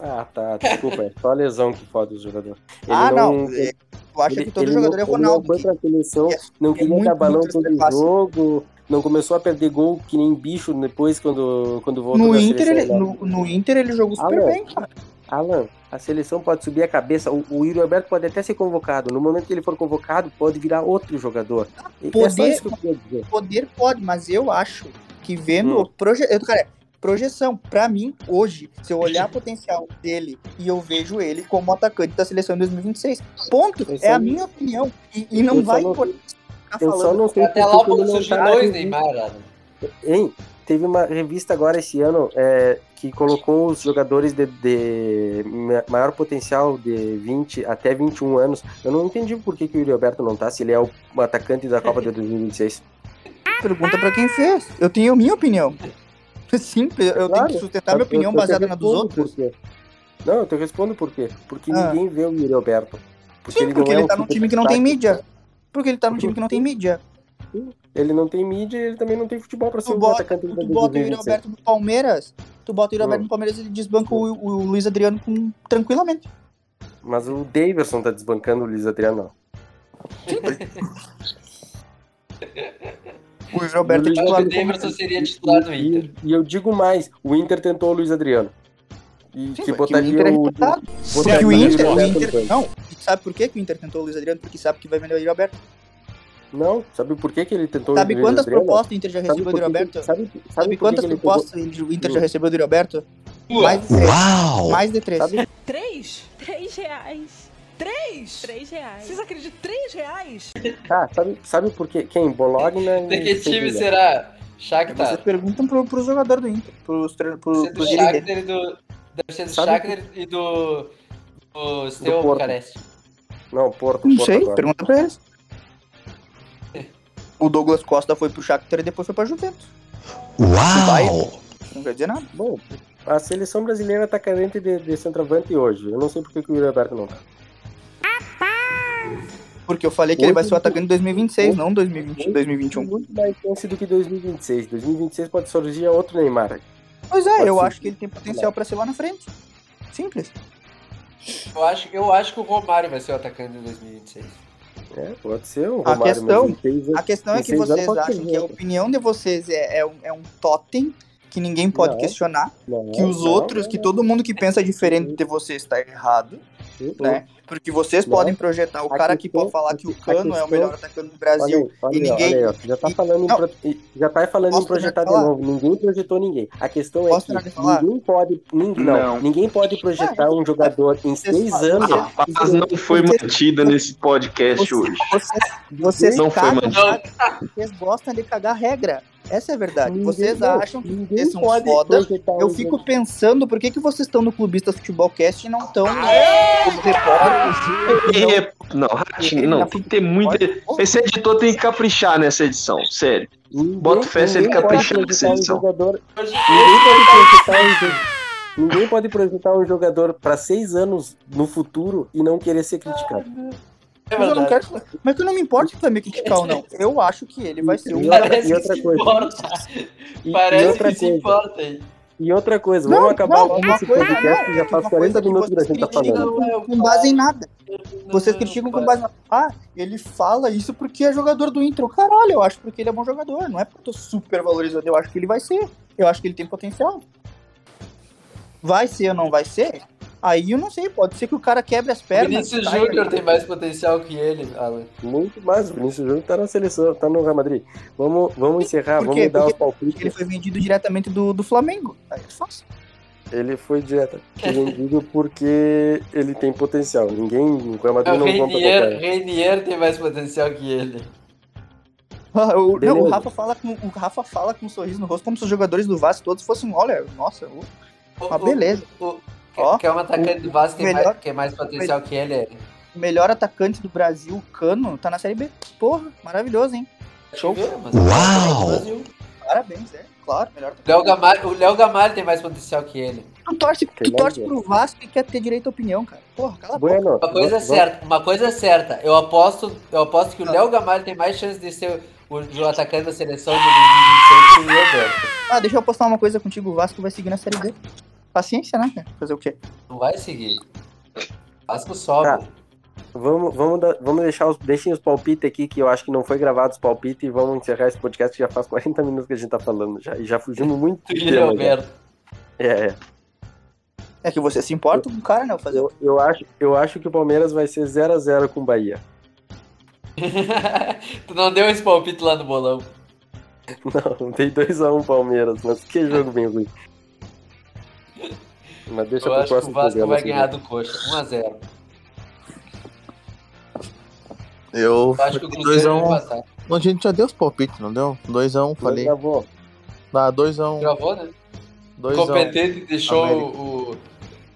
Ah, tá, desculpa, é só a lesão que foda o jogador. Ele ah, não. é, Tu acha ele- que todo ele jogador não, é Ronaldo? Ele não foi pra seleção, que é- não que é queria muito todo fácil. jogo, não começou a perder gol que nem bicho depois quando, quando voltou No Inter, ele, seleção. né? no, no Inter ele jogou super Alan, bem, cara. Alan, a seleção pode subir a cabeça. O, o Yuri Alberto pode até ser convocado. No momento que ele for convocado, pode virar outro jogador. E É só Poder- isso que eu queria dizer. Poder pode, mas eu acho que vendo Hum. o proje... eu- cara, projeção, pra mim, hoje, se eu olhar o potencial dele e eu vejo ele como atacante da seleção em 2026, ponto. É a minha opinião. E, e não eu vai não- importar ficar Eu só não sei Até por lá surgir tá na dois. Neymar. Hein? Teve uma revista agora esse ano é, que colocou os jogadores de, de ma- maior potencial de 20 até 21 anos. Eu não entendi por que, que o Yuri Alberto não tá, se ele é o atacante da Copa de 2026. Pergunta pra quem fez. Eu tenho a minha opinião. Simples, eu tenho Claro, que sustentar minha opinião eu baseada na dos outros. Não, eu te respondo por quê. Porque Ah. ninguém vê o Yuri Alberto. Porque Sim, ele porque é ele um tá num super time que não tem mídia. Porque ele tá num time que não tem mídia. Ele não tem mídia e ele também não tem futebol pra ser Tu um bota, atacante tu bota o Yuri 2026. Alberto no Palmeiras, tu bota o Yuri Hum. Alberto no Palmeiras e ele desbanca o, o Luiz Adriano com, tranquilamente. Mas o Daverson tá desbancando o Luiz Adriano. O Luiz titular O Palmeiras. seria titular do E, Inter. e eu digo mais, o Inter tentou o Luiz Adriano. E Sim, que botaria que o Inter é o. o Inter, o Inter. Não, e sabe por que, que o Inter tentou o Luiz Adriano? Porque sabe que vai vender o Yuri Alberto. Não, sabe por que, que ele tentou Sabe o Luiz quantas propostas o Inter já Sabe recebeu do Alberto? Sabe, sabe, quantas propostas o Inter já recebeu do Yuri Alberto? Mais de três. Uau! Mais de três. Sabe, Três? Três reais. Três? Três reais. Vocês acreditam? Três reais? tá, sabe, sabe por quê? Quem? Bologna De e que time Sevilha. será? Vocês Shakhtar. perguntam pro, pro jogador do Inter, pros, pro, pros dirigentes. Shakhtar e do... Deve ser do Sabe Shakhtar e do... Do Porto. Bucareste. Não, Porto. Não Porto sei, agora. pergunta pra eles. O Douglas Costa foi pro Shakhtar e depois foi pra Juventus. Uau! Não quer dizer nada. Bom, a seleção brasileira tá carente de, de centroavante hoje. Eu não sei por que, que o Yuri Alberto não tá. Porque eu falei que ele vai ser o atacante em 2026, hoje- não 2020, 2021. Muito mais chance do que 2026. 2026 pode surgir outro Neymar. Pois é, Pode eu ser. acho que ele tem potencial pra ser lá na frente. Simples. Eu acho, eu acho que o Romário vai ser o atacante de 2026. É, pode ser o A Romário, questão, mas em seis anos- a questão é em que vocês acham ser que a opinião de vocês é, é, um, é um totem que ninguém pode Não. questionar, Não, que os não, outros, não, que não. todo mundo que pensa diferente de vocês está errado. Né? Porque vocês Não. podem projetar o cara que questão- pode falar que o que- Cano é o melhor atacante do Olha Brasil aí, olha e ninguém... olha aí, ó. já tá falando em não. já tá falando em projetar de novo. Ninguém projetou ninguém. A questão é Posso que de falar? ninguém pode, ninguém, não, Não. ninguém pode projetar um jogador em seis anos. A paz não foi mantida nesse podcast Vocês, hoje. vocês, vocês Não foi cagam, mantido. vocês gostam de cagar regra. Essa é a verdade. Ninguém- Vocês acham que ninguém vocês são pode foda. Eu fico pensando por que, que vocês estão no Clubistas Futebolcast e não estão como repórteres. E- Não, Ratinho, não, tem que ter muita. Esse editor tem que caprichar nessa edição, sério. Boto fé se ele caprichar na projetar um seleção. jogador. Ninguém pode projetar um jo- Ninguém pode projetar um jogador para seis anos no futuro e não querer ser criticado. É Mas eu não quero. Mas que não me importa se tu vai me criticar ou não. Eu acho que ele vai ser um. E outra, Parece e que outra se coisa. importa. E, Parece e outra que se importa aí. E outra coisa, Não, vamos acabar não, logo uma esse coisa, podcast que já faz uma 40 coisa que minutos que a vocês gente tá criticam falando. É com base em nada. Vocês Não, criticam com base na. Ah, ele fala isso porque é jogador do Inter. Caralho, eu acho porque ele é bom jogador. Não é porque eu tô super valorizando. Eu acho que ele vai ser. Eu acho que ele tem potencial. Vai ser ou não vai ser? Aí eu não sei. Pode ser que o cara quebre as O pernas. Vinícius saia. Júnior tem mais potencial que ele, Alan. Muito mais. O Vinícius Júnior tá na seleção, tá no Real Madrid. Vamos, vamos encerrar, vamos dar os Porque palpites. Ele foi vendido diretamente do, do Flamengo. Aí é fácil. Ele foi direto vendido porque ele tem potencial. Ninguém no Real Madrid não compra qualquer. Reinier tem mais potencial que ele. Ah, o, não, o Rafa fala com o Rafa fala com um sorriso no rosto, como se os jogadores do Vasco todos fossem, olha, nossa, uma O- beleza. o- Ó, Quer um atacante do Vasco que tem melhor- mais, que tem mais potencial que ele? é? O melhor atacante do Brasil, Cano, tá na Série B. Porra, maravilhoso, hein? Show. Uau! Parabéns, é, claro, melhor O Léo Gamalho, o Léo Gamalho tem mais potencial que ele. Tu torce, tu torce pro Vasco e quer ter direito à opinião, cara. Porra, cala a boca. Bueno, Uma coisa é vamos- certa, uma coisa é certa. Eu aposto, eu aposto que o Léo Gamalho tem mais chance de ser o, o atacante da seleção de 2026 que o Roberto. Ah, deixa eu postar uma coisa contigo, o Vasco vai seguir na Série B. Paciência, né, cara? Fazer o quê? Não vai seguir. Vasco sobe. Tá. Vamos, vamos, vamos deixar os, deixem os palpites aqui, que eu acho que não foi gravado os palpites, e vamos encerrar esse podcast que já faz 40 minutos que a gente tá falando. Já, e já fugimos muito já. Roberto. É, é. É que você se importa com o cara, né? Fazer o Eu, eu, acho, eu acho que o Palmeiras vai ser 0x0 com o Bahia. tu não deu esse palpite lá no bolão. Não, tem 2x1 Palmeiras, mas que jogo bem ruim. Mas deixa Eu pro acho que o Vasco vai ganhar jogo. do Coxa, 1x0. Eu Eu acho que o Cruzeiro vai 2x1. passar. A gente já deu os palpites, não deu? 2x1, falei. Gravou. Dá 2x1. Gravou, né? O 2x1. incompetente deixou América. o.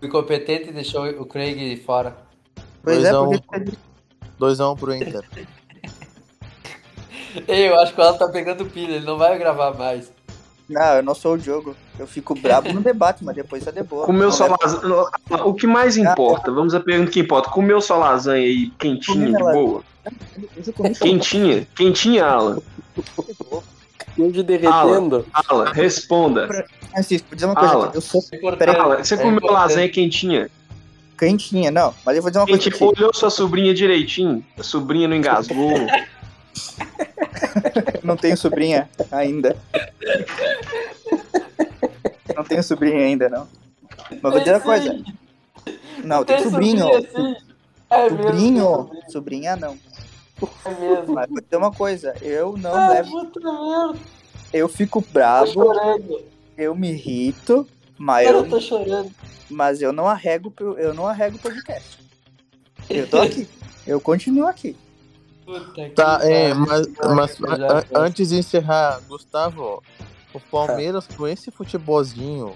O incompetente deixou o Craig fora. Pois é, 2x1 porque 2x1 pro Inter. Ei, eu acho que o Alan tá pegando pilha, ele não vai gravar mais. Não, eu não sou o Diogo. Eu fico brabo no debate, mas depois é de boa. Comeu Não só é- lasanha. O que mais importa? Vamos à pergunta que importa. Comeu só lasanha aí quentinha, de boa? Quentinha? Quentinha, Alan? Queijo derretendo. Alan, responda. Francisco, vou dizer uma coisa. Aqui, Eu sou. Alan, você É comeu lasanha quentinha? quentinha, não. Mas eu vou dizer uma coisa. Quente, pra você. olhou sua sobrinha direitinho? A sobrinha não engasgou? Não tenho sobrinha ainda. Não tenho sobrinha ainda, não. Mas vou dizer uma coisa. Não, tem sobrinho. assim. É mesmo, Sobrinho. tem Sobrinha não. É mesmo. Mas vou dizer uma coisa. Eu não Ah, levo. Eu fico bravo, eu me irrito, mas eu, eu tô chorando. mas eu não arrego, pro- eu não arrego o podcast. Eu tô aqui. Eu continuo aqui. Puta que Tá, é, mas, mas foi. antes de encerrar, Gustavo, o Palmeiras com esse futebolzinho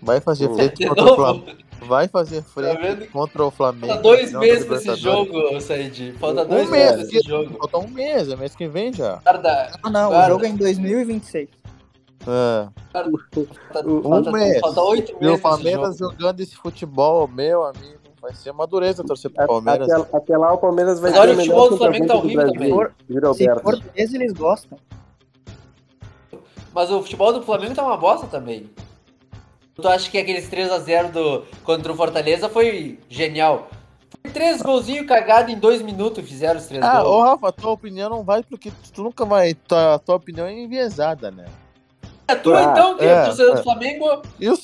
vai fazer frente contra o? Flamengo. Vai fazer frente vendo? contra o Flamengo. Falta dois meses pra esse jogo, Said. Falta Um dois mês, meses esse jogo. Falta um mês, é mês que vem já. Guarda, Não, não, o Guarda. jogo é em 2026. É. falta, Um falta, mês. falta oito E o meses pra esse Palmeiras jogando esse futebol, meu amigo, vai ser uma dureza torcer pro Palmeiras. Até, até lá o Palmeiras vai Mas olha, o o futebol do Flamengo tá horrível. Júlio Se for mês, eles gostam. Mas o futebol do Flamengo tá uma bosta também. Tu acha que aqueles 3x0 do, contra o Fortaleza foi genial? Foi três golzinhos cagados em dois minutos fizeram os três Ah, ô gols. Rafa, tua opinião não vai porque tu nunca vai. Tua, tua opinião é enviesada, né? É tu Ah, então, que é, é, torcedor é. do Flamengo? E o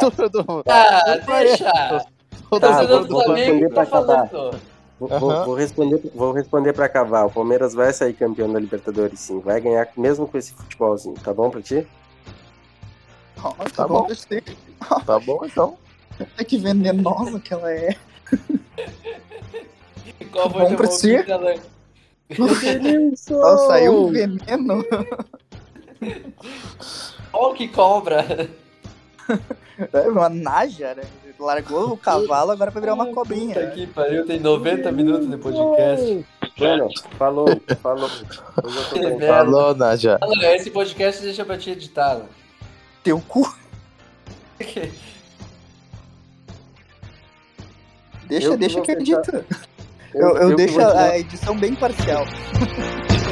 torcedor. Ah, é. deixa! Tá, torcedor vou- do Flamengo tá falando. Vou, Aham. vou- vou responder, vou responder pra acabar. O Palmeiras vai sair campeão da Libertadores, sim. Vai ganhar mesmo com esse futebolzinho. Tá bom pra ti? Nossa, Tá bom. Tá bom então. É que venenosa que ela é. Qual foi Bom pra palpite, si. Alan? Ó, saiu um veneno. Ó que cobra! É uma naja, né? Largou o cavalo, agora vai virar uma cobrinha. Puta que pariu, tem 90 minutos de podcast. Mano, falou, falou. Falou, Nádia. Mano, esse podcast deixa pra te editar. né? Teu cu. Deixa, Eu que deixa que eu. Eu- Eu, deixo a edição bem parcial.